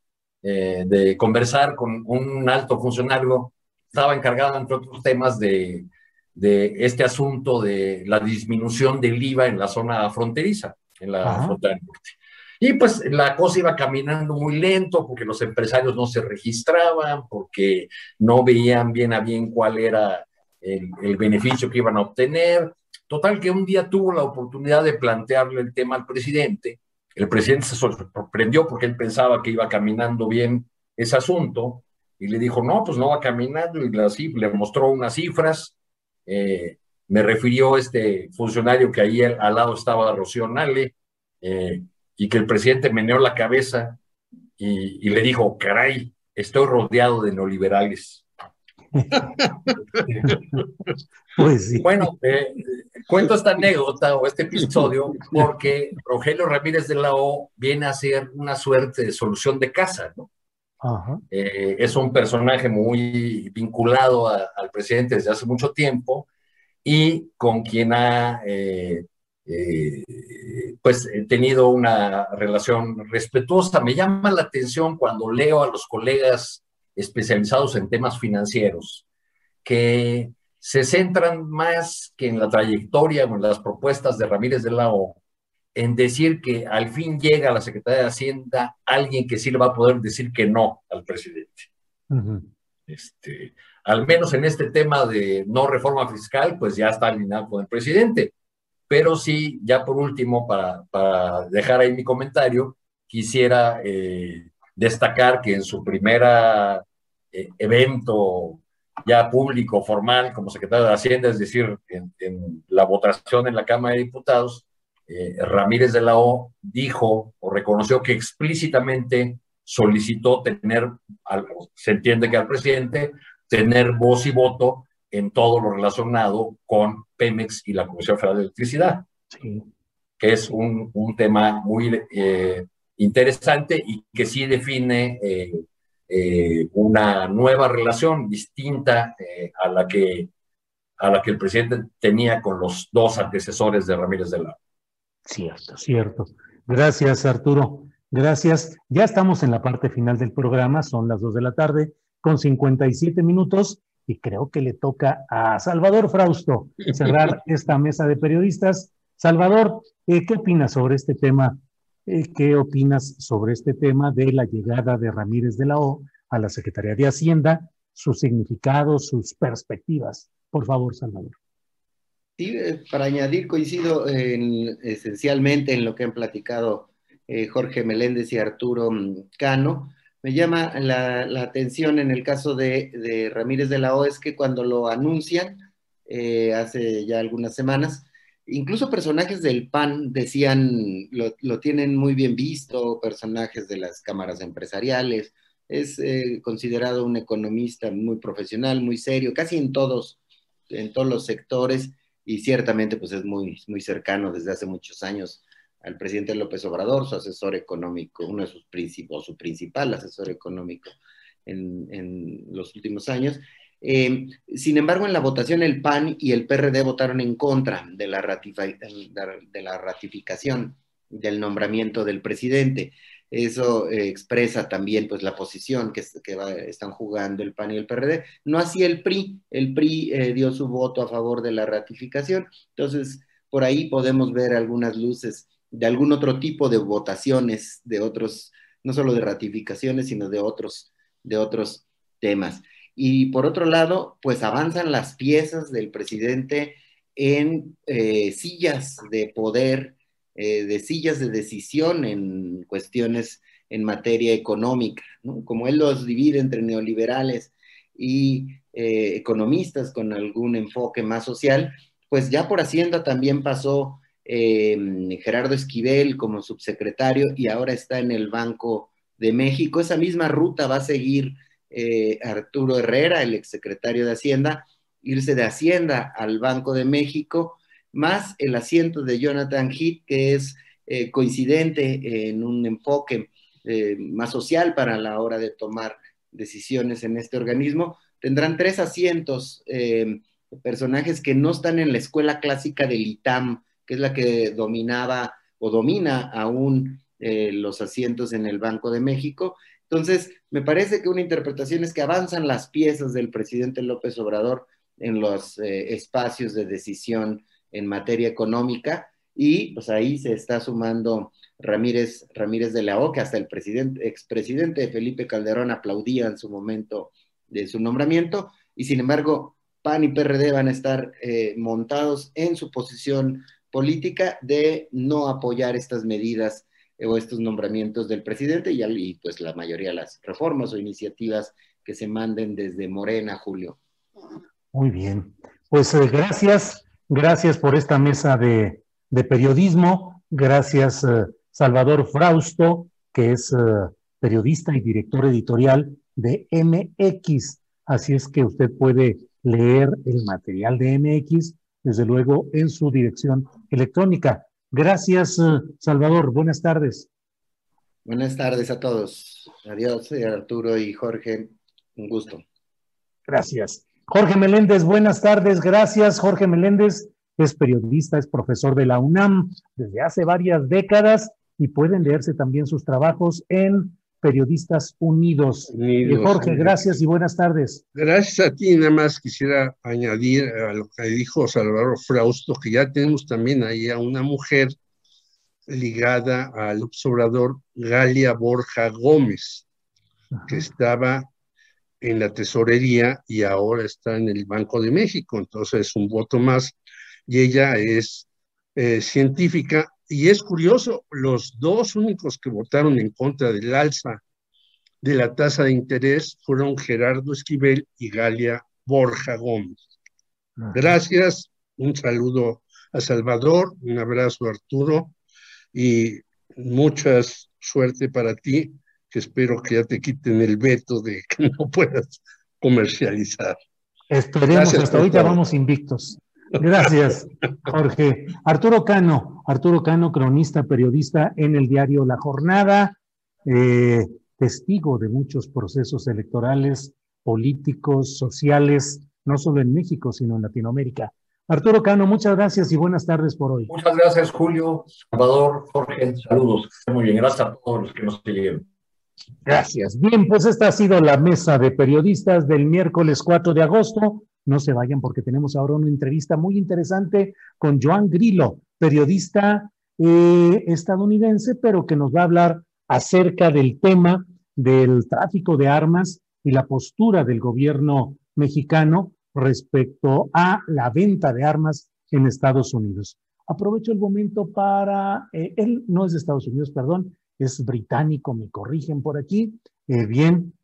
Speaker 9: eh, de conversar con un alto funcionario. Estaba encargado, entre otros temas, de, de este asunto de la disminución del IVA en la zona fronteriza, en la frontera norte. Y pues la cosa iba caminando muy lento porque los empresarios no se registraban, porque no veían bien a bien cuál era el, beneficio que iban a obtener. Total que un día tuvo la oportunidad de plantearle el tema al presidente. El presidente se sorprendió porque él pensaba que iba caminando bien ese asunto y le dijo, no, pues no va caminando y así le mostró unas cifras. Eh, me refirió este funcionario que ahí al, lado estaba Rocío Nale, eh, y que el presidente meneó la cabeza y, le dijo, caray, estoy rodeado de neoliberales.
Speaker 1: pues sí.
Speaker 9: Bueno, eh, cuento esta anécdota o este episodio porque Rogelio Ramírez de la O viene a ser una suerte de solución de casa, ¿no? Eh, es un personaje muy vinculado al presidente desde hace mucho tiempo y con quien ha eh, eh, pues he tenido una relación respetuosa. Me llama la atención cuando leo a los colegas especializados en temas financieros que se centran más que en la trayectoria o en las propuestas de Ramírez de la O, en decir que al fin llega a la Secretaría de Hacienda alguien que sí le va a poder decir que no al presidente. este, al menos en este tema de no reforma fiscal, pues ya está alineado con el presidente. Pero sí, ya por último, para, dejar ahí mi comentario, quisiera eh, destacar que en su primera eh, evento ya público, formal, como secretario de Hacienda, es decir, en, la votación en la Cámara de Diputados, eh, Ramírez de la O dijo o reconoció que explícitamente solicitó tener, se entiende que al presidente, tener voz y voto en todo lo relacionado con Pemex y la Comisión Federal de Electricidad, que es un, un tema muy eh, interesante y que sí define eh, eh, una nueva relación distinta a, la que, a la que el presidente tenía con los dos antecesores de Ramírez de la.
Speaker 1: Cierto, cierto. Gracias, Arturo. Gracias. Ya estamos en la parte final del programa, son las dos de la tarde con 57 minutos y creo que le toca a Salvador Frausto cerrar esta mesa de periodistas. Salvador, eh, ¿qué opinas sobre este tema? Eh, ¿Qué opinas sobre este tema de la llegada de Ramírez de la O a la Secretaría de Hacienda, sus significados, sus perspectivas? Por favor, Salvador.
Speaker 7: Sí, eh, para añadir, coincido esencialmente en lo que han platicado Jorge Meléndez y Arturo mm, Cano. Me llama la, atención en el caso de, Ramírez de la O es que cuando lo anuncian eh, hace ya algunas semanas, incluso personajes del PAN decían, lo, tienen muy bien visto, personajes de las cámaras empresariales, es eh, considerado un economista muy profesional, muy serio, casi en todos, en todos los sectores y ciertamente pues es muy, muy cercano desde hace muchos años al presidente López Obrador, su asesor económico, uno de sus principales, su principal asesor económico en, los últimos años. Eh, sin embargo, en la votación el PAN y el PRD votaron en contra de la, de la ratificación del nombramiento del presidente. Eso eh, expresa también pues la posición que, están jugando el PAN y el PRD. No así el PRI. El PRI eh, dio su voto a favor de la ratificación. Entonces, por ahí podemos ver algunas luces de algún otro tipo de votaciones, de otros, no solo de ratificaciones, sino de otros, de otros temas. Y por otro lado, pues avanzan las piezas del presidente en eh, sillas de poder eh, de sillas de decisión en cuestiones en materia económica, como él los divide entre neoliberales y eh, economistas con algún enfoque más social, pues ya por Hacienda también pasó em, Gerardo Esquivel como subsecretario y ahora está en el Banco de México. Esa misma ruta va a seguir eh, Arturo Herrera, el exsecretario de Hacienda, irse de Hacienda al Banco de México más el asiento de Jonathan Heath, que es eh, coincidente en un enfoque eh, más social para la hora de tomar decisiones en este organismo. Tendrán tres asientos, eh, personajes que no están en la escuela clásica del ITAM, que es la que dominaba o domina aún los asientos en el Banco de México. Entonces, me parece que una interpretación es que avanzan las piezas del presidente López Obrador en los espacios de decisión en materia económica y pues ahí se está sumando Ramírez, Ramírez de la O, que hasta el presidente, expresidente Felipe Calderón aplaudía en su momento de su nombramiento, y sin embargo, PAN y PRD van a estar eh, montados en su posición política de no apoyar estas medidas eh, o estos nombramientos del presidente y, pues la mayoría de las reformas o iniciativas que se manden desde Morena, Julio.
Speaker 1: Muy bien, pues eh, gracias. Gracias por esta mesa de, periodismo. Gracias, eh, Salvador Frausto, que es periodista y director editorial de MX. Así es que usted puede leer el material de MX, desde luego, en su dirección electrónica. Gracias, eh, Salvador. Buenas tardes.
Speaker 7: Buenas tardes a todos. Adiós, Arturo y Jorge. Un gusto.
Speaker 1: Gracias. Jorge Meléndez, buenas tardes. Gracias, Jorge Meléndez. Es periodista, es profesor de la UNAM desde hace varias décadas y pueden leerse también sus trabajos en Periodistas Unidos. Jorge, gracias y buenas tardes.
Speaker 8: Gracias a ti. Nada más quisiera añadir a lo que dijo Salvador Frausto, que ya tenemos también ahí a una mujer ligada al observador Galia Borja Gómez, que estaba en la tesorería y ahora está en el Banco de México, entonces es un voto más y ella es eh, científica y es curioso, los dos únicos que votaron en contra del alza de la tasa de interés fueron Gerardo Esquivel y Galia Borja Gómez. Gracias, un saludo a Salvador, un abrazo a Arturo y mucha suerte para ti que espero que ya te quiten el veto de que no puedas comercializar.
Speaker 1: Esperemos, hasta ahorita vamos invictos. Gracias, Jorge. Arturo Cano, Arturo Cano, cronista, periodista en el diario La Jornada, eh, testigo de muchos procesos electorales, políticos, sociales, no solo en México, sino en Latinoamérica. Arturo Cano, muchas gracias y buenas tardes por hoy.
Speaker 9: Muchas gracias, Julio, Salvador, Jorge, saludos. Muy bien, gracias a todos los que nos siguen.
Speaker 1: Gracias. Bien, pues esta ha sido la mesa de periodistas del miércoles 4 de agosto. No se vayan porque tenemos ahora una entrevista muy interesante con Joan Grillo, periodista eh, estadounidense, pero que nos va a hablar acerca del tema del tráfico de armas y la postura del gobierno mexicano respecto a la venta de armas en Estados Unidos. Aprovecho el momento para, eh, él no es de Estados Unidos, perdón, es británico, me corrigen por aquí. Eh, bien,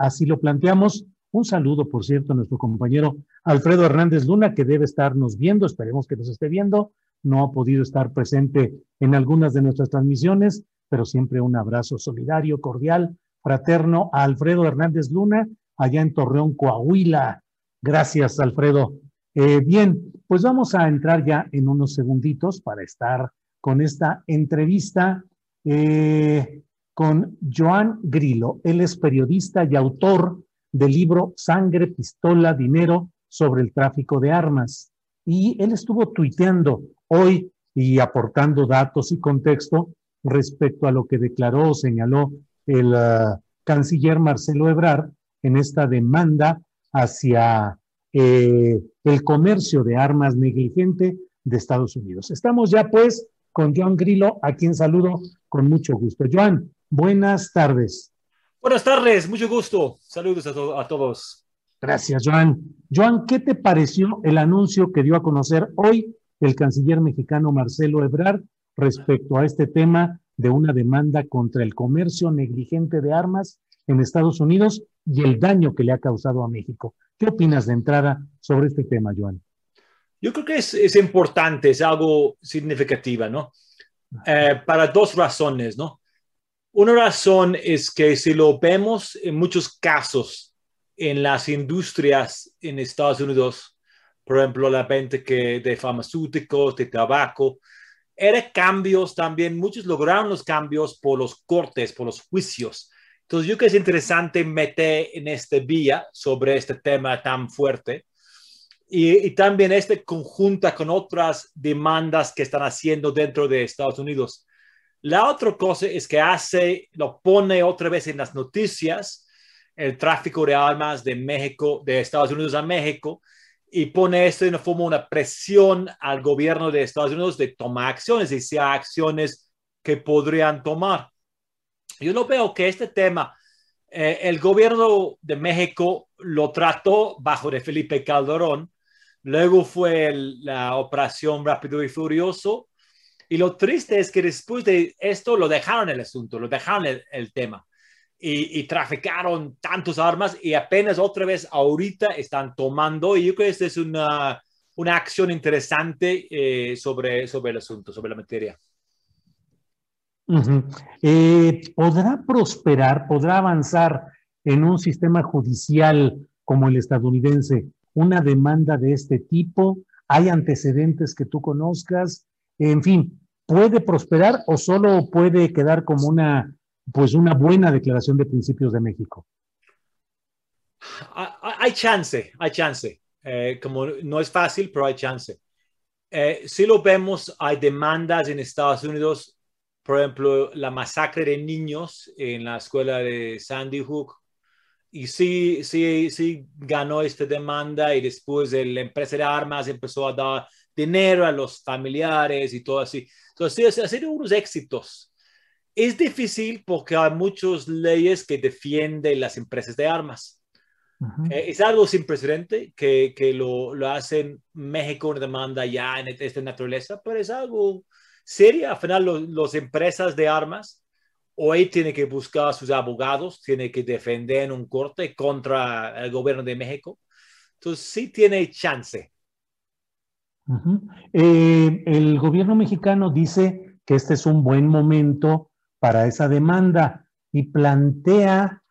Speaker 1: así lo planteamos. Un saludo, por cierto, a nuestro compañero Alfredo Hernández Luna, que debe estarnos viendo, esperemos que nos esté viendo. No ha podido estar presente en algunas de nuestras transmisiones, pero siempre un abrazo solidario, cordial, fraterno a Alfredo Hernández Luna, allá en Torreón, Coahuila. Gracias, Alfredo. Eh, bien, pues vamos a entrar ya en unos segunditos para estar con esta entrevista eh, con Joan Grillo. Él es periodista y autor del libro Sangre, Pistola, Dinero sobre el tráfico de armas. Y él estuvo tuiteando hoy y aportando datos y contexto respecto a lo que declaró o señaló el uh, canciller Marcelo Ebrard en esta demanda hacia eh, el comercio de armas negligente de Estados Unidos. Estamos ya pues con Joan Grillo, a quien saludo con mucho gusto. Joan, buenas tardes.
Speaker 12: Buenas tardes, mucho gusto. Saludos a, to a todos.
Speaker 1: Gracias, Joan. Joan, ¿qué te pareció el anuncio que dio a conocer hoy el canciller mexicano Marcelo Ebrard respecto a este tema de una demanda contra el comercio negligente de armas en Estados Unidos y el daño que le ha causado a México? ¿Qué opinas de entrada sobre este tema, Joan?
Speaker 12: Yo creo que es, es importante, es algo significativo, ¿no? Eh, para dos razones, ¿no? Una razón es que si lo vemos en muchos casos en las industrias en Estados Unidos, por ejemplo, la venta que de farmacéuticos, de tabaco, eran cambios también, muchos lograron los cambios por los cortes, por los juicios. Entonces, yo creo que es interesante meter en este vía sobre este tema tan fuerte, y, también este conjunta con otras demandas que están haciendo dentro de Estados Unidos. La otra cosa es que hace, lo pone otra vez en las noticias, el tráfico de armas de México, de Estados Unidos a México, y pone esto en forma una presión al gobierno de Estados Unidos de tomar acciones y sea acciones que podrían tomar. Yo no veo que este tema, eh, el gobierno de México lo trató bajo de Felipe Calderón, Luego fue la operación Rápido y Furioso. Y lo triste es que después de esto lo dejaron el asunto, lo dejaron el, tema. Y, traficaron tantas armas y apenas otra vez ahorita están tomando. Y yo creo que esta es una, una acción interesante eh, sobre, sobre el asunto, sobre la materia.
Speaker 1: Eh, ¿Podrá prosperar, podrá avanzar en un sistema judicial como el estadounidense una demanda de este tipo? ¿Hay antecedentes que tú conozcas? En fin, ¿puede prosperar o solo puede quedar como una, pues una buena declaración de principios de México?
Speaker 12: Hay chance, hay chance. Eh, como no es fácil, pero hay chance. Eh, si lo vemos, hay demandas en Estados Unidos, por ejemplo, la masacre de niños en la escuela de Sandy Hook y sí, sí, sí ganó esta demanda y después la empresa de armas empezó a dar dinero a los familiares y todo así. Entonces, ha sido unos éxitos. Es difícil porque hay muchas leyes que defienden las empresas de armas. Eh, es algo sin precedente que, que lo, lo hacen México una demanda ya en esta naturaleza, pero es algo serio. Al final, las empresas de armas hoy tiene que buscar a sus abogados, tiene que defender en un corte contra el gobierno de México. Entonces, sí tiene chance.
Speaker 1: Eh, el gobierno mexicano dice que este es un buen momento para esa demanda y plantea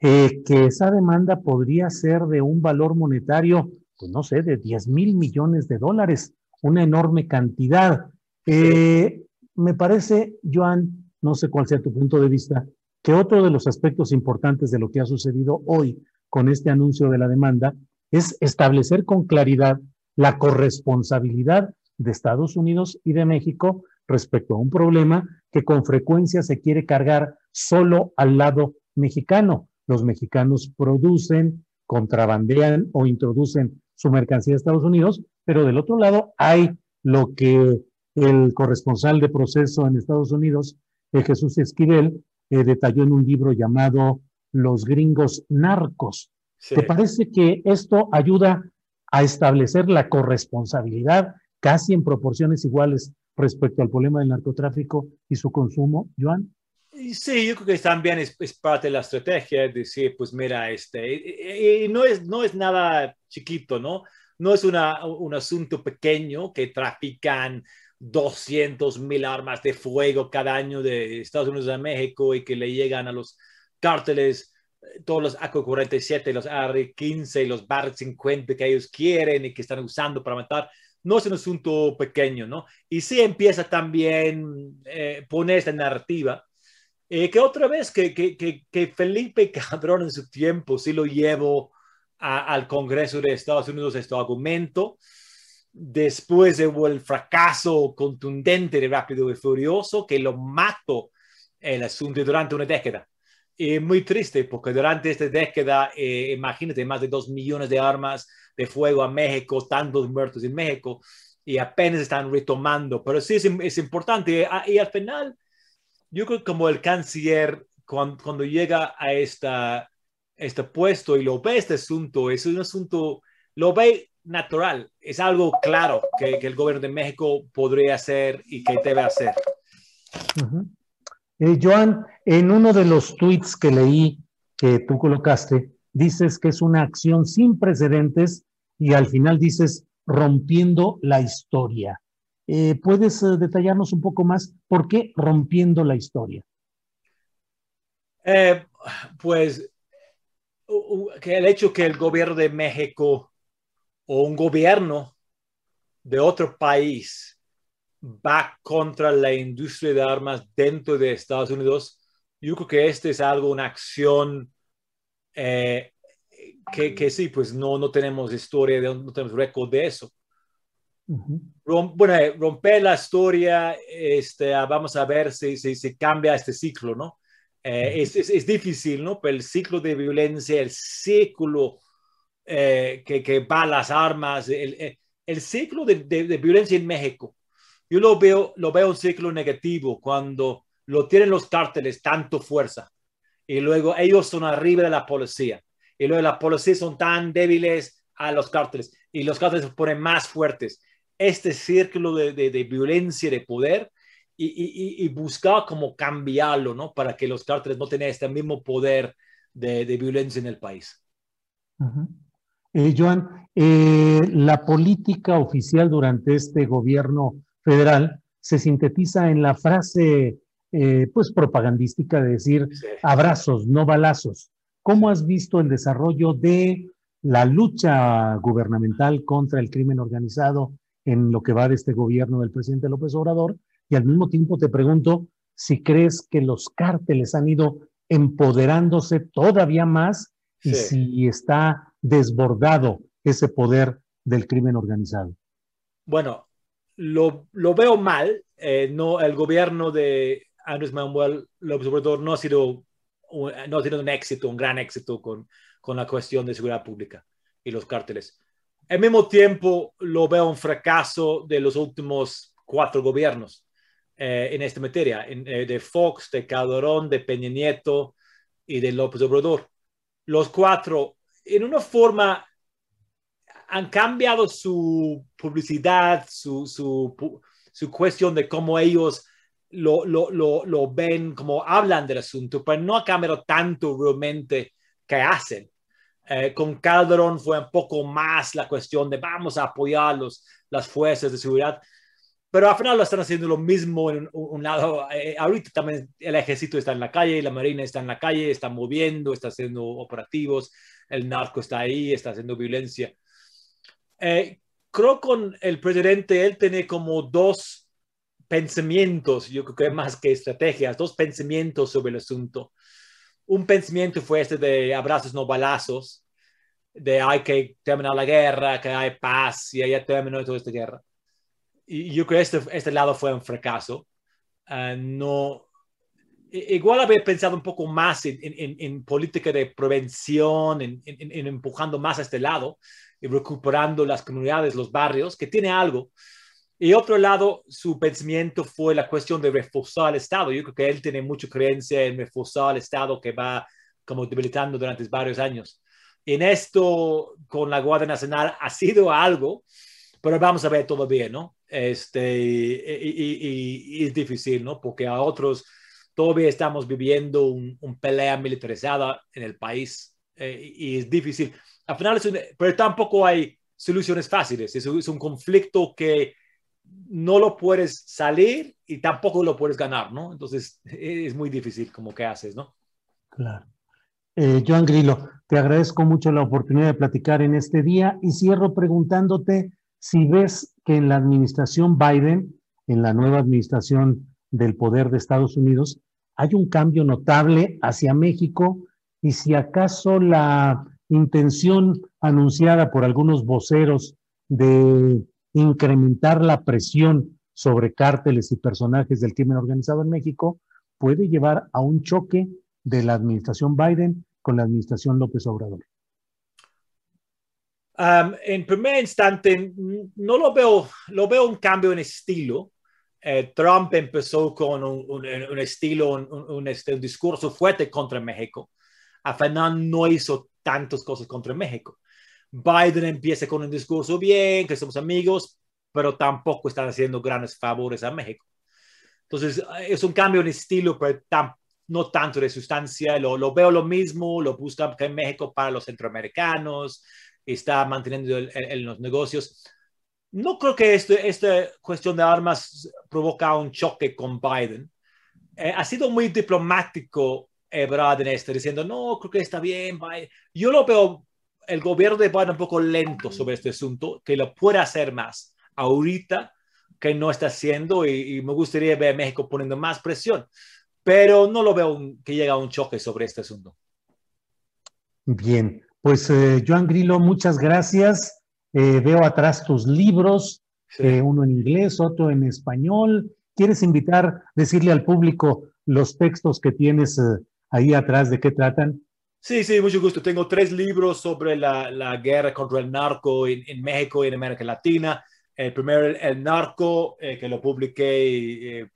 Speaker 1: eh, que esa demanda podría ser de un valor monetario, pues no sé, de 10 mil millones de dólares, una enorme cantidad. Eh, me parece, Joan, no sé cuál sea tu punto de vista, que otro de los aspectos importantes de lo que ha sucedido hoy con este anuncio de la demanda es establecer con claridad la corresponsabilidad de Estados Unidos y de México respecto a un problema que con frecuencia se quiere cargar solo al lado mexicano. Los mexicanos producen, contrabandean o introducen su mercancía a Estados Unidos, pero del otro lado hay lo que el corresponsal de proceso en Estados Unidos Jesús Esquivel eh, detalló en un libro llamado Los gringos narcos. ¿Te parece que esto ayuda a establecer la corresponsabilidad casi en proporciones iguales respecto al problema del narcotráfico y su consumo, Joan?
Speaker 12: Sí, yo creo que también es, parte de la estrategia, decir, pues mira, este, y, no, es, no es nada chiquito, ¿no? No es una, un asunto pequeño que trafican 200 mil armas de fuego cada año de Estados Unidos a México y que le llegan a los cárteles eh, todos los AK-47, los AR-15 y los BAR-50 que ellos quieren y que están usando para matar. No es un asunto pequeño, ¿no? Y sí empieza también eh, poner esta narrativa, eh, que otra vez que, que, que, Felipe Calderón en su tiempo sí lo llevó al Congreso de Estados Unidos este argumento, después del fracaso contundente de Rápido y Furioso que lo mató el asunto durante una década. Y muy triste porque durante esta década, eh, imagínate, más de dos millones de armas de fuego a México, tantos muertos en México, y apenas están retomando. Pero sí es, es importante. Ah, y, al final, yo creo que como el canciller, cuando, cuando llega a esta, este puesto y lo ve este asunto, es un asunto, lo ve natural, es algo claro que, que el gobierno de México podría hacer y que debe hacer.
Speaker 1: Eh, Joan, en uno de los tweets que leí que tú colocaste, dices que es una acción sin precedentes y al final dices rompiendo la historia. Eh, ¿Puedes eh, detallarnos un poco más por qué rompiendo la historia?
Speaker 12: Pues que el hecho que el gobierno de México o un gobierno de otro país va contra la industria de armas dentro de Estados Unidos, yo creo que este es algo, una acción eh, que, que, sí, pues no, no tenemos historia, de, no tenemos récord de eso. Uh -huh. bueno, eh, romper la historia, este, vamos a ver si, si, si cambia este ciclo, ¿no? Eh, es, es, es, difícil, ¿no? Pero el ciclo de violencia, el ciclo eh, que, que, va a las armas, el, el ciclo de, de, de, violencia en México, yo lo veo, lo veo un ciclo negativo cuando lo tienen los cárteles tanto fuerza y luego ellos son arriba de la policía y luego la policía son tan débiles a los cárteles y los cárteles se ponen más fuertes. Este círculo de, de, de violencia, de poder, y, y, y, buscar cómo cambiarlo, ¿no? Para que los cárteles no tengan este mismo poder de, de violencia en el país.
Speaker 1: Uh -huh. eh, Joan, eh, la política oficial durante este gobierno federal se sintetiza en la frase, eh, pues, propagandística de decir sí. abrazos, no balazos. ¿Cómo has visto el desarrollo de la lucha gubernamental contra el crimen organizado en lo que va de este gobierno del presidente López Obrador? Y al mismo tiempo te pregunto si crees que los cárteles han ido empoderándose todavía más y si está desbordado ese poder del crimen organizado.
Speaker 12: Bueno, lo, lo veo mal. Eh, no, el gobierno de Andrés Manuel López Obrador no ha sido un, no ha sido un éxito, un gran éxito con, con la cuestión de seguridad pública y los cárteles. Al mismo tiempo, lo veo un fracaso de los últimos cuatro gobiernos eh, en esta materia, eh, de Fox, de Calderón, de Peña Nieto y de López Obrador. Los cuatro, en una forma, han cambiado su publicidad, su, su, su cuestión de cómo ellos lo, lo, lo, lo, ven, cómo hablan del asunto, pero no ha cambiado tanto realmente que hacen. Eh, con Calderón fue un poco más la cuestión de vamos a apoyar los, las fuerzas de seguridad pero al final lo están haciendo lo mismo en un, un lado. Eh, ahorita también el ejército está en la calle, la marina está en la calle, está moviendo, está haciendo operativos, el narco está ahí, está haciendo violencia. Eh, creo con el presidente, él tiene como dos pensamientos, yo creo que más que estrategias, dos pensamientos sobre el asunto. Un pensamiento fue este de abrazos no balazos, de hay que terminar la guerra, que hay paz y ya terminó toda esta guerra y yo creo que este, este lado fue un fracaso. Uh, no, igual había pensado un poco más en, en, en política de prevención, en, en, empujando más a este lado recuperando las comunidades, los barrios, que tiene algo. Y otro lado, su pensamiento fue la cuestión de reforzar el Estado. Yo creo que él tiene mucha creencia en reforzar el Estado que va como debilitando durante varios años. En esto, con la Guardia Nacional, ha sido algo, pero vamos a ver todavía, ¿no? Este, y, y, y, es difícil, ¿no? Porque a otros todavía estamos viviendo un, un pelea militarizada en el país eh, y es difícil. Al final, es pero tampoco hay soluciones fáciles. Es, un conflicto que no lo puedes salir y tampoco lo puedes ganar, ¿no? Entonces es muy difícil como que haces, ¿no?
Speaker 1: Claro. Eh, Joan Grillo, te agradezco mucho la oportunidad de platicar en este día y cierro preguntándote si ves que en la administración Biden, en la nueva administración del poder de Estados Unidos, hay un cambio notable hacia México y si acaso la intención anunciada por algunos voceros de incrementar la presión sobre cárteles y personajes del crimen organizado en México puede llevar a un choque de la administración Biden con la administración López Obrador?
Speaker 12: en primer instante, no lo veo, lo veo un cambio en estilo. Eh, Trump empezó con un, estilo, este, un, discurso fuerte contra México. Final no hizo tantas cosas contra México. Biden empieza con un discurso bien, que somos amigos, pero tampoco están haciendo grandes favores a México. Entonces, es un cambio en estilo, pero no tanto de sustancia. Lo, veo lo mismo, lo buscan en México para los centroamericanos, está manteniendo en los negocios. No creo que este, esta cuestión de armas provoca un choque con Biden. Eh, ha sido muy diplomático Ebrard en este, diciendo, no, creo que está bien. Yo lo veo, el gobierno de Biden un poco lento sobre este asunto, que lo puede hacer más ahorita que no está haciendo y, me gustaría ver a México poniendo más presión, pero no lo veo que llegue a un choque sobre este asunto.
Speaker 1: Bien, pues eh, Joan Grillo, muchas gracias. Eh, veo atrás tus libros, eh, uno en inglés, otro en español. ¿Quieres invitar, decirle al público los textos que tienes ahí atrás, de qué tratan?
Speaker 12: Sí, sí, mucho gusto. Tengo tres libros sobre la, la guerra contra el narco en, en, México y en América Latina. El primero, El Narco, que lo publiqué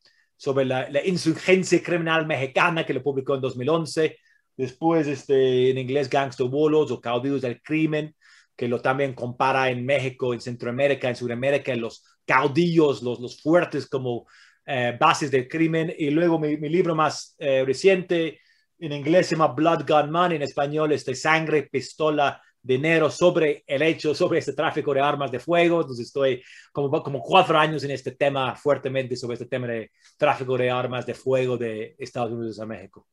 Speaker 12: sobre la, la, insurgencia criminal mexicana, que lo publicó en 2011. Después, este, en inglés, Gangster Bolos o Caudillos del Crimen, que lo también compara en México, en Centroamérica, en Sudamérica, los caudillos, los, los fuertes como eh, bases del crimen. Y luego mi, mi libro más eh, reciente, en inglés se llama Blood Gun Man, en español este Sangre, Pistola, Dinero, sobre el hecho, sobre este tráfico de armas de fuego. Entonces estoy como, como cuatro años en este tema, fuertemente sobre este tema de tráfico de armas de fuego de Estados Unidos a México.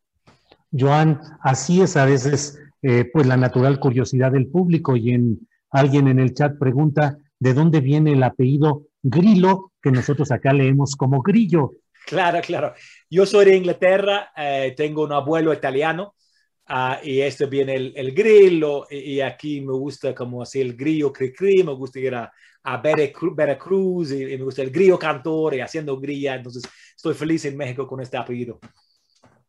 Speaker 1: Joan, así es a veces eh, pues la natural curiosidad del público y en alguien en el chat pregunta de dónde viene el apellido Grillo, que nosotros acá leemos como Grillo.
Speaker 12: Claro, claro. Yo soy de Inglaterra, eh, tengo un abuelo italiano uh, y este viene el, el grillo y, aquí me gusta como así el grillo cri cri, me gusta ir a, a Veracruz y, y, me gusta el grillo cantor y haciendo grilla, entonces estoy feliz en México con este apellido.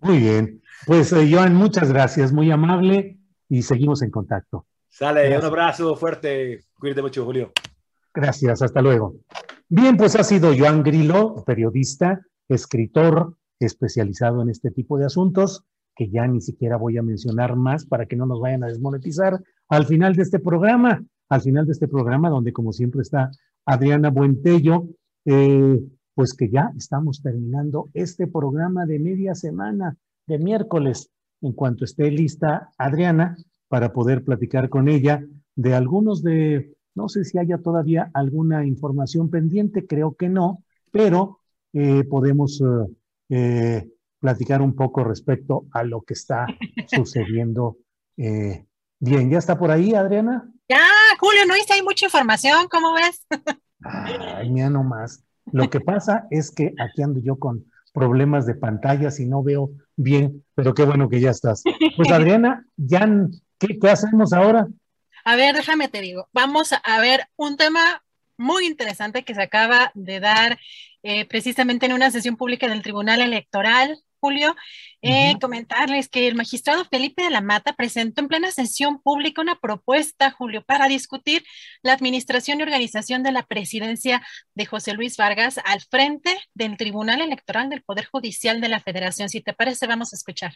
Speaker 1: Muy bien. Pues eh, Joan, muchas gracias, muy amable y seguimos en contacto.
Speaker 12: Sale, un abrazo fuerte. Cuídate mucho, Julio.
Speaker 1: Gracias, hasta luego. Bien, pues ha sido Joan Grillo, periodista, escritor especializado en este tipo de asuntos, que ya ni siquiera voy a mencionar más para que no nos vayan a desmonetizar al final de este programa, al final de este programa donde como siempre está Adriana Buentello, eh, pues que ya estamos terminando este programa de media semana, de miércoles, en cuanto esté lista Adriana, para poder platicar con ella de algunos de, no sé si haya todavía alguna información pendiente, creo que no, pero eh, podemos eh, eh, platicar un poco respecto a lo que está sucediendo. bien, ¿ya está por ahí, Adriana?
Speaker 2: Ya, Julio, no hice hay mucha información, ¿cómo ves?
Speaker 1: Ay, mira nomás. Lo que pasa es que aquí ando yo con problemas de pantallas y no veo bien, pero qué bueno que ya estás. Pues Adriana, ya, ¿qué, qué hacemos ahora?
Speaker 2: A ver, déjame te digo, vamos a ver un tema muy interesante que se acaba de dar eh, precisamente en una sesión pública del Tribunal Electoral Julio, eh, comentarles que el magistrado Felipe de la Mata presentó en plena sesión pública una propuesta, Julio, para discutir la administración y organización de la presidencia de José Luis Vargas al frente del Tribunal Electoral del Poder Judicial de la Federación. Si te parece, vamos a escuchar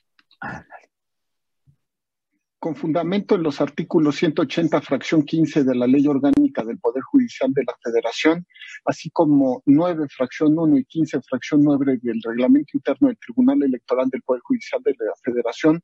Speaker 13: con fundamento en los artículos 180, fracción 15 de la Ley Orgánica del Poder Judicial de la Federación, así como 9, fracción 1 y 15, fracción 9 del Reglamento Interno del Tribunal Electoral del Poder Judicial de la Federación,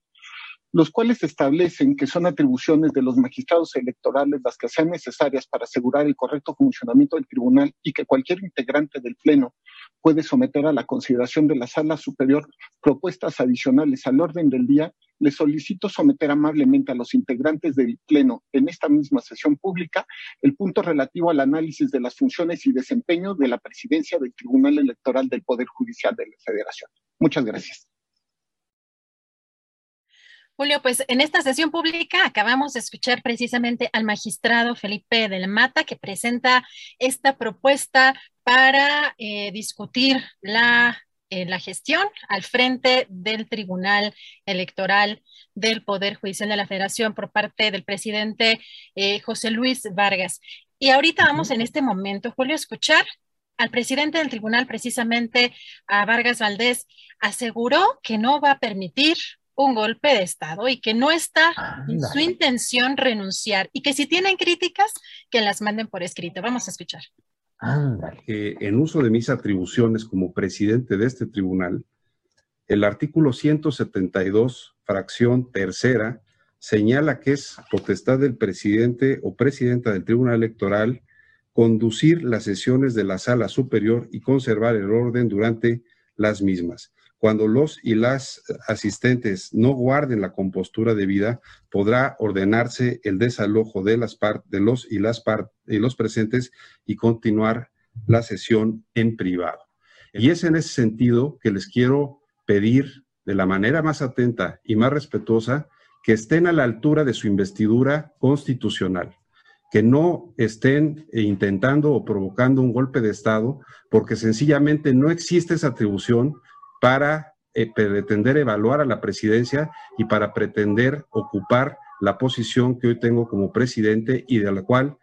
Speaker 13: los cuales establecen que son atribuciones de los magistrados electorales las que sean necesarias para asegurar el correcto funcionamiento del tribunal y que cualquier integrante del Pleno puede someter a la consideración de la Sala Superior propuestas adicionales al orden del día, le solicito someter amablemente a los integrantes del Pleno en esta misma sesión pública el punto relativo al análisis de las funciones y desempeño de la presidencia del Tribunal Electoral del Poder Judicial de la Federación. Muchas gracias.
Speaker 2: Julio, pues en esta sesión pública acabamos de escuchar precisamente al magistrado Felipe de la Mata que presenta esta propuesta para eh, discutir la, eh, la gestión al frente del Tribunal Electoral del Poder Judicial de la Federación por parte del presidente eh, José Luis Vargas. Y ahorita vamos en este momento, Julio, a escuchar al presidente del tribunal, precisamente a Vargas Valdés, aseguró que no va a permitir un golpe de Estado y que no está en su intención renunciar y que si tienen críticas, que las manden por escrito. Vamos a escuchar.
Speaker 14: en uso de mis atribuciones como presidente de este tribunal, el artículo 172, fracción tercera, señala que es potestad del presidente o presidenta del tribunal electoral conducir las sesiones de la sala superior y conservar el orden durante las mismas. Cuando los y las asistentes no guarden la compostura debida, podrá ordenarse el desalojo de, las de los y las y los presentes y continuar la sesión en privado. Y es en ese sentido que les quiero pedir de la manera más atenta y más respetuosa que estén a la altura de su investidura constitucional, que no estén intentando o provocando un golpe de Estado, porque sencillamente no existe esa atribución para eh, pretender evaluar a la presidencia y para pretender ocupar la posición que hoy tengo como presidente y de la cual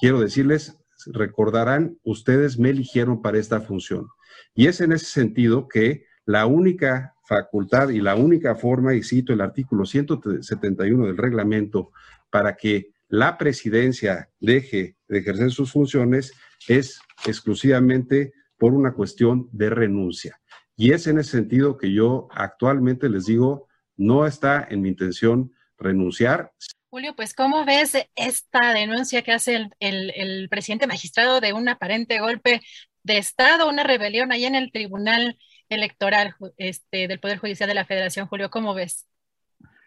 Speaker 14: quiero decirles, recordarán, ustedes me eligieron para esta función. Y es en ese sentido que la única facultad y la única forma, y cito el artículo 171 del reglamento, para que la presidencia deje de ejercer sus funciones es exclusivamente por una cuestión de renuncia. Y es en ese sentido que yo actualmente les digo, no está en mi intención renunciar.
Speaker 2: Julio, pues ¿cómo ves esta denuncia que hace el, presidente magistrado de un aparente golpe de Estado, una rebelión ahí en el Tribunal Electoral este, del Poder Judicial de la Federación? Julio, ¿cómo ves?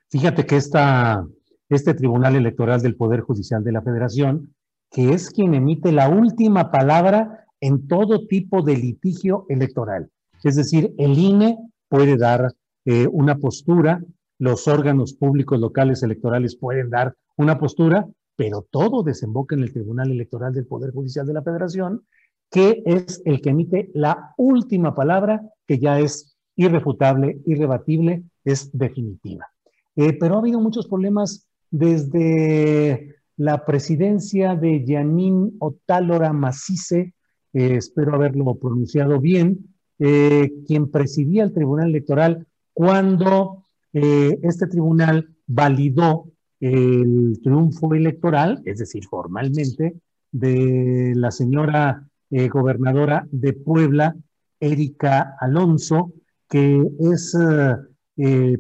Speaker 1: Fíjate que esta, este Tribunal Electoral del Poder Judicial de la Federación, que es quien emite la última palabra en todo tipo de litigio electoral. Es decir, el INE puede dar eh, una postura, los órganos públicos locales electorales pueden dar una postura, pero todo desemboca en el Tribunal Electoral del Poder Judicial de la Federación, que es el que emite la última palabra, que ya es irrefutable, irrebatible, es definitiva. Eh, pero ha habido muchos problemas desde la presidencia de Yanin Otálora Macice, eh, espero haberlo pronunciado bien, eh, quien presidía el Tribunal Electoral cuando eh, este tribunal validó el triunfo electoral, es decir, formalmente, de la señora eh, gobernadora de Puebla, Erika Alonso, que es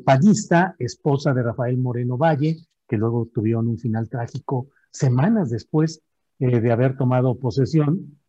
Speaker 1: pallista, esposa de Rafael Moreno Valle, que luego tuvieron un final trágico semanas después de haber tomado posesión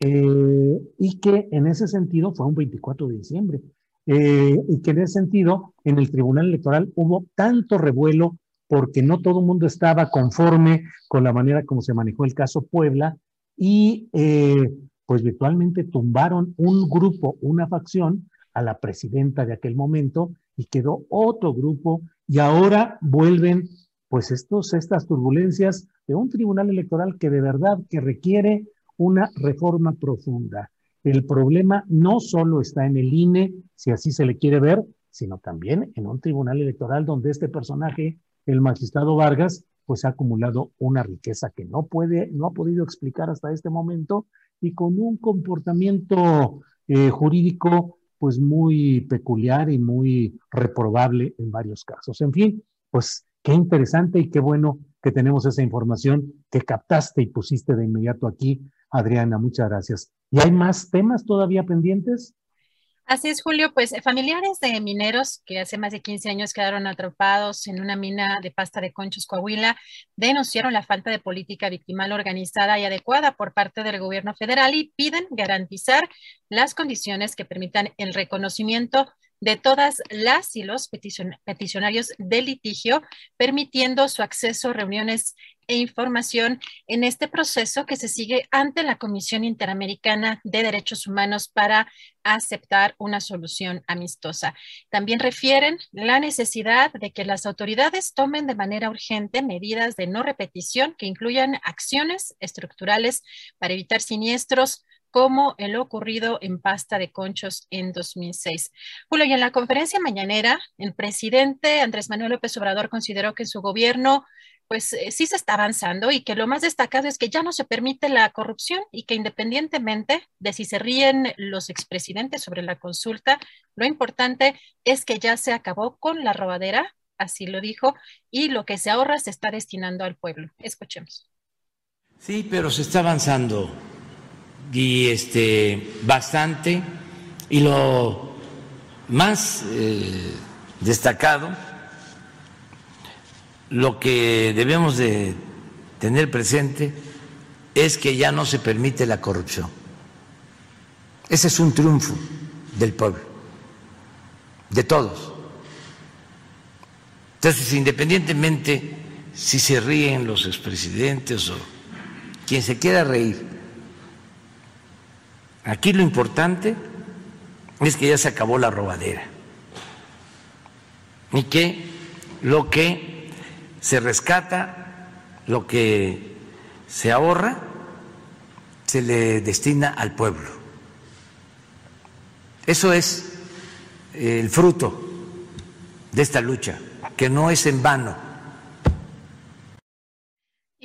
Speaker 1: eh, y que en ese sentido fue un 24 de diciembre, eh, y que en ese sentido en el Tribunal Electoral hubo tanto revuelo porque no todo el mundo estaba conforme con la manera como se manejó el caso Puebla y eh, pues virtualmente tumbaron un grupo, una facción a la presidenta de aquel momento y quedó otro grupo y ahora vuelven pues estos, estas turbulencias de un tribunal electoral que de verdad que requiere una reforma profunda. El problema no solo está en el INE, si así se le quiere ver, sino también en un tribunal electoral donde este personaje, el magistrado Vargas, pues ha acumulado una riqueza que no puede, no ha podido explicar hasta este momento y con un comportamiento eh, jurídico pues muy peculiar y muy reprobable en varios casos. En fin, pues qué interesante y qué bueno que tenemos esa información que captaste y pusiste de inmediato aquí Adriana, muchas gracias. ¿Y hay más temas todavía pendientes?
Speaker 2: Así es, Julio. Pues familiares de mineros que hace más de 15 años quedaron atrapados en una mina de pasta de conchos Coahuila denunciaron la falta de política victimal organizada y adecuada por parte del gobierno federal y piden garantizar las condiciones que permitan el reconocimiento de todas las y los peticionarios de litigio, permitiendo su acceso a reuniones e información en este proceso que se sigue ante la Comisión Interamericana de Derechos Humanos para aceptar una solución amistosa. También refieren la necesidad de que las autoridades tomen de manera urgente medidas de no repetición que incluyan acciones estructurales para evitar siniestros como el ocurrido en Pasta de Conchos en 2006. Julio, y en la conferencia mañanera, el presidente Andrés Manuel López Obrador consideró que su gobierno pues eh, sí se está avanzando y que lo más destacado es que ya no se permite la corrupción y que independientemente de si se ríen los expresidentes sobre la consulta, lo importante es que ya se acabó con la robadera, así lo dijo, y lo que se ahorra se está destinando al pueblo. Escuchemos.
Speaker 5: Sí, pero se está avanzando y este bastante y lo más eh, destacado lo que debemos de tener presente es que ya no se permite la corrupción. Ese es un triunfo del pueblo, de todos. Entonces, independientemente si se ríen los expresidentes o quien se quiera reír, Aquí lo importante es que ya se acabó la robadera y que lo que se rescata, lo que se ahorra, se le destina al pueblo. Eso es el fruto de esta lucha, que no es en vano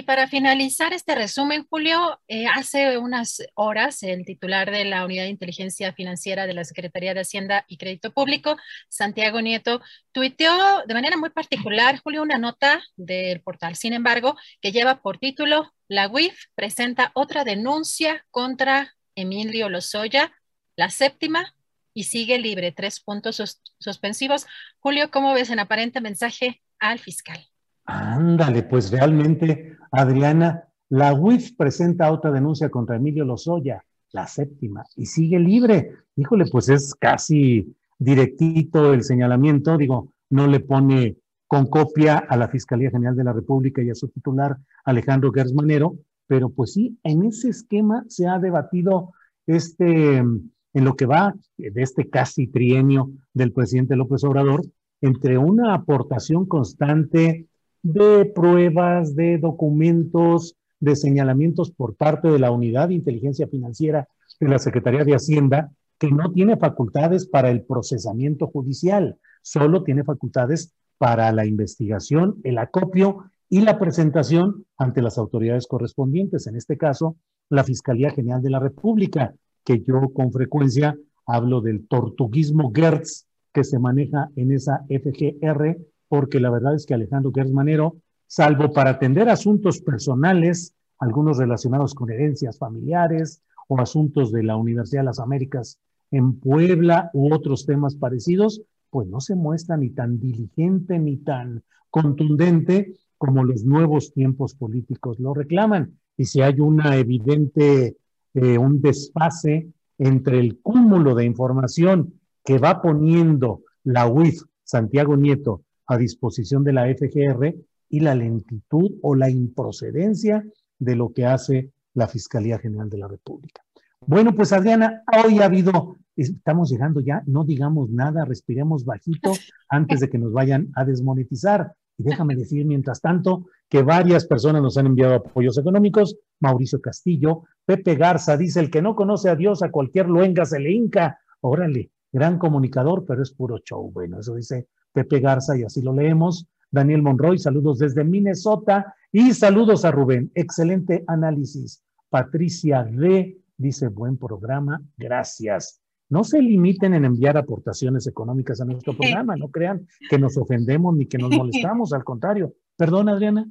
Speaker 2: y para finalizar este resumen, Julio, eh, hace unas horas el titular de la Unidad de Inteligencia Financiera de la Secretaría de Hacienda y Crédito Público, Santiago Nieto, tuiteó de manera muy particular, Julio, una nota del portal. Sin embargo, que lleva por título, la UIF presenta otra denuncia contra Emilio Lozoya, la séptima, y sigue libre. Tres puntos suspensivos. Julio, ¿cómo ves en aparente mensaje al fiscal?
Speaker 1: Ándale, pues realmente, Adriana, la UIF presenta otra denuncia contra Emilio Lozoya, la séptima, y sigue libre. Híjole, pues es casi directito el señalamiento, digo, no le pone con copia a la Fiscalía General de la República y a su titular, Alejandro Gersmanero, pero pues sí, en ese esquema se ha debatido este, en lo que va de este casi trienio del presidente López Obrador, entre una aportación constante de pruebas, de documentos, de señalamientos por parte de la Unidad de Inteligencia Financiera de la Secretaría de Hacienda, que no tiene facultades para el procesamiento judicial, solo tiene facultades para la investigación, el acopio y la presentación ante las autoridades correspondientes, en este caso, la Fiscalía General de la República, que yo con frecuencia hablo del tortuguismo Gertz que se maneja en esa FGR porque la verdad es que Alejandro Gersmanero, salvo para atender asuntos personales, algunos relacionados con herencias familiares o asuntos de la Universidad de las Américas en Puebla u otros temas parecidos, pues no se muestra ni tan diligente ni tan contundente como los nuevos tiempos políticos lo reclaman. Y si hay una evidente, eh, un desfase entre el cúmulo de información que va poniendo la UIF Santiago Nieto a disposición de la FGR y la lentitud o la improcedencia de lo que hace la Fiscalía General de la República. Bueno, pues Adriana, hoy ha habido, estamos llegando ya, no digamos nada, respiremos bajito antes de que nos vayan a desmonetizar. Y déjame decir, mientras tanto, que varias personas nos han enviado apoyos económicos. Mauricio Castillo, Pepe Garza dice, el que no conoce a Dios, a cualquier luenga se le hinca. Órale, gran comunicador, pero es puro show. Bueno, eso dice Pepe Garza, y así lo leemos. Daniel Monroy, saludos desde Minnesota y saludos a Rubén. Excelente análisis. Patricia D dice, buen programa, gracias. No se limiten en enviar aportaciones económicas a nuestro programa, no crean que nos ofendemos ni que nos molestamos, al contrario. Perdón, Adriana.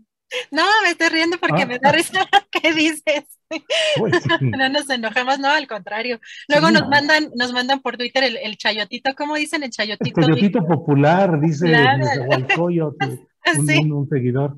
Speaker 2: No, me estoy riendo porque me da ah. risa lo que dices. No nos enojamos, no, al contrario. Luego nos mandan, nos mandan por Twitter el, chayotito, ¿cómo dicen el chayotito?
Speaker 1: El chayotito popular, dice un, un, seguidor.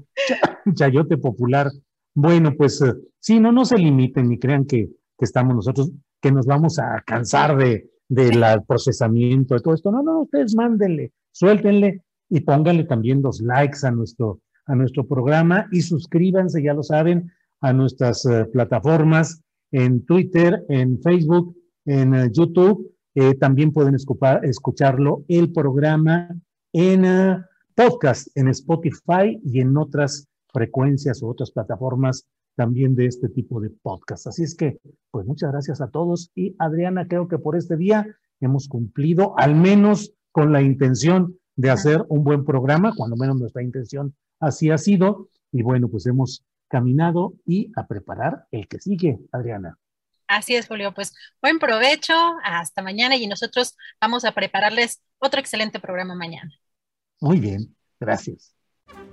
Speaker 1: Chayote popular. Bueno, pues eh, sí, no, no se limiten ni crean que, que estamos nosotros, que nos vamos a cansar de, del procesamiento de todo esto. No, no, ustedes mándenle, suéltenle y pónganle también los likes a nuestro a nuestro programa y suscríbanse, ya lo saben, a nuestras eh, plataformas en Twitter, en Facebook, en eh, YouTube. Eh, también pueden escucharlo el programa en podcast, en Spotify y en otras frecuencias o otras plataformas también de este tipo de podcast. Así es que, pues muchas gracias a todos y Adriana, creo que por este día hemos cumplido al menos con la intención de hacer un buen programa, cuando menos nuestra intención así ha sido. Y bueno, pues hemos caminado y a preparar el que sigue, Adriana.
Speaker 2: Así es, Julio. Pues buen provecho, hasta mañana y nosotros vamos a prepararles otro excelente programa mañana.
Speaker 1: Muy bien, gracias.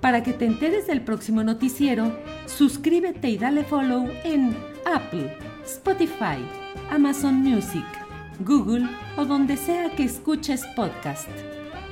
Speaker 15: Para que te enteres del próximo noticiero, suscríbete y dale follow en Apple, Spotify, Amazon Music, Google o donde sea que escuches podcast.